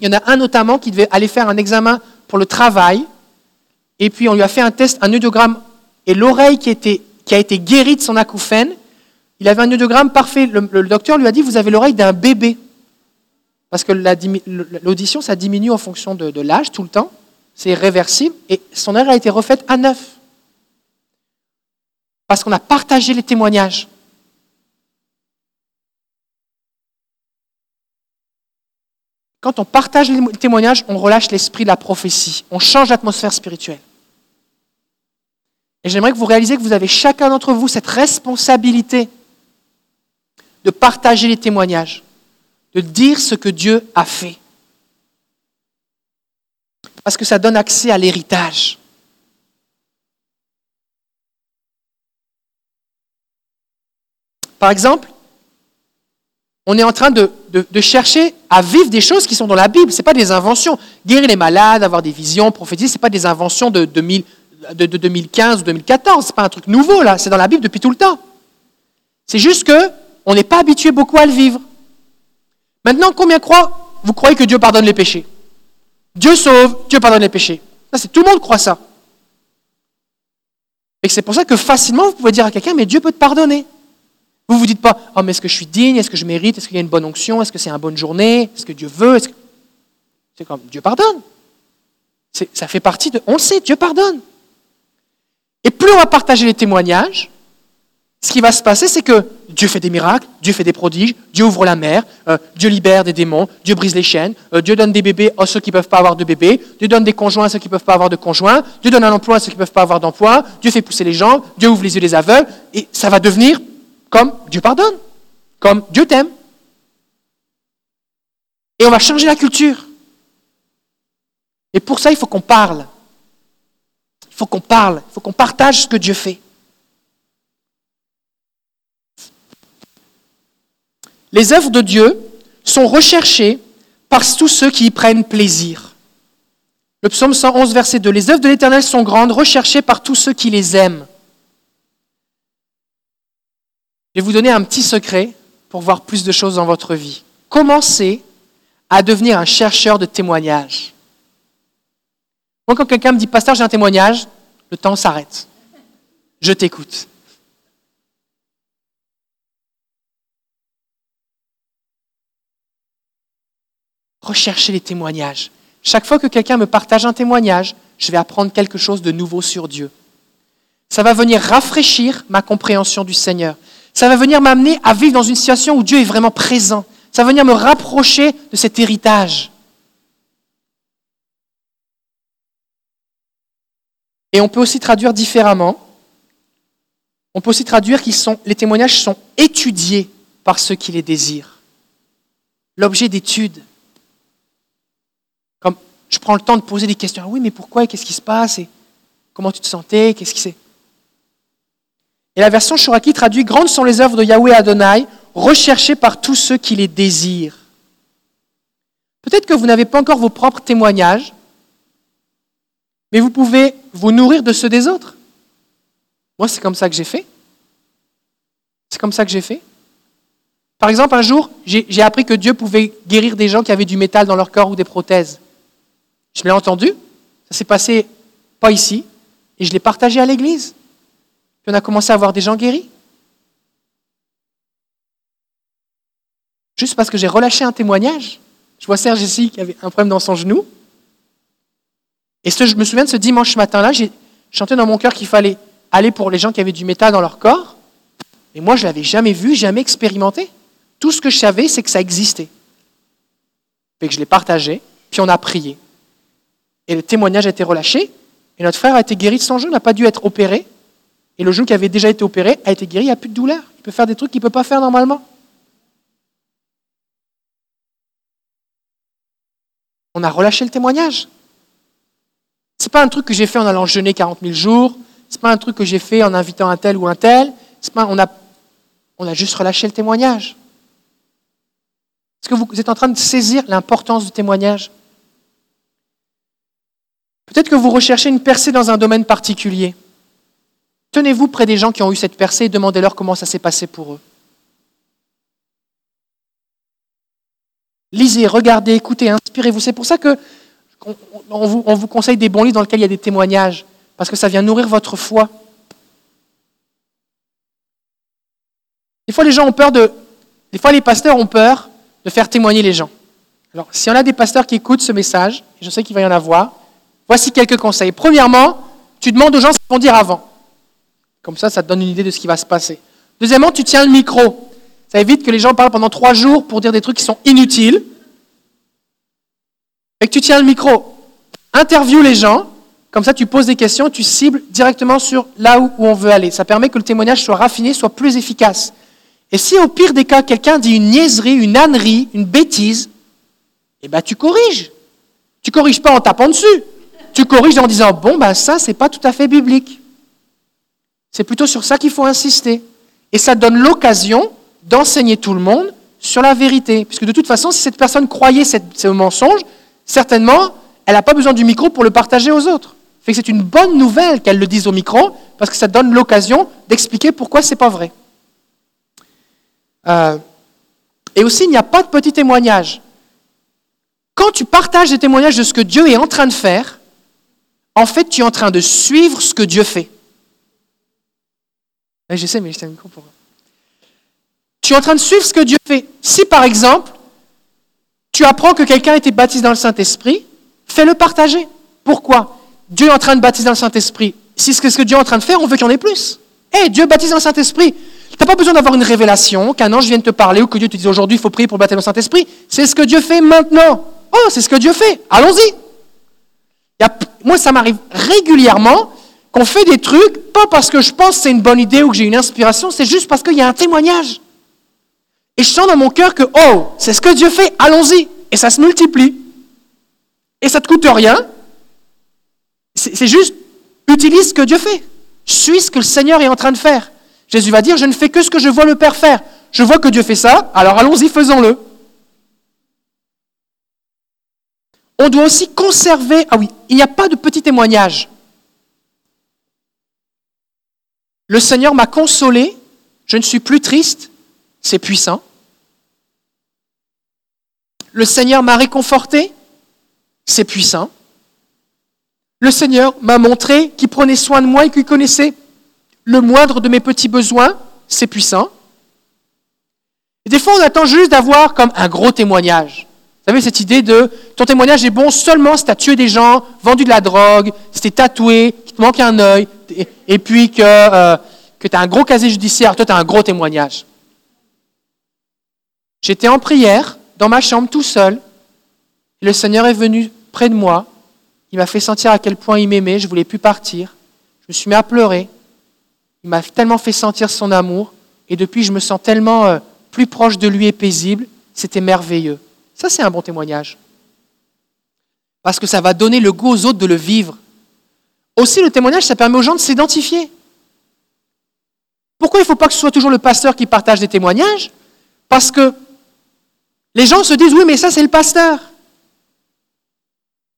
il y en a un notamment qui devait aller faire un examen pour le travail. Et puis on lui a fait un test, un audiogramme et l'oreille qui, a été guérie de son acouphène, il avait un audiogramme parfait. Le, docteur lui a dit, vous avez l'oreille d'un bébé. Parce que l'audition, ça diminue en fonction de l'âge tout le temps. C'est réversible. Et son oreille a été refaite à neuf. Parce qu'on a partagé les témoignages. Quand on partage les témoignages, on relâche l'esprit de la prophétie. On change l'atmosphère spirituelle. Et j'aimerais que vous réalisiez que vous avez chacun d'entre vous cette responsabilité de partager les témoignages, de dire ce que Dieu a fait. Parce que ça donne accès à l'héritage. Par exemple, on est en train de, chercher à vivre des choses qui sont dans la Bible. Ce pas des inventions. Guérir les malades, avoir des visions, prophétiser, ce pas des inventions de, 2000 de- de 2015 ou 2014. Ce pas un truc nouveau, là. C'est dans la Bible depuis tout le temps. C'est juste que on n'est pas habitué beaucoup à le vivre. Maintenant, combien croient, vous croyez que Dieu pardonne les péchés? Dieu sauve, Dieu pardonne les péchés. Tout le monde croit ça. Et c'est pour ça que facilement, vous pouvez dire à quelqu'un, mais Dieu peut te pardonner. Vous ne vous dites pas, oh, mais est-ce que je suis digne? Est-ce que je mérite? Est-ce qu'il y a une bonne onction? Est-ce que c'est une bonne journée? Est-ce que Dieu veut? C'est comme, Dieu pardonne. Ça fait partie de... On sait, Dieu pardonne. Et plus on va partager les témoignages, ce qui va se passer, c'est que Dieu fait des miracles, Dieu fait des prodiges, Dieu ouvre la mer, euh, Dieu libère des démons, Dieu brise les chaînes, euh, Dieu donne des bébés à ceux qui ne peuvent pas avoir de bébés, Dieu donne des conjoints à ceux qui ne peuvent pas avoir de conjoints, Dieu donne un emploi à ceux qui ne peuvent pas avoir d'emploi, Dieu fait pousser les jambes, Dieu ouvre les yeux des aveugles, et ça va devenir comme Dieu pardonne, comme Dieu t'aime. Et on va changer la culture. Et pour ça, il faut qu'on parle. Il faut qu'on parle, il faut qu'on partage ce que Dieu fait. Les œuvres de Dieu sont recherchées par tous ceux qui y prennent plaisir. Le psaume 111, verset 2. Les œuvres de l'Éternel sont grandes, recherchées par tous ceux qui les aiment. Je vais vous donner un petit secret pour voir plus de choses dans votre vie. Commencez à devenir un chercheur de témoignages. Moi, quand quelqu'un me dit, Pasteur, j'ai un témoignage, le temps s'arrête. Je t'écoute. Recherchez les témoignages. Chaque fois que quelqu'un me partage un témoignage, je vais apprendre quelque chose de nouveau sur Dieu. Ça va venir rafraîchir ma compréhension du Seigneur. Ça va venir m'amener à vivre dans une situation où Dieu est vraiment présent. Ça va venir me rapprocher de cet héritage. Et on peut aussi traduire différemment. On peut aussi traduire que les témoignages sont étudiés par ceux qui les désirent. L'objet d'étude. Je prends le temps de poser des questions. Ah oui, mais pourquoi? Qu'est-ce qui se passe? Et Comment tu te sentais? Qu'est-ce qui c'est Et la version Shoraki traduit Grandes sont les œuvres de Yahweh Adonai, recherchées par tous ceux qui les désirent. Peut-être que vous n'avez pas encore vos propres témoignages, mais vous pouvez vous nourrir de ceux des autres. Moi, c'est comme ça que j'ai fait. C'est comme ça que j'ai fait. Par exemple, un jour, j'ai appris que Dieu pouvait guérir des gens qui avaient du métal dans leur corps ou des prothèses. Je l'ai entendu, ça s'est passé pas ici, et je l'ai partagé à l'église. Puis on a commencé à voir des gens guéris. Juste parce que j'ai relâché un témoignage. Je vois Serge ici qui avait un problème dans son genou. Et ce, je me souviens de ce dimanche matin-là, j'ai chanté dans mon cœur qu'il fallait aller pour les gens qui avaient du métal dans leur corps. Et moi, je ne l'avais jamais vu, jamais expérimenté. Tout ce que je savais, c'est que ça existait. Fait que je l'ai partagé, puis on a prié. Et le témoignage a été relâché, et notre frère a été guéri de son genou, n'a pas dû être opéré. Et le genou qui avait déjà été opéré a été guéri, il n'y a plus de douleur. Il peut faire des trucs qu'il ne peut pas faire normalement. On a relâché le témoignage. C'est pas un truc que j'ai fait en allant jeûner 40 000 jours. C'est pas un truc que j'ai fait en invitant un tel ou un tel. Pas, on, a, on a juste relâché le témoignage. Est-ce que vous êtes en train de saisir l'importance du témoignage? Peut-être que vous recherchez une percée dans un domaine particulier. Tenez-vous près des gens qui ont eu cette percée et demandez-leur comment ça s'est passé pour eux. Lisez, regardez, écoutez, inspirez-vous. C'est pour ça que on, vous, on vous conseille des bons livres dans lesquels il y a des témoignages, parce que ça vient nourrir votre foi. Des fois, les gens ont peur de. Des fois, les pasteurs ont peur de faire témoigner les gens. Alors, si on a des pasteurs qui écoutent ce message, je sais qu'il va y en avoir, voici quelques conseils. Premièrement, tu demandes aux gens ce qu'ils vont dire avant. Comme ça, ça te donne une idée de ce qui va se passer. Deuxièmement, tu tiens le micro. Ça évite que les gens parlent pendant trois jours pour dire des trucs qui sont inutiles. Et que tu tiens le micro. Interview les gens Comme ça, tu poses des questions, tu cibles directement sur là où, on veut aller. Ça permet que le témoignage soit raffiné, soit plus efficace. Et si au pire des cas, quelqu'un dit une niaiserie, une ânerie, une bêtise, eh ben tu corriges. Tu corriges pas en tapant dessus. Tu corriges en disant bon ben ça c'est pas tout à fait biblique. C'est plutôt sur ça qu'il faut insister. Et ça donne l'occasion d'enseigner tout le monde sur la vérité. Puisque de toute façon, si cette personne croyait ce mensonge, certainement, elle n'a pas besoin du micro pour le partager aux autres. C'est une bonne nouvelle qu'elle le dise au micro, parce que ça donne l'occasion d'expliquer pourquoi c'est pas vrai. Euh, et aussi, il n'y a pas de petit témoignage. Quand tu partages des témoignages de ce que Dieu est en train de faire, en fait, tu es en train de suivre ce que Dieu fait. Ouais, je sais, mais je un micro pour. Tu es en train de suivre ce que Dieu fait. Si, par exemple, tu apprends que quelqu'un a été baptisé dans le Saint-Esprit, fais-le partager. Pourquoi? Dieu est en train de baptiser dans le Saint-Esprit. Si c'est ce que Dieu est en train de faire, on veut qu'il y en ait plus. Hé, Dieu baptise dans le Saint-Esprit. Tu n'as pas besoin d'avoir une révélation, qu'un ange vienne te parler ou que Dieu te dise aujourd'hui, il faut prier pour baptiser dans le Saint-Esprit. C'est ce que Dieu fait maintenant. Oh, c'est ce que Dieu fait. Allons-y. Moi, ça m'arrive régulièrement qu'on fait des trucs, pas parce que je pense que c'est une bonne idée ou que j'ai une inspiration, c'est juste parce qu'il y a un témoignage. Et je sens dans mon cœur que, oh, c'est ce que Dieu fait, allons-y. Et ça se multiplie. Et ça ne te coûte rien. C'est c'est juste, utilise ce que Dieu fait. Suis ce que le Seigneur est en train de faire. Jésus va dire, je ne fais que ce que je vois le Père faire. Je vois que Dieu fait ça, alors allons-y, faisons-le. On doit aussi conserver, ah oui, il n'y a pas de petit témoignage. Le Seigneur m'a consolé, je ne suis plus triste, c'est puissant. Le Seigneur m'a réconforté, c'est puissant. Le Seigneur m'a montré qu'il prenait soin de moi et qu'il connaissait le moindre de mes petits besoins, c'est puissant. Des fois, on attend juste d'avoir comme un gros témoignage. Vous savez, cette idée de ton témoignage est bon seulement si tu as tué des gens, vendu de la drogue, si tu es tatoué, qu'il te manque un œil, et, puis que, euh, tu as un gros casier judiciaire, toi tu as un gros témoignage. J'étais en prière, dans ma chambre, tout seul, et le Seigneur est venu près de moi, il m'a fait sentir à quel point il m'aimait, je ne voulais plus partir, je me suis mis à pleurer, il m'a tellement fait sentir son amour, et depuis je me sens tellement euh, plus proche de lui et paisible, c'était merveilleux. Ça, c'est un bon témoignage. Parce que ça va donner le goût aux autres de le vivre. Aussi, le témoignage, ça permet aux gens de s'identifier. Pourquoi il ne faut pas que ce soit toujours le pasteur qui partage des témoignages? Parce que les gens se disent, oui, mais ça, c'est le pasteur.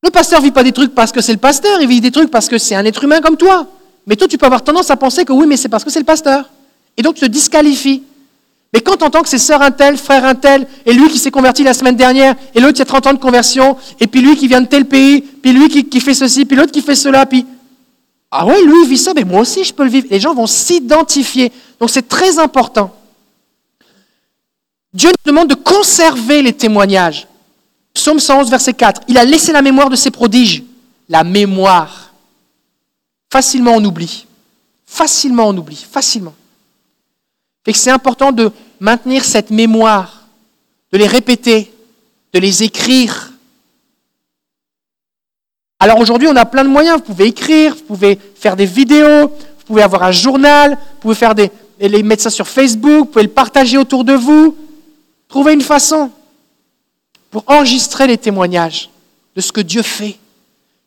Le pasteur ne vit pas des trucs parce que c'est le pasteur, il vit des trucs parce que c'est un être humain comme toi. Mais toi, tu peux avoir tendance à penser que oui, mais c'est parce que c'est le pasteur. Et donc, tu te disqualifies. Mais quand tu entends que c'est sœur un tel, frère un tel, et lui qui s'est converti la semaine dernière, et l'autre qui a 30 ans de conversion, et puis lui qui vient de tel pays, puis lui qui, fait ceci, puis l'autre qui fait cela, puis... Ah ouais, lui vit ça, mais moi aussi je peux le vivre. Les gens vont s'identifier. Donc c'est très important. Dieu nous demande de conserver les témoignages. Psaume 111, verset 4. Il a laissé la mémoire de ses prodiges. La mémoire. Facilement on oublie. Facilement on oublie. Facilement. Fait que c'est important de maintenir cette mémoire, de les répéter, de les écrire. Alors aujourd'hui, on a plein de moyens. Vous pouvez écrire, vous pouvez faire des vidéos, vous pouvez avoir un journal, vous pouvez faire des, les mettre ça sur Facebook, vous pouvez le partager autour de vous. Trouvez une façon pour enregistrer les témoignages de ce que Dieu fait.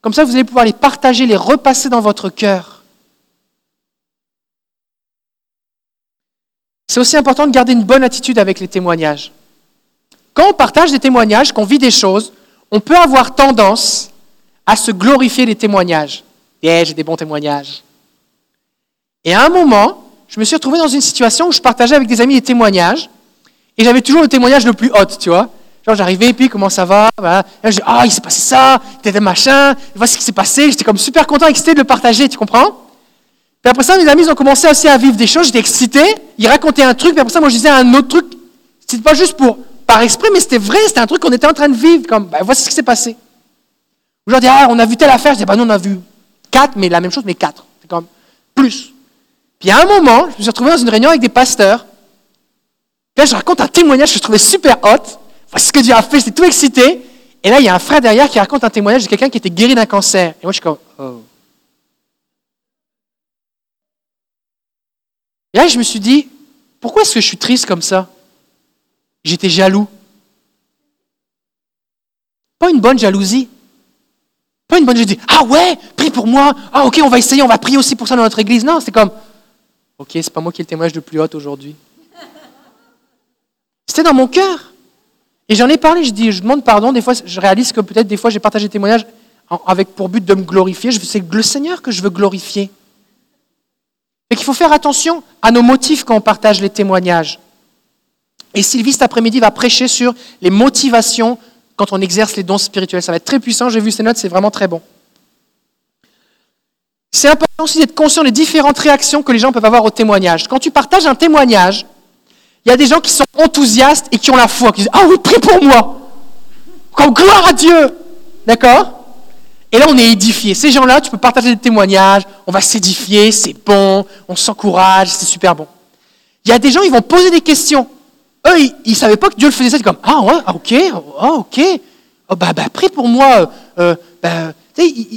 Comme ça, vous allez pouvoir les partager, les repasser dans votre cœur. C'est aussi important de garder une bonne attitude avec les témoignages. Quand on partage des témoignages, qu'on vit des choses, on peut avoir tendance à se glorifier les témoignages. Yeah, j'ai des bons témoignages. Et à un moment, je me suis retrouvé dans une situation où je partageais avec des amis des témoignages, et j'avais toujours le témoignage le plus haut, tu vois. Genre, j'arrivais, puis, comment ça va voilà. Là, je dis, ah, il s'est passé ça, t'étais machin, voici ce qui s'est passé. J'étais comme super content, excité de le partager, tu comprends? Puis après ça, mes amis, ont commencé aussi à vivre des choses, j'étais excité, ils racontaient un truc, puis après ça, moi, je disais un autre truc. C'était pas juste pour, par exprès, mais c'était vrai, c'était un truc qu'on était en train de vivre, comme, ben, voici ce qui s'est passé. Ou dis, ah, on a vu telle affaire, je dis, bah, nous, on a vu quatre, mais la même chose, mais quatre. C'est comme plus. Puis à un moment, je me suis retrouvé dans une réunion avec des pasteurs. Puis là, je raconte un témoignage que je trouvais super hot. Voici ce que Dieu a fait, j'étais tout excité. Et là, il y a un frère derrière qui raconte un témoignage de quelqu'un qui était guéri d'un cancer. Et moi, je suis comme, oh. Et là, je me suis dit, pourquoi est-ce que je suis triste comme ça? J'étais jaloux. Pas une bonne jalousie. Pas une bonne jalousie. Ah ouais, prie pour moi. Ah ok, on va essayer, on va prier aussi pour ça dans notre église. Non, c'est comme, ok, c'est pas moi qui ai le témoignage le plus haut aujourd'hui. C'était dans mon cœur. Et j'en ai parlé, je dis, je demande pardon. Des fois, je réalise que peut-être des fois j'ai partagé des témoignages avec pour but de me glorifier. C'est le Seigneur que je veux glorifier. Et qu'il faut faire attention à nos motifs quand on partage les témoignages. Et Sylvie, cet après-midi, va prêcher sur les motivations quand on exerce les dons spirituels. Ça va être très puissant. J'ai vu ces notes, c'est vraiment très bon. C'est important aussi d'être conscient des différentes réactions que les gens peuvent avoir au témoignage. Quand tu partages un témoignage, il y a des gens qui sont enthousiastes et qui ont la foi, qui disent Ah oui, prie pour moi Comme gloire à Dieu D'accord? Et là, on est édifié. Ces gens-là, tu peux partager des témoignages, on va s'édifier, c'est bon, on s'encourage, c'est super bon. Il y a des gens, ils vont poser des questions. Eux, ils ne savaient pas que Dieu le faisait. C'est comme Ah ouais, ah, ok, ah, ok. Oh, bah, bah, prie pour moi. euh, euh, bah,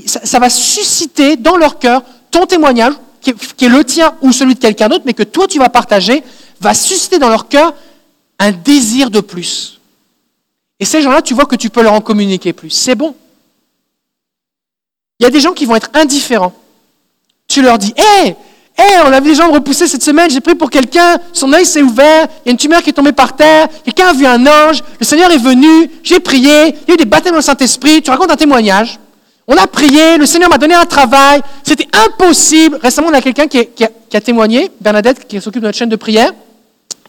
ça, va susciter dans leur cœur ton témoignage, qui qui est le tien ou celui de quelqu'un d'autre, mais que toi tu vas partager, va susciter dans leur cœur un désir de plus. Et ces gens-là, tu vois que tu peux leur en communiquer plus. C'est bon. Il y a des gens qui vont être indifférents. Tu leur dis, hé, hé, on a vu des jambes repoussées cette semaine, j'ai prié pour quelqu'un, son œil s'est ouvert, il y a une tumeur qui est tombée par terre, quelqu'un a vu un ange, le Seigneur est venu, j'ai prié, il y a eu des baptêmes dans le Saint-Esprit, tu racontes un témoignage. On a prié, le Seigneur m'a donné un travail, c'était impossible. Récemment, on a quelqu'un qui a témoigné, Bernadette, qui s'occupe de notre chaîne de prière.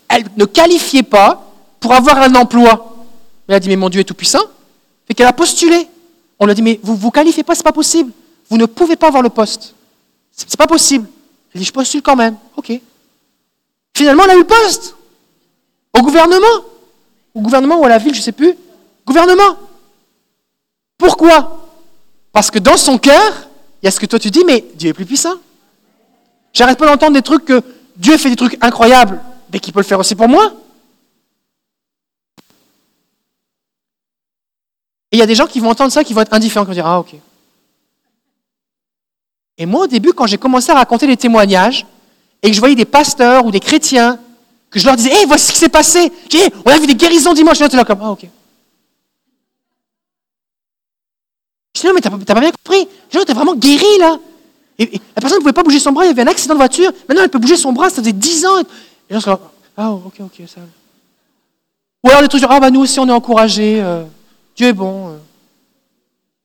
Elle ne qualifiait pas pour avoir un emploi. Elle a dit, mais mon Dieu est tout-puissant. Fait qu'elle a postulé. On lui a dit, mais vous ne vous qualifiez pas, c'est pas possible. Vous ne pouvez pas avoir le poste. C'est c'est pas possible. Elle dit, je postule quand même. OK. Finalement, elle a eu le poste. Au gouvernement. Au gouvernement ou à la ville, je ne sais plus. Gouvernement. Pourquoi? Parce que dans son cœur, il y a ce que toi tu dis, mais Dieu est plus puissant. J'arrête pas d'entendre des trucs que Dieu fait des trucs incroyables, mais qu'il peut le faire aussi pour moi. Il y a des gens qui vont entendre ça, qui vont être indifférents, qui vont dire Ah, ok. Et moi, au début, quand j'ai commencé à raconter les témoignages, et que je voyais des pasteurs ou des chrétiens, que je leur disais Hé, voici ce qui s'est passé. Dit, on a vu des guérisons dimanche. Et là, comme Ah, ok. Je dis Non, mais t'as pas, bien compris. Genre, t'es vraiment guéri, là. La personne ne pouvait pas bouger son bras, il y avait un accident de voiture. Maintenant, elle peut bouger son bras, ça faisait 10 ans. Et les gens sont là, Ah, ok, ok, ça. va. Ou alors des trucs genre, ah, bah, nous aussi, on est encouragés. euh, Dieu est bon. euh.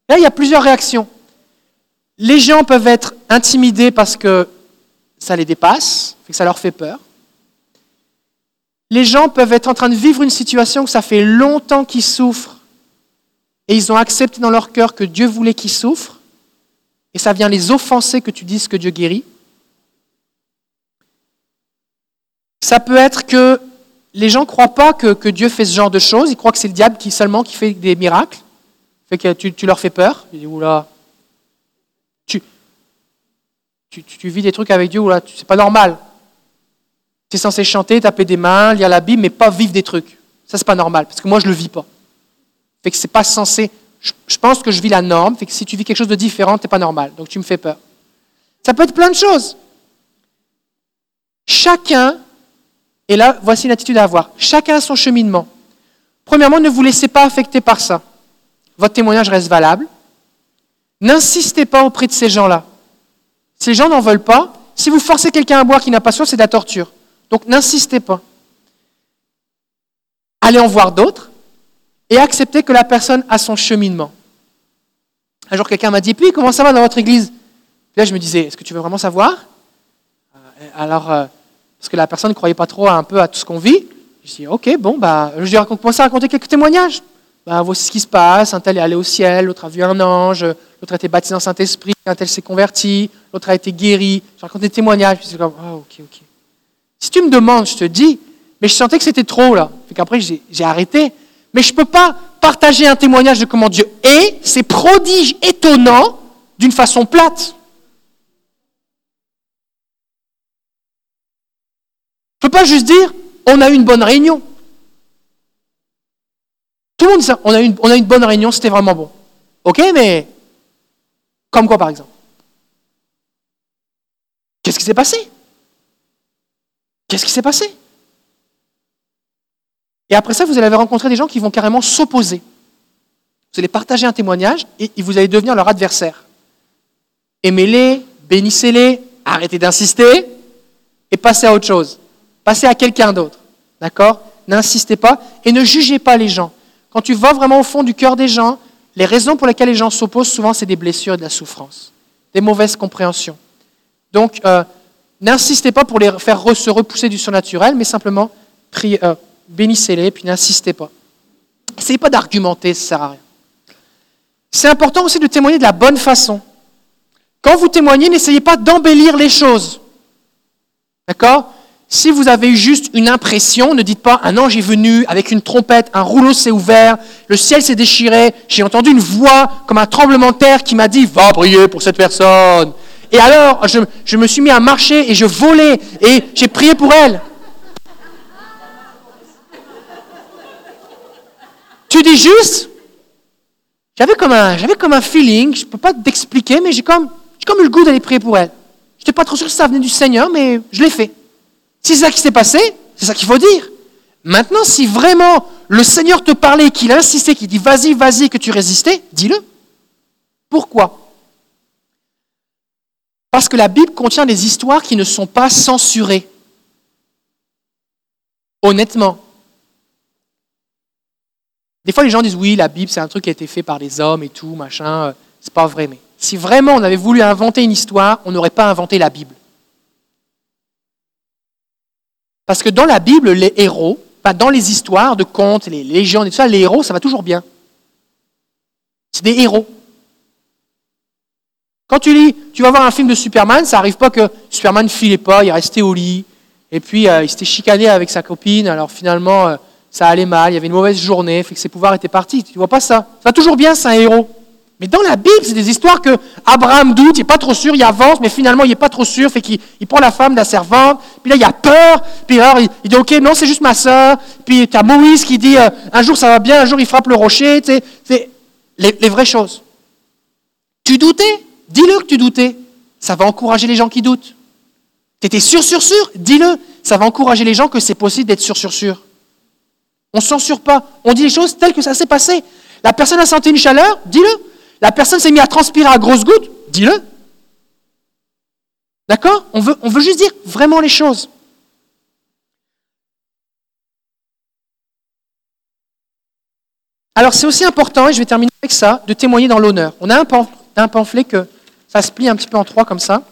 Là, il y a plusieurs réactions. Les gens peuvent être intimidés parce que ça les dépasse, que ça leur fait peur. Les gens peuvent être en train de vivre une situation que ça fait longtemps qu'ils souffrent et ils ont accepté dans leur cœur que Dieu voulait qu'ils souffrent et ça vient les offenser que tu dises que Dieu guérit. Ça peut être que les gens ne croient pas que, Dieu fait ce genre de choses, ils croient que c'est le diable qui seulement qui fait des miracles, fait que tu, tu leur fais peur. Disent, oula, tu, tu, tu- tu vis des trucs avec Dieu, oula, tu- c'est pas normal. Tu es censé chanter, taper des mains, lire la Bible, mais pas vivre des trucs. Ça, c'est pas normal, parce que moi, je le vis pas. Fait que c'est pas censé. Je, je pense que je vis la norme, fait que si tu vis quelque chose de différent, t'es pas normal. Donc tu me fais peur. Ça peut être plein de choses. Chacun, et là, voici une attitude à avoir. Chacun a son cheminement. Premièrement, ne vous laissez pas affecter par ça. Votre témoignage reste valable. N'insistez pas auprès de ces gens-là. Ces gens n'en veulent pas. Si vous forcez quelqu'un à boire qui n'a pas soif, c'est de la torture. Donc n'insistez pas. Allez en voir d'autres et acceptez que la personne a son cheminement. Un jour, quelqu'un m'a dit, puis comment ça va dans votre église? Là, je me disais, est-ce que tu veux vraiment savoir? Euh, Alors, euh, parce que la personne ne croyait pas trop un peu à tout ce qu'on vit. Je dis, ok, bon, bah, je lui ai commencé à raconter quelques témoignages. Bah, voici ce qui se passe. Un tel est allé au ciel, l'autre a vu un ange, l'autre a été baptisé dans Saint-Esprit, un tel s'est converti, l'autre a été guéri. Je raconte des témoignages. Puis comme, ah, ok, ok. Si tu me demandes, je te dis, mais je sentais que c'était trop là. Fait qu'après, j'ai j'ai arrêté. Mais je ne peux pas partager un témoignage de comment Dieu est, ses prodiges étonnants, d'une façon plate. Ne peux pas juste dire, on a eu une bonne réunion. Tout le monde dit ça, on a eu on a eu une bonne réunion, c'était vraiment bon. Ok, mais comme quoi par exemple? Qu'est-ce qui s'est passé? Qu'est-ce qui s'est passé? Et après ça, vous allez rencontrer des gens qui vont carrément s'opposer. Vous allez partager un témoignage et vous allez devenir leur adversaire. Aimez-les, bénissez-les, arrêtez d'insister et passez à autre chose. Passez à quelqu'un d'autre. D'accord? N'insistez pas et ne jugez pas les gens. Quand tu vas vraiment au fond du cœur des gens, les raisons pour lesquelles les gens s'opposent, souvent, c'est des blessures et de la souffrance, des mauvaises compréhensions. Donc, euh, n'insistez pas pour les faire se repousser du surnaturel, mais simplement euh, bénissez-les, puis n'insistez pas. Essayez pas d'argumenter, ça ne sert à rien. C'est important aussi de témoigner de la bonne façon. Quand vous témoignez, n'essayez pas d'embellir les choses. D'accord? Si vous avez juste une impression, ne dites pas un ange est venu avec une trompette, un rouleau s'est ouvert, le ciel s'est déchiré, j'ai entendu une voix comme un tremblement de terre qui m'a dit va prier pour cette personne. Et alors, je, me suis mis à marcher et je volais et j'ai prié pour elle. Tu dis juste, j'avais comme un, comme un feeling, je ne peux pas t'expliquer, mais j'ai comme, j'ai comme eu le goût d'aller prier pour elle. Je n'étais pas trop sûr si ça venait du Seigneur, mais je l'ai fait. Si c'est ça qui s'est passé, c'est ça qu'il faut dire. Maintenant, si vraiment le Seigneur te parlait, qu'il insistait, qu'il dit vas-y, vas-y, que tu résistais, dis-le. Pourquoi? Parce que la Bible contient des histoires qui ne sont pas censurées. Honnêtement. Des fois, les gens disent oui, la Bible, c'est un truc qui a été fait par les hommes et tout, machin. euh, C'est pas vrai, mais si vraiment on avait voulu inventer une histoire, on n'aurait pas inventé la Bible. Parce que dans la Bible, les héros, pas dans les histoires de contes, les légendes et tout ça, les héros, ça va toujours bien. C'est des héros. Quand tu lis, tu vas voir un film de Superman, ça n'arrive pas que Superman ne filait pas, il restait au lit, et puis euh, il s'était chicané avec sa copine, alors finalement euh, ça allait mal, il y avait une mauvaise journée, fait que ses pouvoirs étaient partis. Tu vois pas ça Ça va toujours bien, c'est un héros. Mais dans la Bible, c'est des histoires que Abraham doute, il n'est pas trop sûr, il avance, mais finalement il n'est pas trop sûr, fait qu'il il prend la femme de la servante, puis là il a peur, puis alors il, il dit ok non c'est juste ma soeur, puis tu as Moïse qui dit euh, un jour ça va bien, un jour il frappe le rocher, tu sais, c'est les, les vraies choses. Tu doutais? Dis-le que tu doutais. Ça va encourager les gens qui doutent. Tu étais sûr, sûr, sûr? Dis-le. Ça va encourager les gens que c'est possible d'être sûr, sûr, sûr. On ne censure pas. On dit les choses telles que ça s'est passé. La personne a senti une chaleur? Dis-le. La personne s'est mise à transpirer à grosses gouttes Dis-le. D'accord? On veut, on juste dire vraiment les choses. Alors c'est aussi important, et je vais terminer avec ça, de témoigner dans l'honneur. On a un, pam- un pamphlet que ça se plie un petit peu en trois comme ça.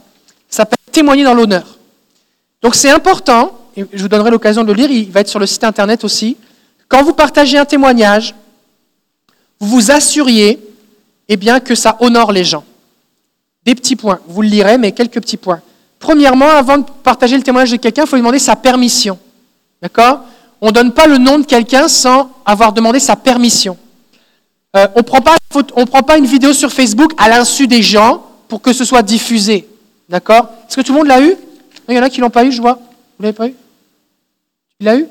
Ça s'appelle Témoigner dans l'honneur. Donc c'est important, et je vous donnerai l'occasion de le lire, il va être sur le site internet aussi. Quand vous partagez un témoignage, vous vous assuriez eh bien, que ça honore les gens. Des petits points, vous le lirez, mais quelques petits points. Premièrement, avant de partager le témoignage de quelqu'un, il faut lui demander sa permission. D'accord? On ne donne pas le nom de quelqu'un sans avoir demandé sa permission. Euh, on ne prend, pas une vidéo sur Facebook à l'insu des gens pour que ce soit diffusé. D'accord? Est-ce que tout le monde l'a eu? Il y en a qui ne l'ont pas eu, je vois. Vous l'avez pas eu? Il l'a eu?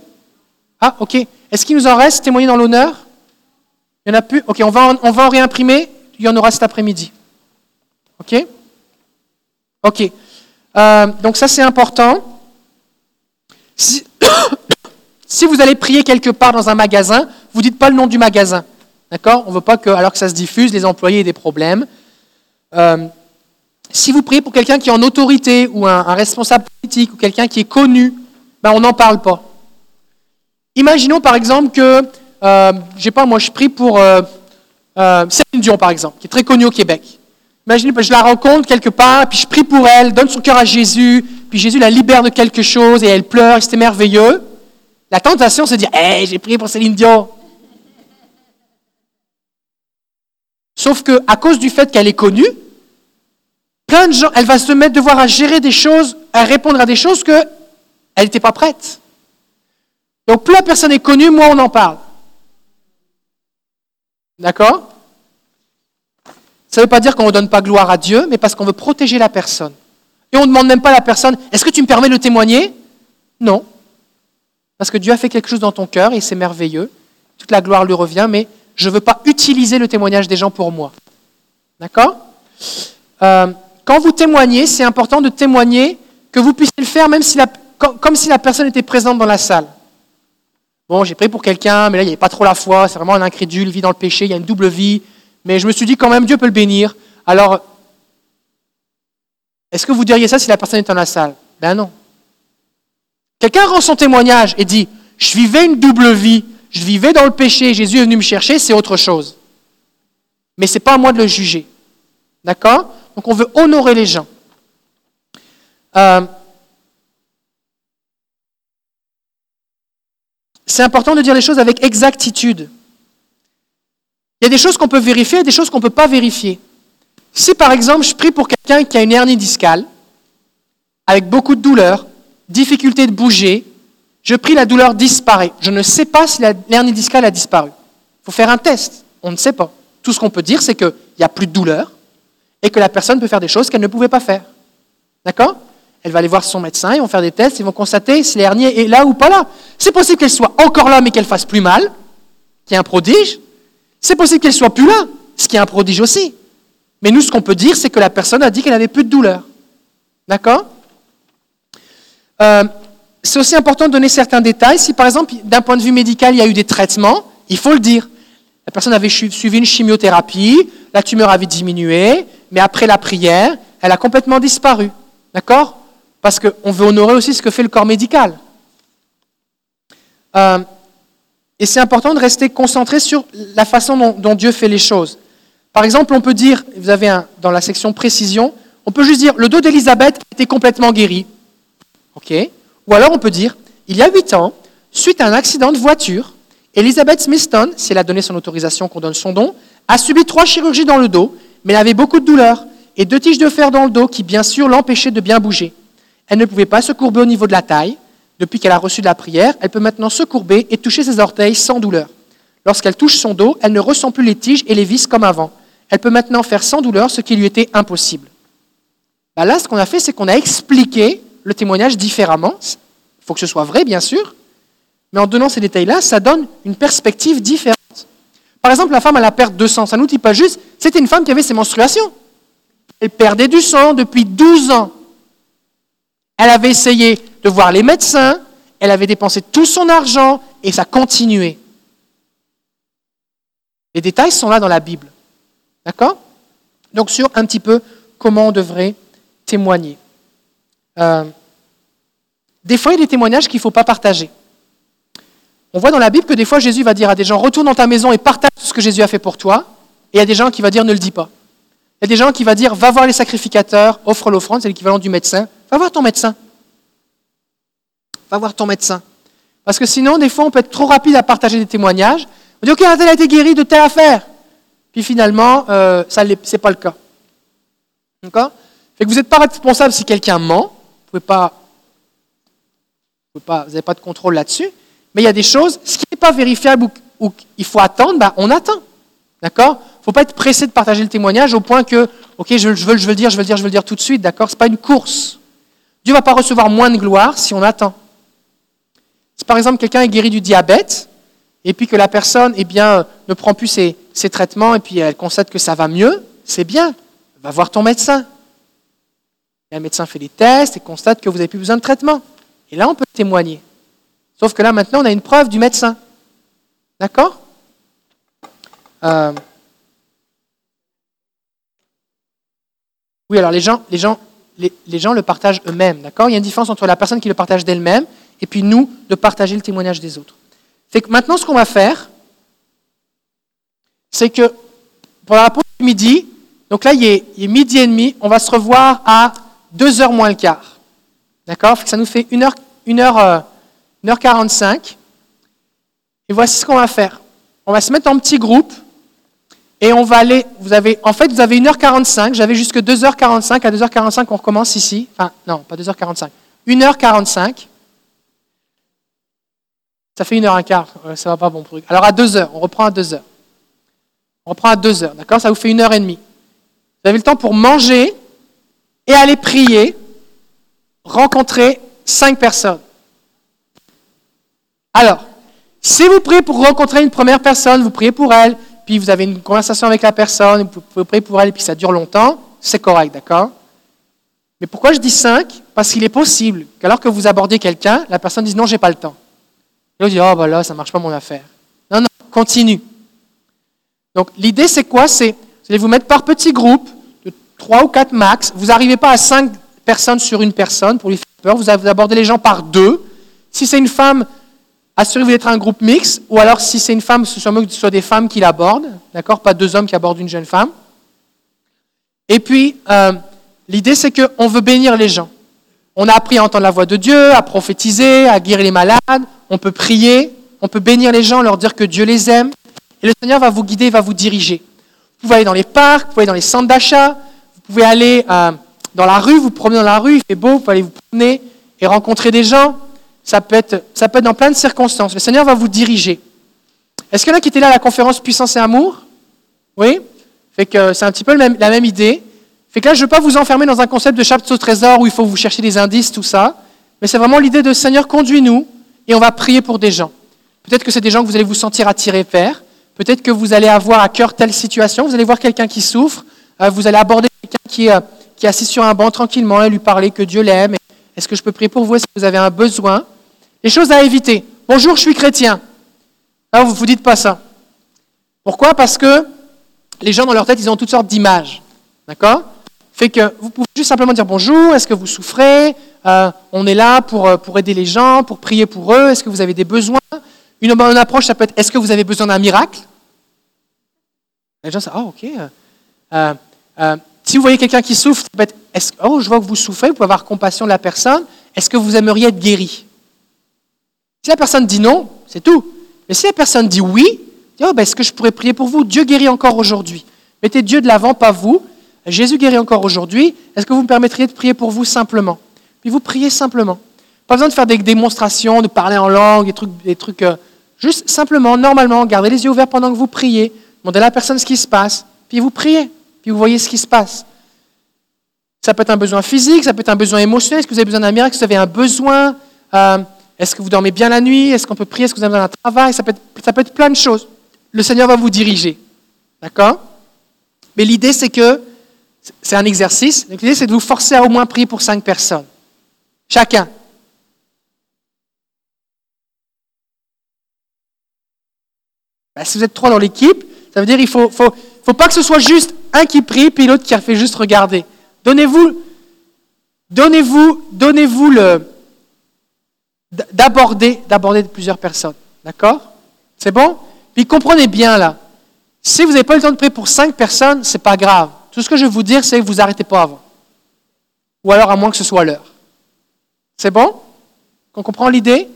Ah, ok. Est-ce qu'il nous en reste témoigner dans l'honneur? Il n'y en a plus? Ok, on va en réimprimer. Il y en aura cet après-midi. Ok? Ok. Euh, donc ça, c'est important. Si, vous allez prier quelque part dans un magasin, vous dites pas le nom du magasin. D'accord? On ne veut pas que, alors que ça se diffuse, les employés aient des problèmes. Euh, si vous priez pour quelqu'un qui est en autorité ou un, responsable politique ou quelqu'un qui est connu, ben on n'en parle pas. Imaginons par exemple que, euh, je sais pas, moi je prie pour euh, Céline Dion par exemple, qui est très connue au Québec. Imaginez, je la rencontre quelque part, puis je prie pour elle, donne son cœur à Jésus, puis Jésus la libère de quelque chose et elle pleure, et c'était merveilleux. La tentation, c'est de dire, hé, j'ai prié pour Céline Dion. Sauf que à cause du fait qu'elle est connue, plein de gens, elle va se mettre devoir à gérer des choses, à répondre à des choses que elle n'était pas prête. Donc plus la personne est connue, moins on en parle. D'accord? Ça ne veut pas dire qu'on ne donne pas gloire à Dieu, mais parce qu'on veut protéger la personne. Et on ne demande même pas à la personne, est-ce que tu me permets de témoigner? Non. Parce que Dieu a fait quelque chose dans ton cœur et c'est merveilleux. Toute la gloire lui revient, mais je ne veux pas utiliser le témoignage des gens pour moi. D'accord? Euh, Quand vous témoignez, c'est important de témoigner que vous puissiez le faire même si la, com- comme si la personne était présente dans la salle. Bon, j'ai prié pour quelqu'un, mais là, il n'y avait pas trop la foi, c'est vraiment un incrédule, vit dans le péché, il y a une double vie. Mais je me suis dit quand même, Dieu peut le bénir. Alors, est-ce que vous diriez ça si la personne est dans la salle? Ben non. Quelqu'un rend son témoignage et dit, je vivais une double vie, je vivais dans le péché, Jésus est venu me chercher, c'est autre chose. Mais ce n'est pas à moi de le juger. D'accord? Donc on veut honorer les gens. Euh, c'est important de dire les choses avec exactitude. Il y a des choses qu'on peut vérifier et des choses qu'on ne peut pas vérifier. Si par exemple je prie pour quelqu'un qui a une hernie discale, avec beaucoup de douleur, difficulté de bouger, je prie, la douleur disparaît. Je ne sais pas si l'hernie discale a disparu. Il faut faire un test. On ne sait pas. Tout ce qu'on peut dire, c'est qu'il n'y a plus de douleur et que la personne peut faire des choses qu'elle ne pouvait pas faire. D'accord? Elle va aller voir son médecin, ils vont faire des tests, ils vont constater si l'hernie est là ou pas là. C'est possible qu'elle soit encore là, mais qu'elle fasse plus mal, qui est un prodige. C'est possible qu'elle soit plus là, ce qui est un prodige aussi. Mais nous, ce qu'on peut dire, c'est que la personne a dit qu'elle n'avait plus de douleur. D'accord Euh, C'est aussi important de donner certains détails. Si par exemple, d'un point de vue médical, il y a eu des traitements, il faut le dire. La personne avait suivi une chimiothérapie, la tumeur avait diminué, mais après la prière, elle a complètement disparu. D'accord Parce qu'on veut honorer aussi ce que fait le corps médical. Euh, et c'est important de rester concentré sur la façon dont, Dieu fait les choses. Par exemple, on peut dire, vous avez dans la section précision, on peut juste dire le dos d'Élisabeth était complètement guéri. Ou alors on peut dire, il y a huit ans, suite à un accident de voiture, Elizabeth Smithson, si elle a donné son autorisation qu'on donne son don, a subi trois chirurgies dans le dos, mais elle avait beaucoup de douleurs et deux tiges de fer dans le dos qui, bien sûr, l'empêchaient de bien bouger. Elle ne pouvait pas se courber au niveau de la taille. Depuis qu'elle a reçu de la prière, elle peut maintenant se courber et toucher ses orteils sans douleur. Lorsqu'elle touche son dos, elle ne ressent plus les tiges et les vis comme avant. Elle peut maintenant faire sans douleur ce qui lui était impossible. Bah là, ce qu'on a fait, c'est qu'on a expliqué le témoignage différemment. Il faut que ce soit vrai, bien sûr, mais en donnant ces détails-là, ça donne une perspective différente. Par exemple, la femme à la perte de sang, ça ne nous dit pas juste, c'était une femme qui avait ses menstruations. Elle perdait du sang depuis 12 ans. Elle avait essayé de voir les médecins, elle avait dépensé tout son argent et ça continuait. Les détails sont là dans la Bible. D'accord? Donc sur un petit peu comment on devrait témoigner. Euh, des fois, il y a des témoignages qu'il ne faut pas partager. On voit dans la Bible que des fois, Jésus va dire à des gens, retourne dans ta maison et partage ce que Jésus a fait pour toi. Et il y a des gens qui vont dire, ne le dis pas. Il y a des gens qui vont dire, va voir les sacrificateurs, offre l'offrande, c'est l'équivalent du médecin. Va voir ton médecin. Va voir ton médecin. Parce que sinon, des fois, on peut être trop rapide à partager des témoignages. On dit, OK, un a été guéri de telle affaire. Puis finalement, euh, ça ce n'est pas le cas. D'accord? Vous n'êtes pas responsable si quelqu'un ment. Vous n'avez pas de contrôle là-dessus. Mais il y a des choses, ce qui n'est pas vérifiable ou, ou qu'il faut attendre, ben, on attend. D'accord? Il ne faut pas être pressé de partager le témoignage au point que, OK, je, veux, je le dire, je veux le dire, je veux le dire tout de suite. D'accord? Ce n'est pas une course. Dieu ne va pas recevoir moins de gloire si on attend. Si par exemple quelqu'un est guéri du diabète, et puis que la personne eh bien, ne prend plus ses, traitements, et puis elle constate que ça va mieux, c'est bien. Va voir ton médecin. Et un médecin fait des tests et constate que vous n'avez plus besoin de traitement. Et là, on peut témoigner. Sauf que là, maintenant, on a une preuve du médecin. D'accord? Euh... Oui, alors les gens, les gens le partagent eux-mêmes. D'accord? Il y a une différence entre la personne qui le partage d'elle-même et puis nous, de partager le témoignage des autres. Fait que maintenant, ce qu'on va faire, c'est que pour la pause du midi, donc là, il est, il est, midi et demi, on va se revoir à 2h moins le quart. D'accord? Ça nous fait 1h, 1h, 1h45. Et voici ce qu'on va faire. On va se mettre en petit groupe et on va aller. Vous avez, en fait, vous avez 1h45. J'avais jusque 2h45. À 2h45, on recommence ici. Enfin, non, pas 2h45. 1h45. Ça fait 1h15. Ça va pas bon pour Alors à 2h, on reprend à 2h. On reprend à 2h, d'accord? Ça vous fait 1h30. Vous avez le temps pour manger et aller prier, rencontrer 5 personnes. Alors, si vous priez pour rencontrer une première personne, vous priez pour elle, puis vous avez une conversation avec la personne, vous pouvez prier pour elle, et puis ça dure longtemps, c'est correct, d'accord? Mais pourquoi je dis 5 parce qu'il est possible qu'alors que vous abordez quelqu'un, la personne dise non, j'ai pas le temps. L'autre dit, oh, bah là, ça marche pas mon affaire. Non, non, continue. Donc, l'idée, c'est quoi? C'est, vous allez vous mettre par petits groupes, de 3 ou 4 max. Vous n'arrivez pas à 5 personnes sur une personne pour lui faire peur. Vous abordez les gens par deux. Si c'est une femme, assurez-vous d'être un groupe mixte. Ou alors, si c'est une femme, ce soit des femmes qui l'abordent. D'accord? Pas deux hommes qui abordent une jeune femme. Et puis, euh, l'idée, c'est qu'on veut bénir les gens. On a appris à entendre la voix de Dieu, à prophétiser, à guérir les malades. On peut prier, on peut bénir les gens, leur dire que Dieu les aime. Et le Seigneur va vous guider, va vous diriger. Vous pouvez aller dans les parcs, vous pouvez aller dans les centres d'achat, vous pouvez aller euh, dans la rue, vous promener dans la rue, il fait beau, vous pouvez aller vous promener et rencontrer des gens. Ça peut être, ça peut être dans plein de circonstances. Le Seigneur va vous diriger. Est-ce qu'il y en a qui étaient là à la conférence Puissance et Amour? Oui? Que c'est un petit peu la même idée. Fait que là, je ne veux pas vous enfermer dans un concept de chapitre au trésor où il faut vous chercher des indices, tout ça. Mais c'est vraiment l'idée de Seigneur, conduis-nous et on va prier pour des gens. Peut-être que c'est des gens que vous allez vous sentir attirés vers. Peut-être que vous allez avoir à cœur telle situation. Vous allez voir quelqu'un qui souffre. Euh, vous allez aborder quelqu'un qui, euh, qui est assis sur un banc tranquillement et lui parler que Dieu l'aime. Est-ce que je peux prier pour vous? Est-ce que vous avez un besoin? Les choses à éviter. Bonjour, je suis chrétien. Alors, vous ne vous dites pas ça. Pourquoi? Parce que les gens dans leur tête, ils ont toutes sortes d'images. D'accord? Fait que vous pouvez juste simplement dire bonjour, est-ce que vous souffrez? Euh, On est là pour, pour aider les gens, pour prier pour eux, est-ce que vous avez des besoins? Une bonne approche, ça peut être est-ce que vous avez besoin d'un miracle? Les gens disent ah ok. Euh, euh, si vous voyez quelqu'un qui souffre, ça peut être est oh je vois que vous souffrez, vous pouvez avoir compassion de la personne, est-ce que vous aimeriez être guéri? Si la personne dit non, c'est tout. Mais si la personne dit oui, oh, ben, est-ce que je pourrais prier pour vous? Dieu guérit encore aujourd'hui. Mettez Dieu de l'avant, pas vous. Jésus guérit encore aujourd'hui, est-ce que vous me permettriez de prier pour vous simplement? Puis vous priez simplement. Pas besoin de faire des démonstrations, de parler en langue, des trucs, des trucs euh, juste simplement, normalement, gardez les yeux ouverts pendant que vous priez, demandez à la personne ce qui se passe, puis vous priez, puis vous voyez ce qui se passe. Ça peut être un besoin physique, ça peut être un besoin émotionnel, est-ce que vous avez besoin d'un miracle, est-ce que vous avez un besoin, euh, est-ce que vous dormez bien la nuit, est-ce qu'on peut prier, est-ce que vous avez besoin d'un travail, ça peut, être, ça peut être plein de choses. Le Seigneur va vous diriger. D'accord? Mais l'idée, c'est que c'est un exercice. L'idée, c'est de vous forcer à au moins prier pour cinq personnes. Chacun. Ben, si vous êtes trois dans l'équipe, ça veut dire qu'il ne faut, faut, pas que ce soit juste un qui prie puis l'autre qui a fait juste regarder. Donnez-vous, donnez-vous, donnez-vous le d'aborder, d'aborder plusieurs personnes. D'accord? C'est bon? Puis comprenez bien là. Si vous n'avez pas le temps de prier pour cinq personnes, c'est pas grave. Tout ce que je vais vous dire, c'est que vous arrêtez pas avant. Ou alors à moins que ce soit l'heure. C'est bon? Qu'on comprend l'idée?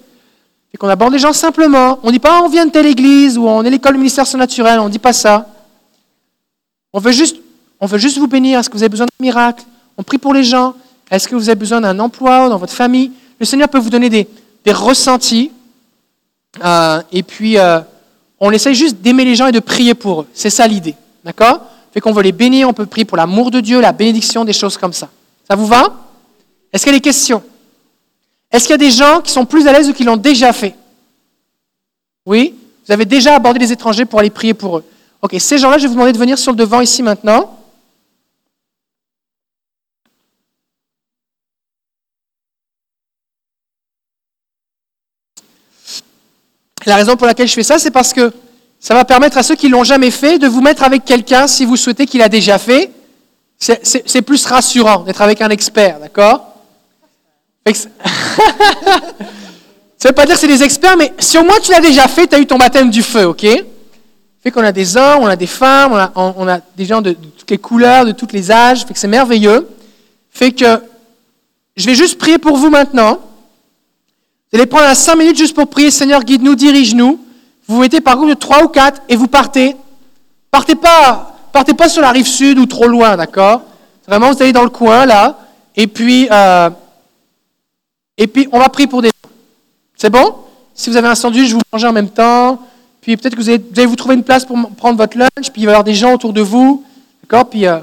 Et qu'on aborde les gens simplement. On ne dit pas on vient de telle église ou on est l'école ministère surnaturel, on ne dit pas ça. On veut juste, on veut juste vous bénir. Est-ce que vous avez besoin d'un miracle? On prie pour les gens. Est-ce que vous avez besoin d'un emploi dans votre famille? Le Seigneur peut vous donner des, ressentis. Euh, et puis, euh, on essaye juste d'aimer les gens et de prier pour eux. C'est ça l'idée. D'accord? Fait qu'on veut les bénir, on peut prier pour l'amour de Dieu, la bénédiction, des choses comme ça. Ça vous va? Est-ce qu'il y a des questions? Est-ce qu'il y a des gens qui sont plus à l'aise ou qui l'ont déjà fait? Oui? Vous avez déjà abordé les étrangers pour aller prier pour eux. Ok, ces gens-là, je vais vous demander de venir sur le devant ici maintenant. La raison pour laquelle je fais ça, c'est parce que ça va permettre à ceux qui l'ont jamais fait de vous mettre avec quelqu'un si vous souhaitez qu'il a déjà fait. C'est plus rassurant d'être avec un expert, d'accord? Ça ne veut pas dire que c'est des experts, mais si au moins tu l'as déjà fait, tu as eu ton baptême du feu, ok? Fait qu'on a des hommes, on a des femmes, on a, des gens de, toutes les couleurs, de tous les âges, fait que c'est merveilleux. Fait que je vais juste prier pour vous maintenant. Vous allez prendre cinq minutes juste pour prier, Seigneur, guide-nous, dirige-nous. Vous mettez par groupe de trois ou quatre et vous partez. Partez pas, partez pas sur la rive sud ou trop loin, d'accord? Vraiment, vous allez dans le coin là, et puis, euh, et puis on va prier pour des. C'est bon? Si vous avez un sandwich, vous mangez en même temps. Puis peut-être que vous allez, vous trouver une place pour prendre votre lunch, puis il va y avoir des gens autour de vous, d'accord? Puis euh,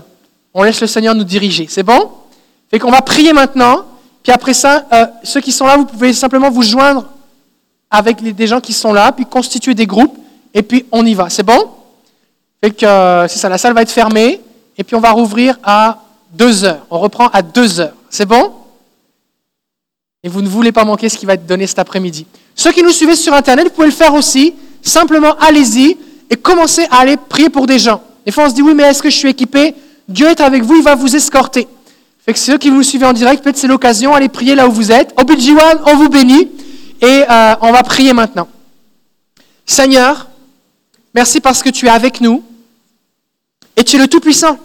on laisse le Seigneur nous diriger. C'est bon? Fait qu'on va prier maintenant. Puis après ça, euh, ceux qui sont là, vous pouvez simplement vous joindre avec des gens qui sont là, puis constituer des groupes, et puis on y va. C'est bon? Fait que euh, c'est ça, la salle va être fermée, et puis on va rouvrir à 2 heures. On reprend à 2 heures. C'est bon? Et vous ne voulez pas manquer ce qui va être donné cet après-midi. Ceux qui nous suivez sur Internet, vous pouvez le faire aussi. Simplement, allez-y et commencez à aller prier pour des gens. Des fois, on se dit, oui, mais est-ce que je suis équipé? Dieu est avec vous, il va vous escorter. Fait que ceux qui vous suivez en direct, peut-être c'est l'occasion, allez prier là où vous êtes. One, on vous bénit et euh, on va prier maintenant. Seigneur, merci parce que tu es avec nous et tu es le Tout-Puissant.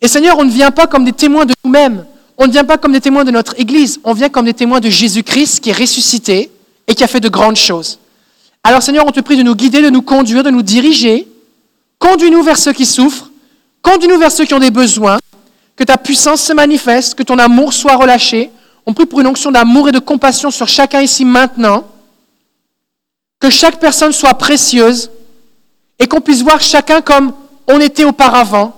Et Seigneur, on ne vient pas comme des témoins de nous-mêmes, on ne vient pas comme des témoins de notre Église, on vient comme des témoins de Jésus-Christ qui est ressuscité et qui a fait de grandes choses. Alors Seigneur, on te prie de nous guider, de nous conduire, de nous diriger. Conduis-nous vers ceux qui souffrent, conduis-nous vers ceux qui ont des besoins, que ta puissance se manifeste, que ton amour soit relâché. On prie pour une onction d'amour et de compassion sur chacun ici maintenant, que chaque personne soit précieuse et qu'on puisse voir chacun comme on était auparavant.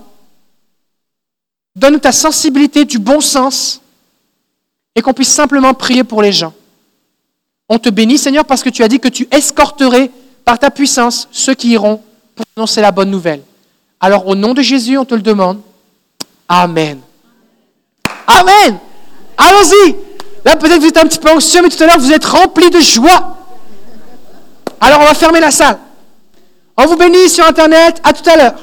Donne-nous ta sensibilité, du bon sens et qu'on puisse simplement prier pour les gens. On te bénit, Seigneur, parce que tu as dit que tu escorterais par ta puissance ceux qui iront pour annoncer la bonne nouvelle. Alors, au nom de Jésus, on te le demande. Amen. Amen. Allons-y. Là, peut-être vous êtes un petit peu anxieux, mais tout à l'heure, vous êtes rempli de joie. Alors, on va fermer la salle. On vous bénit sur Internet. À tout à l'heure.